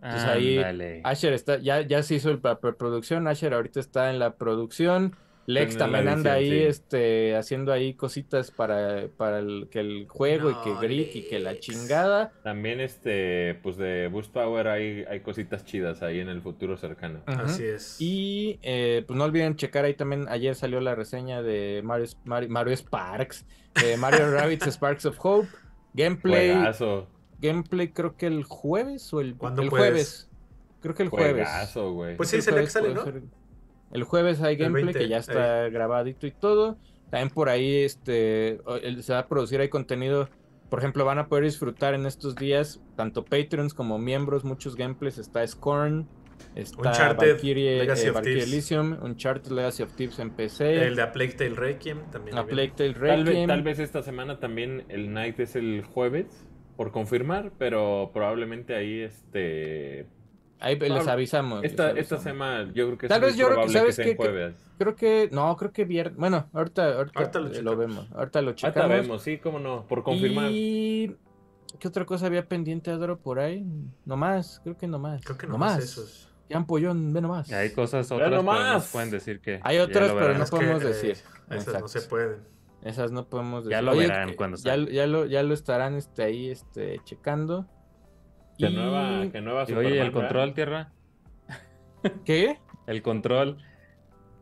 Entonces ahí Asher está, ya, ya se hizo la producción. Asher ahorita está en la producción. Lex también anda ahí sí. este, haciendo ahí cositas para, para el, que el juego y que Grit y que la chingada. También, este, pues de Boost Power hay, hay cositas chidas ahí en el futuro cercano. Así es. Y eh, pues no olviden checar ahí también, ayer salió la reseña de Mario, Mario, Mario Sparks, de Mario Rabbit's Sparks of Hope, gameplay, Juegazo, gameplay creo que el jueves o el, ¿Cuándo el puedes? jueves, creo que el jueves. juegazo, güey. Pues sí, es el jueves que sale, ¿no? ser- El jueves hay gameplay 20, que ya está grabadito y todo. También por ahí este se va a producir ahí contenido. Por ejemplo, van a poder disfrutar en estos días, tanto Patreons como miembros, muchos gameplays. Está Scorn, está Uncharted Valkyrie, Legacy eh, of Valkyrie. Elysium, Uncharted Legacy of Thieves en PC, El de A Plague Tale Requiem también. a. Plague Tale Tal vez, Requiem. tal vez esta semana también el night es el jueves, por confirmar, pero probablemente ahí, este... Ahí les Pablo, avisamos. les Esta, esta semana yo creo que Tal vez yo creo que- ¿sabes en Que- jueves. Creo que, no, creo que viernes. Bueno, ahorita, ahorita, Ahorita lo eh, checamos. vemos. Ahorita lo Ahorita checamos. vemos, sí, cómo no, por confirmar. Y. ¿Qué otra cosa había pendiente, Adro, por ahí? No más, creo que no más. Creo que no nomás más. esos. Ya Ampollón, ve nomás. Hay cosas otras, pero nomás. nos pueden decir que. Hay otras, lo pero no Es que, podemos eh, decir. Esas Exacto. no se pueden. Esas no podemos decir. Ya lo Oye, verán eh, cuando ya, ya lo, ya lo estarán este, ahí este, checando. Que Y- nueva, que nueva Y oye, ¿y Superman, el control, tierra? ¿Qué? El control.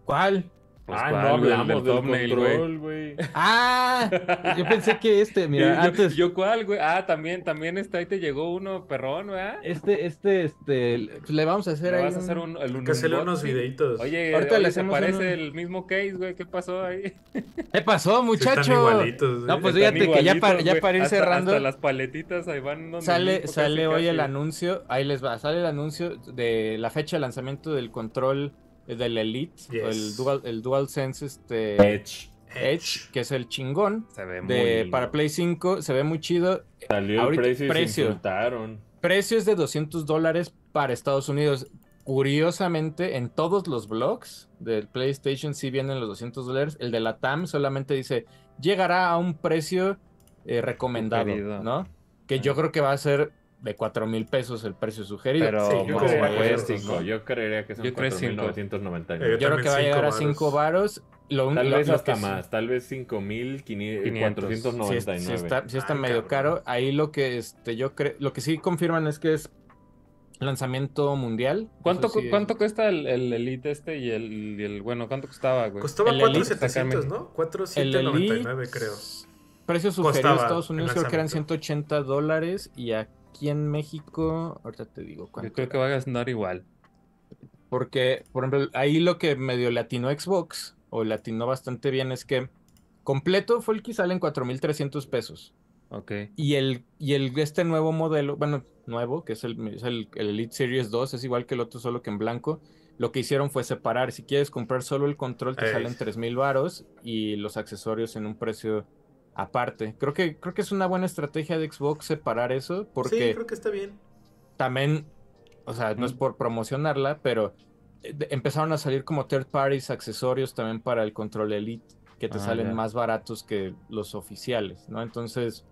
¿Cuál? Pues, ah, ¿cuál, no hablamos del thumbnail, güey. control, güey. ¡Ah! Yo pensé que este, mira, yo, antes. yo cuál, güey. Ah, también, también está ahí te llegó uno perrón, ¿verdad? Este, este, este. pues le vamos a hacer Le ahí. vas a hacer un, el Hay que hacerle unos videitos. Oye, Ahorita oye, le se hacemos parece un- el mismo case, güey. ¿Qué pasó ahí? ¿Qué pasó, Sí muchacho? Están igualitos. No, pues Están fíjate que ya, para, ya para ir Hasta- cerrando. Hasta las paletitas ahí van. donde Sale, sale casi, hoy casi. el anuncio, ahí les va, sale el anuncio de la fecha de lanzamiento del control del Elite, el. Dual, el DualSense este, Edge. Edge, que es el chingón Se ve muy de lindo. para Play 5, se ve muy chido. Salió Ahorita- el precio y precio. Precio es de 200 dólares para Estados Unidos. Curiosamente, en todos los blogs del PlayStation sí vienen los 200 dólares. El de la TAM solamente dice, llegará a un precio eh, recomendado. ¿no? Que yo creo que va a ser de 4 mil pesos el precio sugerido. Pero Sí, Yo creería no, Yo creería que son Yo creo cinco. 4.999. Eh, Yo creo que va a llegar a varos. 5 varos. Lo un- Tal lo- vez lo hasta más, tal vez 5.499. Sí, es- sí está, sí está Ay, medio cabrón. caro. Ahí lo que este, yo creo, lo que sí confirman es que es lanzamiento mundial. ¿Cuánto, sí- cu- ¿Cuánto cuesta el, el Elite este y el, y el- bueno, cuánto costaba, güey? Costaba El Elite 4,700, ¿no? El 4,799 Elite, creo. Precio sugerido Costaba en Estados Unidos creo que eran lanzamiento. 180 dólares y aquí en México, ahorita te digo cuánto. Yo creo que va a andar igual. Porque, por ejemplo, ahí lo que medio latino Xbox, o latino bastante bien, es que completo fue el que sale en 4.300 pesos. Ok. Y el, y el este nuevo modelo, bueno, nuevo, que es el, es el, el Elite Series 2, es igual que el otro, solo que en blanco. Lo que hicieron fue separar. Si quieres comprar solo el control, te Ey. salen 3.000 varos y los accesorios en un precio aparte. Creo que, creo que es una buena estrategia de Xbox separar eso, porque Sí, creo que está bien. también, o sea, no es por promocionarla, pero eh, empezaron a salir como third parties accesorios también para el control Elite, que te Ah, salen más baratos que los oficiales, ¿no? Entonces,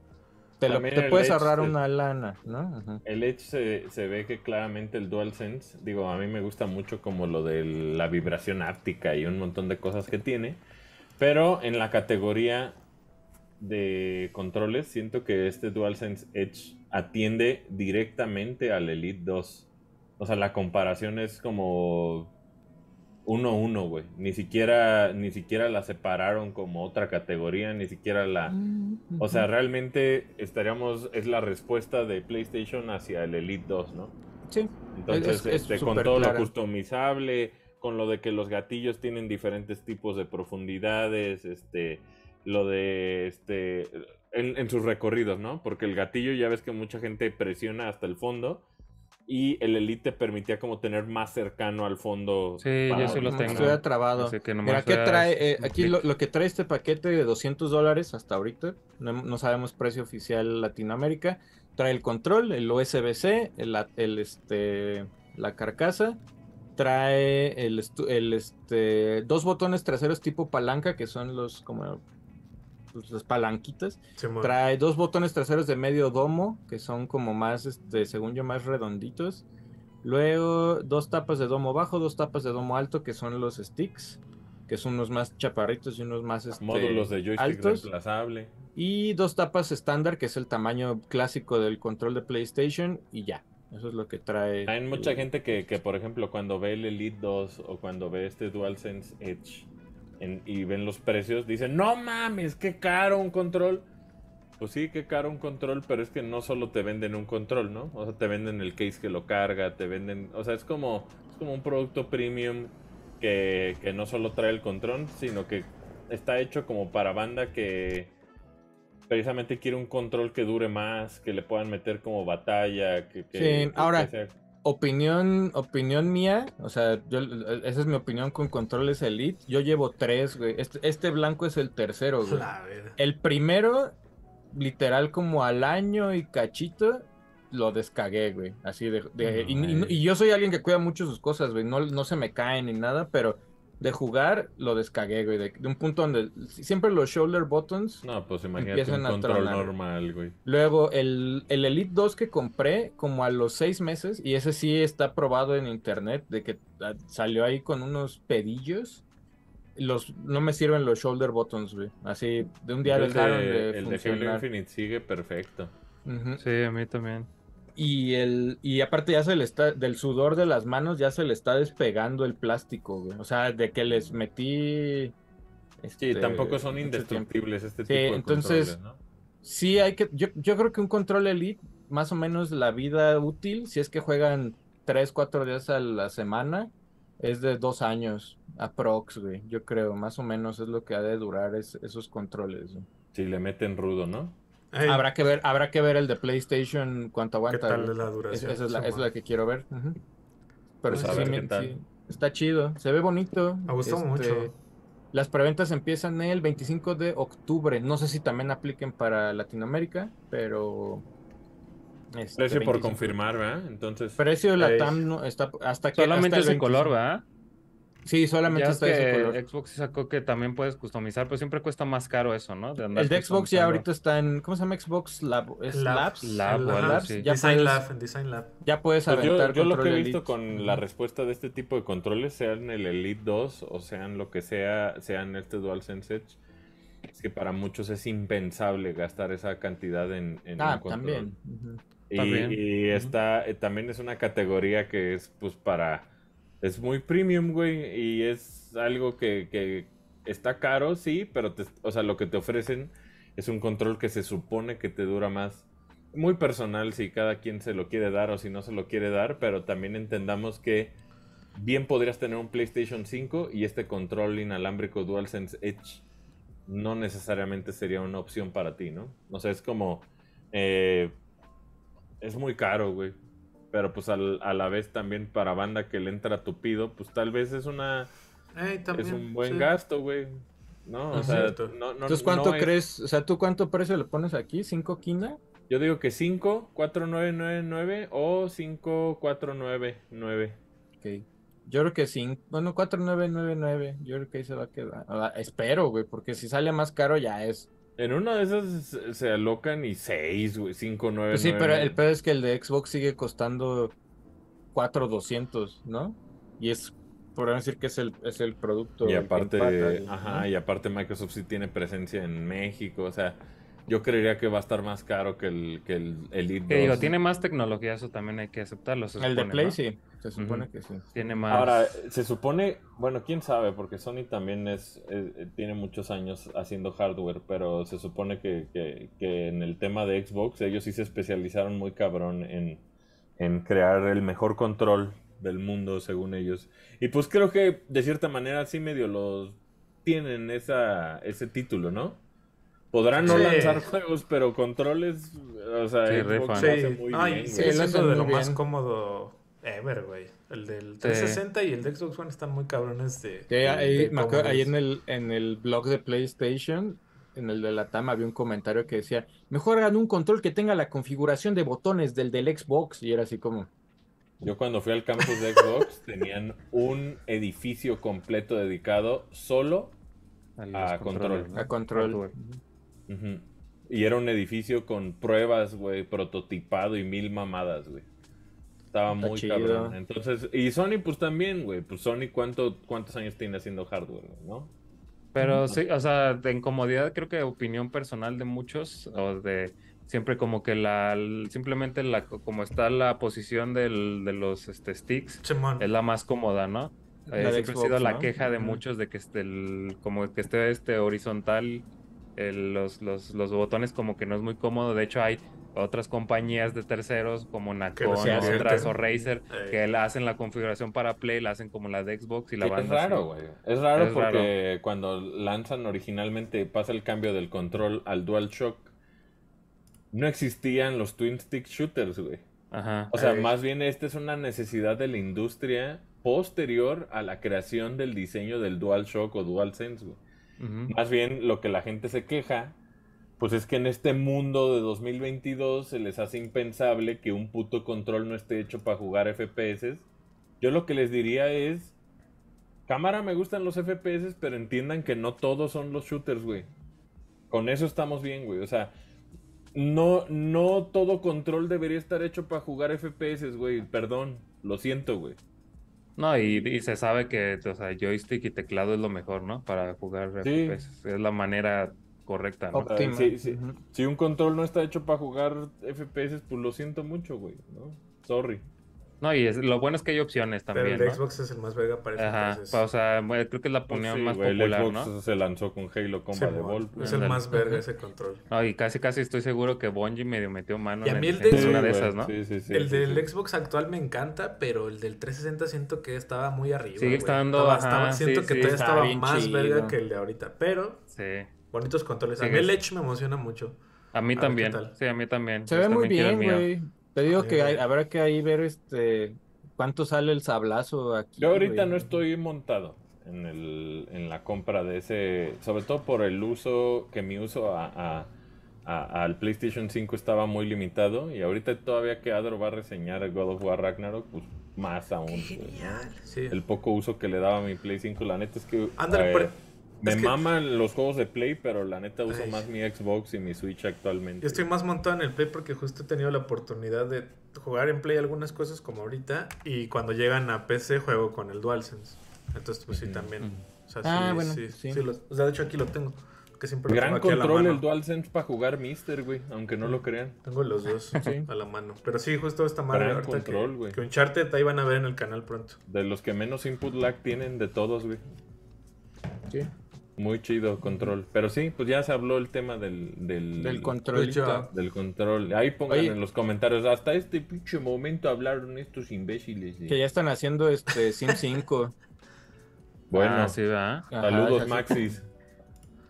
te, lo- puedes Edge ahorrar una lana, ¿no? Ajá. El Edge se, se ve que claramente el DualSense, digo, a mí me gusta mucho como lo de la vibración áptica y un montón de cosas que tiene, pero en la categoría de controles siento que este DualSense Edge atiende directamente al Elite 2. O sea, la comparación es como 1-1, güey. Ni siquiera, ni siquiera la separaron como otra categoría, ni siquiera la... O sea, realmente estaríamos, es la respuesta de PlayStation hacia el Elite 2, ¿no? sí, Entonces, Es- es este, con todo clara. lo customizable, con lo de que los gatillos tienen diferentes tipos de profundidades, este, lo de, este, en, en sus recorridos, ¿no? Porque el gatillo ya ves que mucha gente presiona hasta el fondo y el Elite te permitía como tener más cercano al fondo. Sí, yo para- sí lo tengo. estuviera trabado. Que Mira, ¿qué trae? eh, aquí lo, lo que trae este paquete de 200 dólares hasta ahorita, no, no sabemos precio oficial Latinoamérica, trae el control, el USB-C, el, la- el, este, la carcasa, trae el, el, este, dos botones traseros tipo palanca, que son los como las palanquitas. Trae dos botones traseros de medio domo, que son como más, este, según yo, más redonditos. Luego, dos tapas de domo bajo, dos tapas de domo alto, que son los sticks. que son unos más chaparritos y unos más este, Módulos de joystick altos. reemplazable. Y dos tapas estándar, que es el tamaño clásico del control de PlayStation, y ya. Eso es lo que trae. Hay mucha gente que, que, por ejemplo, cuando ve el Elite 2 o cuando ve este DualSense Edge en- y ven los precios, dicen, no mames, qué caro un control. Pues sí, qué caro un control, pero es que no solo te venden un control, ¿no? O sea, te venden el case que lo carga, te venden... O sea, es como, es como un producto premium que, que no solo trae el control, sino que está hecho como para banda que precisamente quiere un control que dure más, que le puedan meter como batalla, que... que- Sí, ahora- que sea- Opinión, opinión mía, o sea, yo, esa es mi opinión con controles Elite. Yo llevo tres, güey. Este, este blanco es el tercero, güey. El primero, literal, como al año y cachito, lo descagué, güey. Así de. de- y, y- y yo soy alguien que cuida mucho sus cosas, güey. No, no se me caen ni nada, pero de jugar lo descagué, güey. De, de un punto donde siempre los shoulder buttons. No, pues imagínate Empiezan un a control tronar. normal, güey. Luego el, el Elite 2 que compré como a los seis meses, y ese sí está probado en internet, de que ah, salió ahí con unos pedillos. Los, no me sirven los shoulder buttons, güey. Así, de un día Yo dejaron de, de, el de Halo funcionar. Infinite sigue perfecto. Sí, a mí también. Y el y aparte ya se le está del sudor de las manos ya se le está despegando el plástico, güey. O sea, de que les metí Sí, este, tampoco son indestructibles este Sí, tipo de entonces- ¿no? Sí, hay que yo, yo creo que un control Elite más o menos la vida útil si es que juegan 3, 4 días a la semana es de dos años aprox, güey. Yo creo, más o menos es lo que ha de durar es- esos controles. güey. Si le meten rudo, ¿no? Habrá que ver, habrá que ver el de PlayStation cuánto ¿Qué aguanta. tal güey. es la duración? esa es la, Simón. es la que quiero ver. Pero Pues sí, sí qué tal. sí, está chido, se ve bonito. Me gustó Este, mucho. Las preventas empiezan el 25 de octubre. No sé si también apliquen para Latinoamérica, pero. este, Precio por 25. confirmar, ¿verdad? Entonces, Precio de la. TAM no, está hasta que. Solamente hasta el ese color, 25. ¿verdad? Sí, solamente Ya está es ese que color. Xbox sacó que también puedes customizar, pero siempre cuesta más caro eso, ¿no? andar El de Xbox ya ahorita está en. ¿Cómo se llama Xbox Lab? ¿Es Lab. Labs? Lab así. Ya Design puedes- Lab, en Design Lab. Ya puedes pues yo, aventar yo lo que control he visto Elite. con la respuesta de este tipo de controles, sean el Elite 2 o sean lo que sea, sean este DualSense Edge, es que para muchos es impensable gastar esa cantidad en, en un Ah, control. también. Y, También. y está, eh, también es una categoría que es pues para, es muy premium, güey, y es algo que, que está caro, sí, pero te- o sea, lo que te ofrecen es un control que se supone que te dura más. Muy personal si cada quien se lo quiere dar o si no se lo quiere dar, pero también entendamos que bien podrías tener un PlayStation 5 y este control inalámbrico DualSense Edge no necesariamente sería una opción para ti, ¿no? O sea, es como... eh, es muy caro, güey. Pero pues al- a la vez también para banda que le entra tupido, pues tal vez es una también, es un buen sí. gasto, güey. No, o sea, no, no, Entonces, ¿cuánto no es- crees? O sea, ¿tú cuánto precio le pones aquí? ¿Cinco quina? Yo digo que 5, 4, 9, 9, 9 o 5, 4, 9, 9. Ok. Yo creo que sí. Bueno, 4999. Yo creo que ahí se va a quedar. Ah, espero, güey, porque si sale más caro ya es. En una de esas se- alocan y 6, güey, 5, 9, Pues sí, pero el pedo es que el de Xbox sigue costando 4200, ¿no? Y es, podrían decir que es el, es el producto. Y aparte, empata, ¿no? ajá, y aparte Microsoft sí tiene presencia en México, o sea, yo creería que va a estar más caro que el, que el Elite Que digo, 2. tiene más tecnología, eso también hay que aceptarlo. se El de Play ¿no? sí, se supone que sí. Tiene más. Ahora, se supone, bueno, quién sabe, porque Sony también es, eh, tiene muchos años haciendo hardware, pero se supone que, que- que en el tema de Xbox ellos sí se especializaron muy cabrón en, en crear el mejor control del mundo, según ellos. Y pues creo que de cierta manera sí medio los tienen esa, ese título, ¿no? Podrán no Sí. lanzar juegos, pero controles, o sea, Sí, Xbox Sí, hace muy Ay, bien. Sí, siendo hacen de lo más cómodo ever, güey. El del 360 y el de Xbox One están muy cabrones de. Sí, ahí, de me acuerdo, ahí en el, en el blog de PlayStation, en el de la TAM, había un comentario que decía, mejor hagan un control que tenga la configuración de botones del del Xbox. Y era así como, Yo cuando fui al campus de Xbox tenían un edificio completo dedicado solo, a control. ¿no? a control. Y era un edificio con pruebas, güey, prototipado y mil mamadas, güey. Estaba Está muy chido. cabrón. Entonces, y Sony pues también, güey. Pues Sony cuánto, cuántos años tiene haciendo hardware, ¿no? Pero sí, o sea, de incomodidad creo que opinión personal de muchos, o de siempre como que la, simplemente la, como está la posición del, de los este, sticks, es la más cómoda, ¿no? La Eh, siempre ha sido la ¿no? queja de muchos de que esté el, como que esté este horizontal, el- los, los, los botones como que no es muy cómodo. De hecho, hay otras compañías de terceros como Nacon, otras o Razer, Eh. que la hacen la configuración para Play, la hacen como la de Xbox y la Sí, es banda raro, güey. Es raro Es porque cuando lanzan originalmente, pasa el cambio del control al DualShock, no existían los Twin Stick Shooters, güey. Ajá. O sea, Ey. más bien esta es una necesidad de la industria posterior a la creación del diseño del DualShock o DualSense, güey. Más bien lo que la gente se queja, pues es que en este mundo de 2022 se les hace impensable que un puto control no esté hecho para jugar FPS. Yo lo que les diría es, cámara me gustan los FPS, pero entiendan que no todos son los shooters, güey. Con eso estamos bien, güey. O sea, no, no todo control debería estar hecho para jugar FPS, güey. Perdón, lo siento, güey. No, y, y se sabe que o sea, joystick y teclado es lo mejor, ¿no? Para jugar Sí. FPS. Es la manera correcta, ¿no? sí, sí. Ujú. Si un control no está hecho para jugar FPS, pues lo siento mucho, güey, ¿no? Sorry. No, y es, lo bueno es que hay opciones Pero también, el de ¿no? Xbox es el más verga para. Ajá, entonces. o sea, bueno, creo que es la opinión Sí, más güey, popular, el Xbox ¿no? se lanzó con Halo Combat Simón, Evolved. es güey. el más verga ese control. No, y casi casi estoy seguro que Bungie medio metió mano Y a en, mí el en de- Sí, una de esas, ¿no? Sí, sí, sí, el sí, del sí. Xbox actual me encanta, pero el del 360 siento que estaba muy arriba. Sigue estando, Estaba- ajá, sí, siento sí, que todavía estaba más chido. verga que el de ahorita. Pero Sí. Bonitos controles. A mí el Edge me emociona mucho. A mí A también. Sí, a mí también. Se Yo ve muy quiero el bien, güey. Te digo que hay- habrá que ahí ver este cuánto sale el sablazo aquí. Yo ahorita güey. no estoy montado en, el, en la compra de ese, sobre todo por el uso, que mi uso a, a- a- al PlayStation 5 estaba muy limitado y ahorita todavía que Adro va a reseñar el God of War Ragnarok, pues más aún. Genial. Sí. El poco uso que le daba a mi Play 5, la neta es que... Ándale, eh, me es que- maman los juegos de Play, pero la neta uso Ay. más mi Xbox y mi Switch actualmente. Yo estoy más montado en el Play porque justo he tenido la oportunidad de jugar en Play algunas cosas como ahorita y cuando llegan a PC juego con el DualSense. Entonces, pues sí, también. O sea, Ah, sí, bueno, sí, sí. sí lo- o sea, de hecho aquí lo tengo. Que siempre lo Gran tengo aquí a la control mano. el DualSense para jugar Mister, güey, aunque no lo crean. Tengo los dos Sí. a la mano. Pero sí, justo esta madre Gran ahorita control, que, güey. que Uncharted ahí van a ver en el canal pronto. De los que menos input lag tienen de todos, güey. Sí, Muy chido control. Pero sí, pues ya se habló el tema del, del, job. del control. Ahí pongan Oye. en los comentarios. Hasta este pinche momento hablaron estos imbéciles. de-". Que ya están haciendo este Sim 5. Bueno, Ah, sí, saludos. Maxis.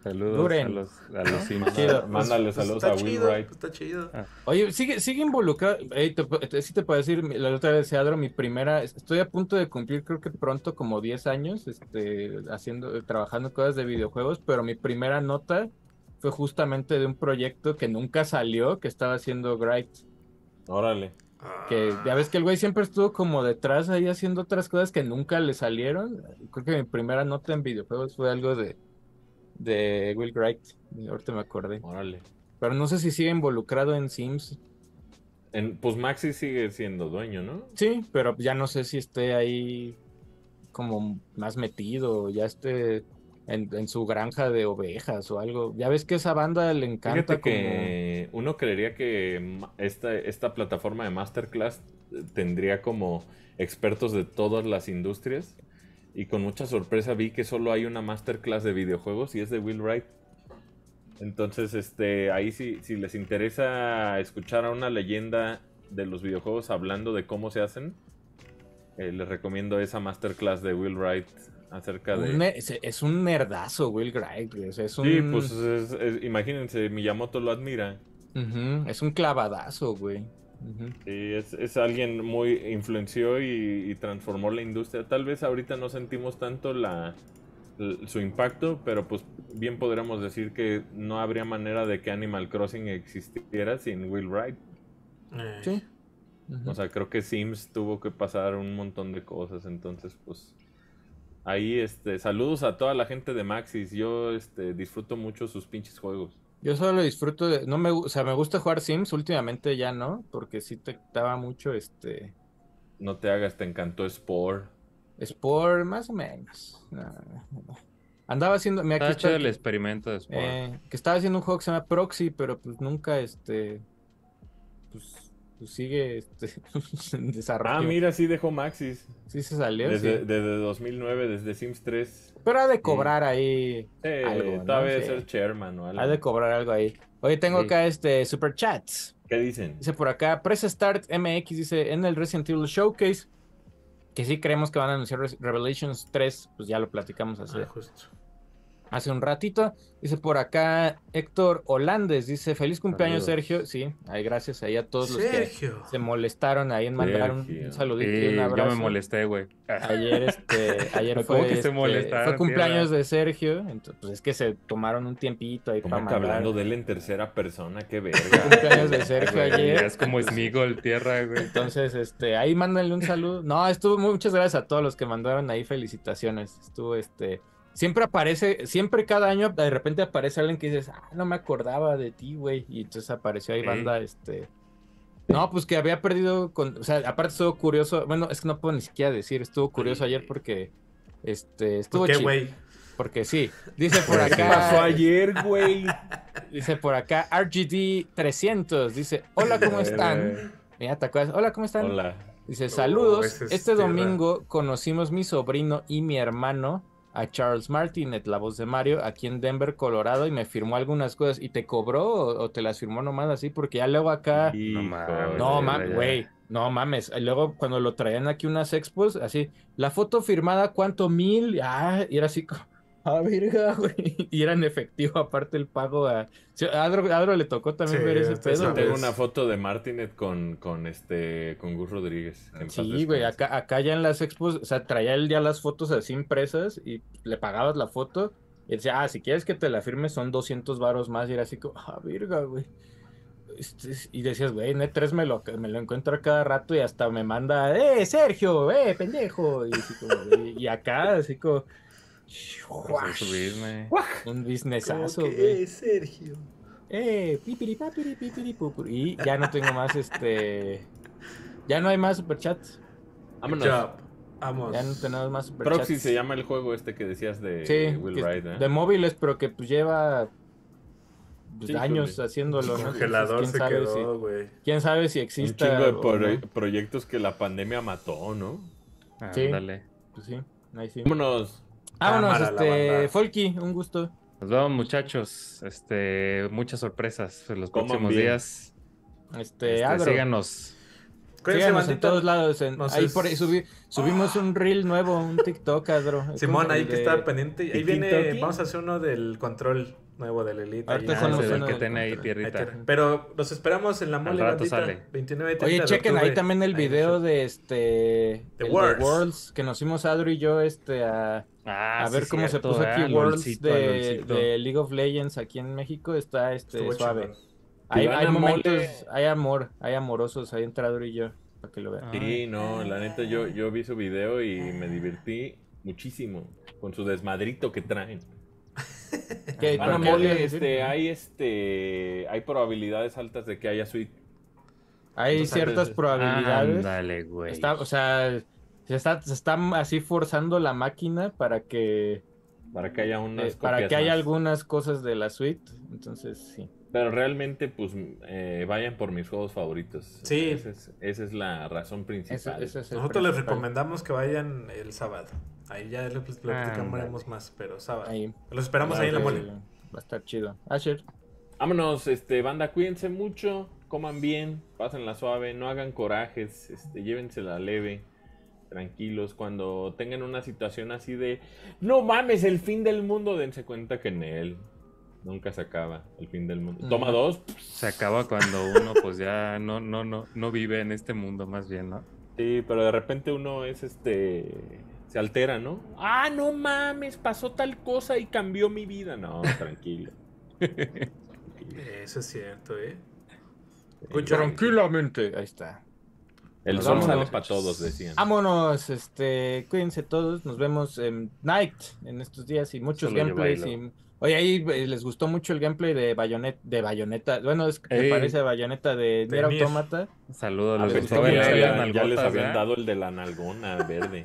Saludos Duren. a los, a los Sims. Chido. Mándale Pues- pues saludos a Will chido, Wright. pues Está chido. Ah. Oye, sigue, sigue involucrado. Ey, te, te- sí te puedo decir, la otra vez, Adro, mi primera. Estoy a punto de cumplir, creo que pronto, como 10 años, este, haciendo, trabajando cosas de videojuegos, pero mi primera nota fue justamente de un proyecto que nunca salió, que estaba haciendo Bright. Órale. Que ya ves que el güey siempre estuvo como detrás ahí haciendo otras cosas que nunca le salieron. Creo que mi primera nota en videojuegos fue algo de, de Will Wright. Ahorita me acordé. Órale. Pero no sé si sigue involucrado en Sims. En, pues Maxis sigue siendo dueño, ¿no? Sí, pero ya no sé si esté ahí como más metido, ya esté en, en su granja de ovejas o algo. Ya ves que esa banda le encanta Fíjate que uno creería que esta, esta plataforma de Masterclass tendría como expertos de todas las industrias y con mucha sorpresa vi que solo hay una Masterclass de videojuegos y es de Will Wright. Entonces, este, ahí sí, si les interesa escuchar a una leyenda de los videojuegos hablando de cómo se hacen, eh, les recomiendo esa Masterclass de Will Wright acerca de... un es, un nerdazo, Will Wright. es un, Sí, pues es- es- imagínense, Miyamoto lo admira. Es un clavadazo, güey. Ujú. Sí, es, es alguien muy influenció y, y transformó la industria. Tal vez ahorita no sentimos tanto la, su impacto, pero pues bien podríamos decir que no habría manera de que Animal Crossing existiera sin Will Wright. eh, Sí. O sea, creo que Sims tuvo que pasar un montón de cosas, entonces pues ahí este saludos a toda la gente de Maxis. Yo este disfruto mucho sus pinches juegos. Yo solo disfruto de, no me, o sea, me gusta jugar Sims, últimamente ya no, porque sí te daba mucho, este, No te hagas, te encantó Spore. Spore, más o menos. No, no, no. Andaba haciendo. Mira, aquí Está el experimento de Spore. Eh, que estaba haciendo un juego que se llama Proxy, pero pues nunca este pues, pues sigue este, en desarrollo. Ah, mira, sí dejó Maxis. Sí se salió, Desde, sí. desde 2009, desde Sims 3. Pero ha de cobrar ahí. Eh, Algo, ¿no? todavía Sí. ser chairman o algo. Ha de cobrar algo ahí. Oye, tengo Sí. acá este super chats. ¿Qué dicen? Dice por acá, Press Start MX dice en el Resident Evil Showcase que sí creemos que van a anunciar Re- Revelations 3, pues ya lo platicamos hace, Ah, justo. Hace un ratito. Dice por acá Héctor Holandes, dice feliz cumpleaños Saludos. Sergio. Sí, ahí gracias ahí a todos los que se molestaron ahí en mandar un, Sergio. un saludito y un yo abrazo. me molesté, güey. Ayer, este, ayer ¿Cómo fue, que este, fue cumpleaños tierra? de Sergio, entonces pues es que se tomaron un tiempito ahí ¿Cómo para que mandar. hablando de él en tercera persona? ¡Qué verga! cumpleaños de Sergio ayer. Es como Smigol tierra, güey. Entonces, este, ahí mándenle un saludo. No, estuvo muchas gracias a todos los que mandaron ahí felicitaciones. Estuvo este, siempre aparece, siempre cada año de repente aparece alguien que dices, "Ah, no me acordaba de ti, güey." Y entonces apareció ahí Sí. banda este No, pues que había perdido con, o sea, aparte estuvo curioso, bueno, es que no puedo ni siquiera decir, estuvo curioso ayer porque este estuvo ¿Por qué, güey? porque sí. Dice por ¿Qué acá pasó ayer, güey? Dice por acá RGD 300. Dice, hola, ¿cómo están? Mira, ¿te acuerdas? Hola, ¿cómo están? Hola. Dice, saludos. es este tierra. domingo conocimos mi sobrino y mi hermano a Charles Martinet, la voz de Mario, aquí en Denver, Colorado, y me firmó algunas cosas. ¿Y te cobró o, o te las firmó nomás así? Porque ya luego acá... Hijo No, mames, güey. No mames. Luego cuando lo traían aquí unas expos, así, la foto firmada, ¿cuánto? Mil. Ah, y era así como, ah, verga, güey. Y era en efectivo, aparte el pago a. sí, A Adro, a Adro le tocó también Sí, ver ese pedo. sí. Tengo una foto de Martinet con, con este con Gus Rodríguez. Sí, güey, acá, acá ya en las expos, o sea, traía él ya las fotos así impresas y le pagabas la foto y decía, ah, si quieres que te la firme son 200 varos más y era así como, ah, verga, güey. Este, y decías, güey, Net3 me lo, me lo encuentro a cada rato y hasta me manda, eh, Sergio, eh, pendejo. Y, así como, y, y acá, así como, Subirme. un businessazo, ¿Cómo güey. Sergio? Eh, pipiri, papiri, pipiri, pupuri. Y ya no tengo más, este, ya no hay más superchats. Vámonos. Vamos. Ya no tenemos más superchats. Proxy se llama el juego este que decías de Sí, Will Wright, ¿eh? de móviles, pero que pues lleva pues, Sí, años haciéndolo, ¿no? Entonces, Congelador ¿quién se sabe quedó, si, güey. quién sabe si Un exista chingo de pro- no. proyectos que la pandemia mató, ¿no? Sí. Ándale. Pues sí, ahí sí. Vámonos. Vámonos, este. Folky, un gusto. Nos vemos, muchachos. Este, muchas sorpresas en los Coman próximos bien. días. Este, Este, síganos. Cuídense, Síganos en todos lados. en- ahí por ahí subí- subimos un reel nuevo, un TikTok, Adro. Simón, ahí que de- está pendiente. Ahí viene, vamos a hacer uno del control nuevo del Elite. Ahorita Ah, que tiene ahí tierrita. Pero los esperamos en la mole, rato bandita. sale. 29 y 30 Oye, de chequen ahí también el video de este. The Worlds. Worlds, que nos fuimos Adro y yo este a. Ah, a sí, ver cómo cierto, se puso aquí Worlds LOLcito, de, LOLcito. de League of Legends aquí en México. Está este Estuvo suave. Hay, momentos, mole. hay amor, hay amorosos ahí entre Adro y yo, para que lo vean. Ah. Sí, no, la neta, yo, yo vi su video y me divertí muchísimo con su desmadrito que traen. ¿Qué- Van a mole, este, hay este, hay probabilidades altas de que haya suite. Hay entonces, ciertas eh, probabilidades. Ándale, güey. Está, o sea, se está, se está así forzando la máquina para que, Para que haya unas eh, para que haya más. algunas cosas de la suite. Entonces, sí. Pero realmente, pues, eh, vayan por mis juegos favoritos. Sí. Esa es, esa es la razón principal. es Nosotros les recomendamos que vayan el sábado. Ahí ya les platicamos Ándale. más, pero sábado. Ahí. Los esperamos Claro ahí en la mole. Va a estar chido. Asher. Vámonos, este, banda, cuídense mucho, coman bien, pásenla suave, no hagan corajes, este, llévensela leve, tranquilos. Cuando tengan una situación así de, no mames, el fin del mundo, dense cuenta que en él nunca se acaba el fin del mundo. Toma dos, Se acaba cuando uno, pues ya no, no, no, no vive en este mundo, más bien, ¿no? sí, pero de repente uno es este, se altera, ¿no? Ah, no mames, pasó tal cosa y cambió mi vida. No, tranquilo. Eso es cierto, ¿eh? Job. Tranquilamente. Ahí está. El Nos sol vamos. sale para todos, decían. Vámonos, este, cuídense todos, nos vemos en Night en estos días y muchos Solo gameplays. Y... Oye, ahí eh, les gustó mucho el gameplay de Bayonetta, de Bayonetta, bueno, es que Ey. parece a Bayonetta de Nier. Automata, Saludos, A les ver, gustó las las ya les habían ¿eh? dado el de la nalgona verde.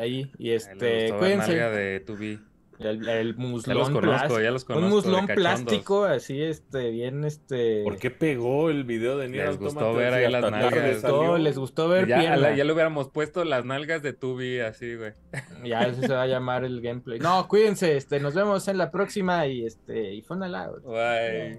ahí, y Les este, cuídense, de 2B. El, el Ya los muslón, conozco, ya los conozco. un muslón plástico, así, este, bien, este, ¿Por qué pegó el video de Nier Les gustó ver ahí las nalgas. les gustó, salió. les gustó ver Ya, pierna. ya le hubiéramos puesto las nalgas de 2B así, güey. Ya ese se va a llamar el gameplay. No, cuídense, este, nos vemos en la próxima y este, y fue una. Ay.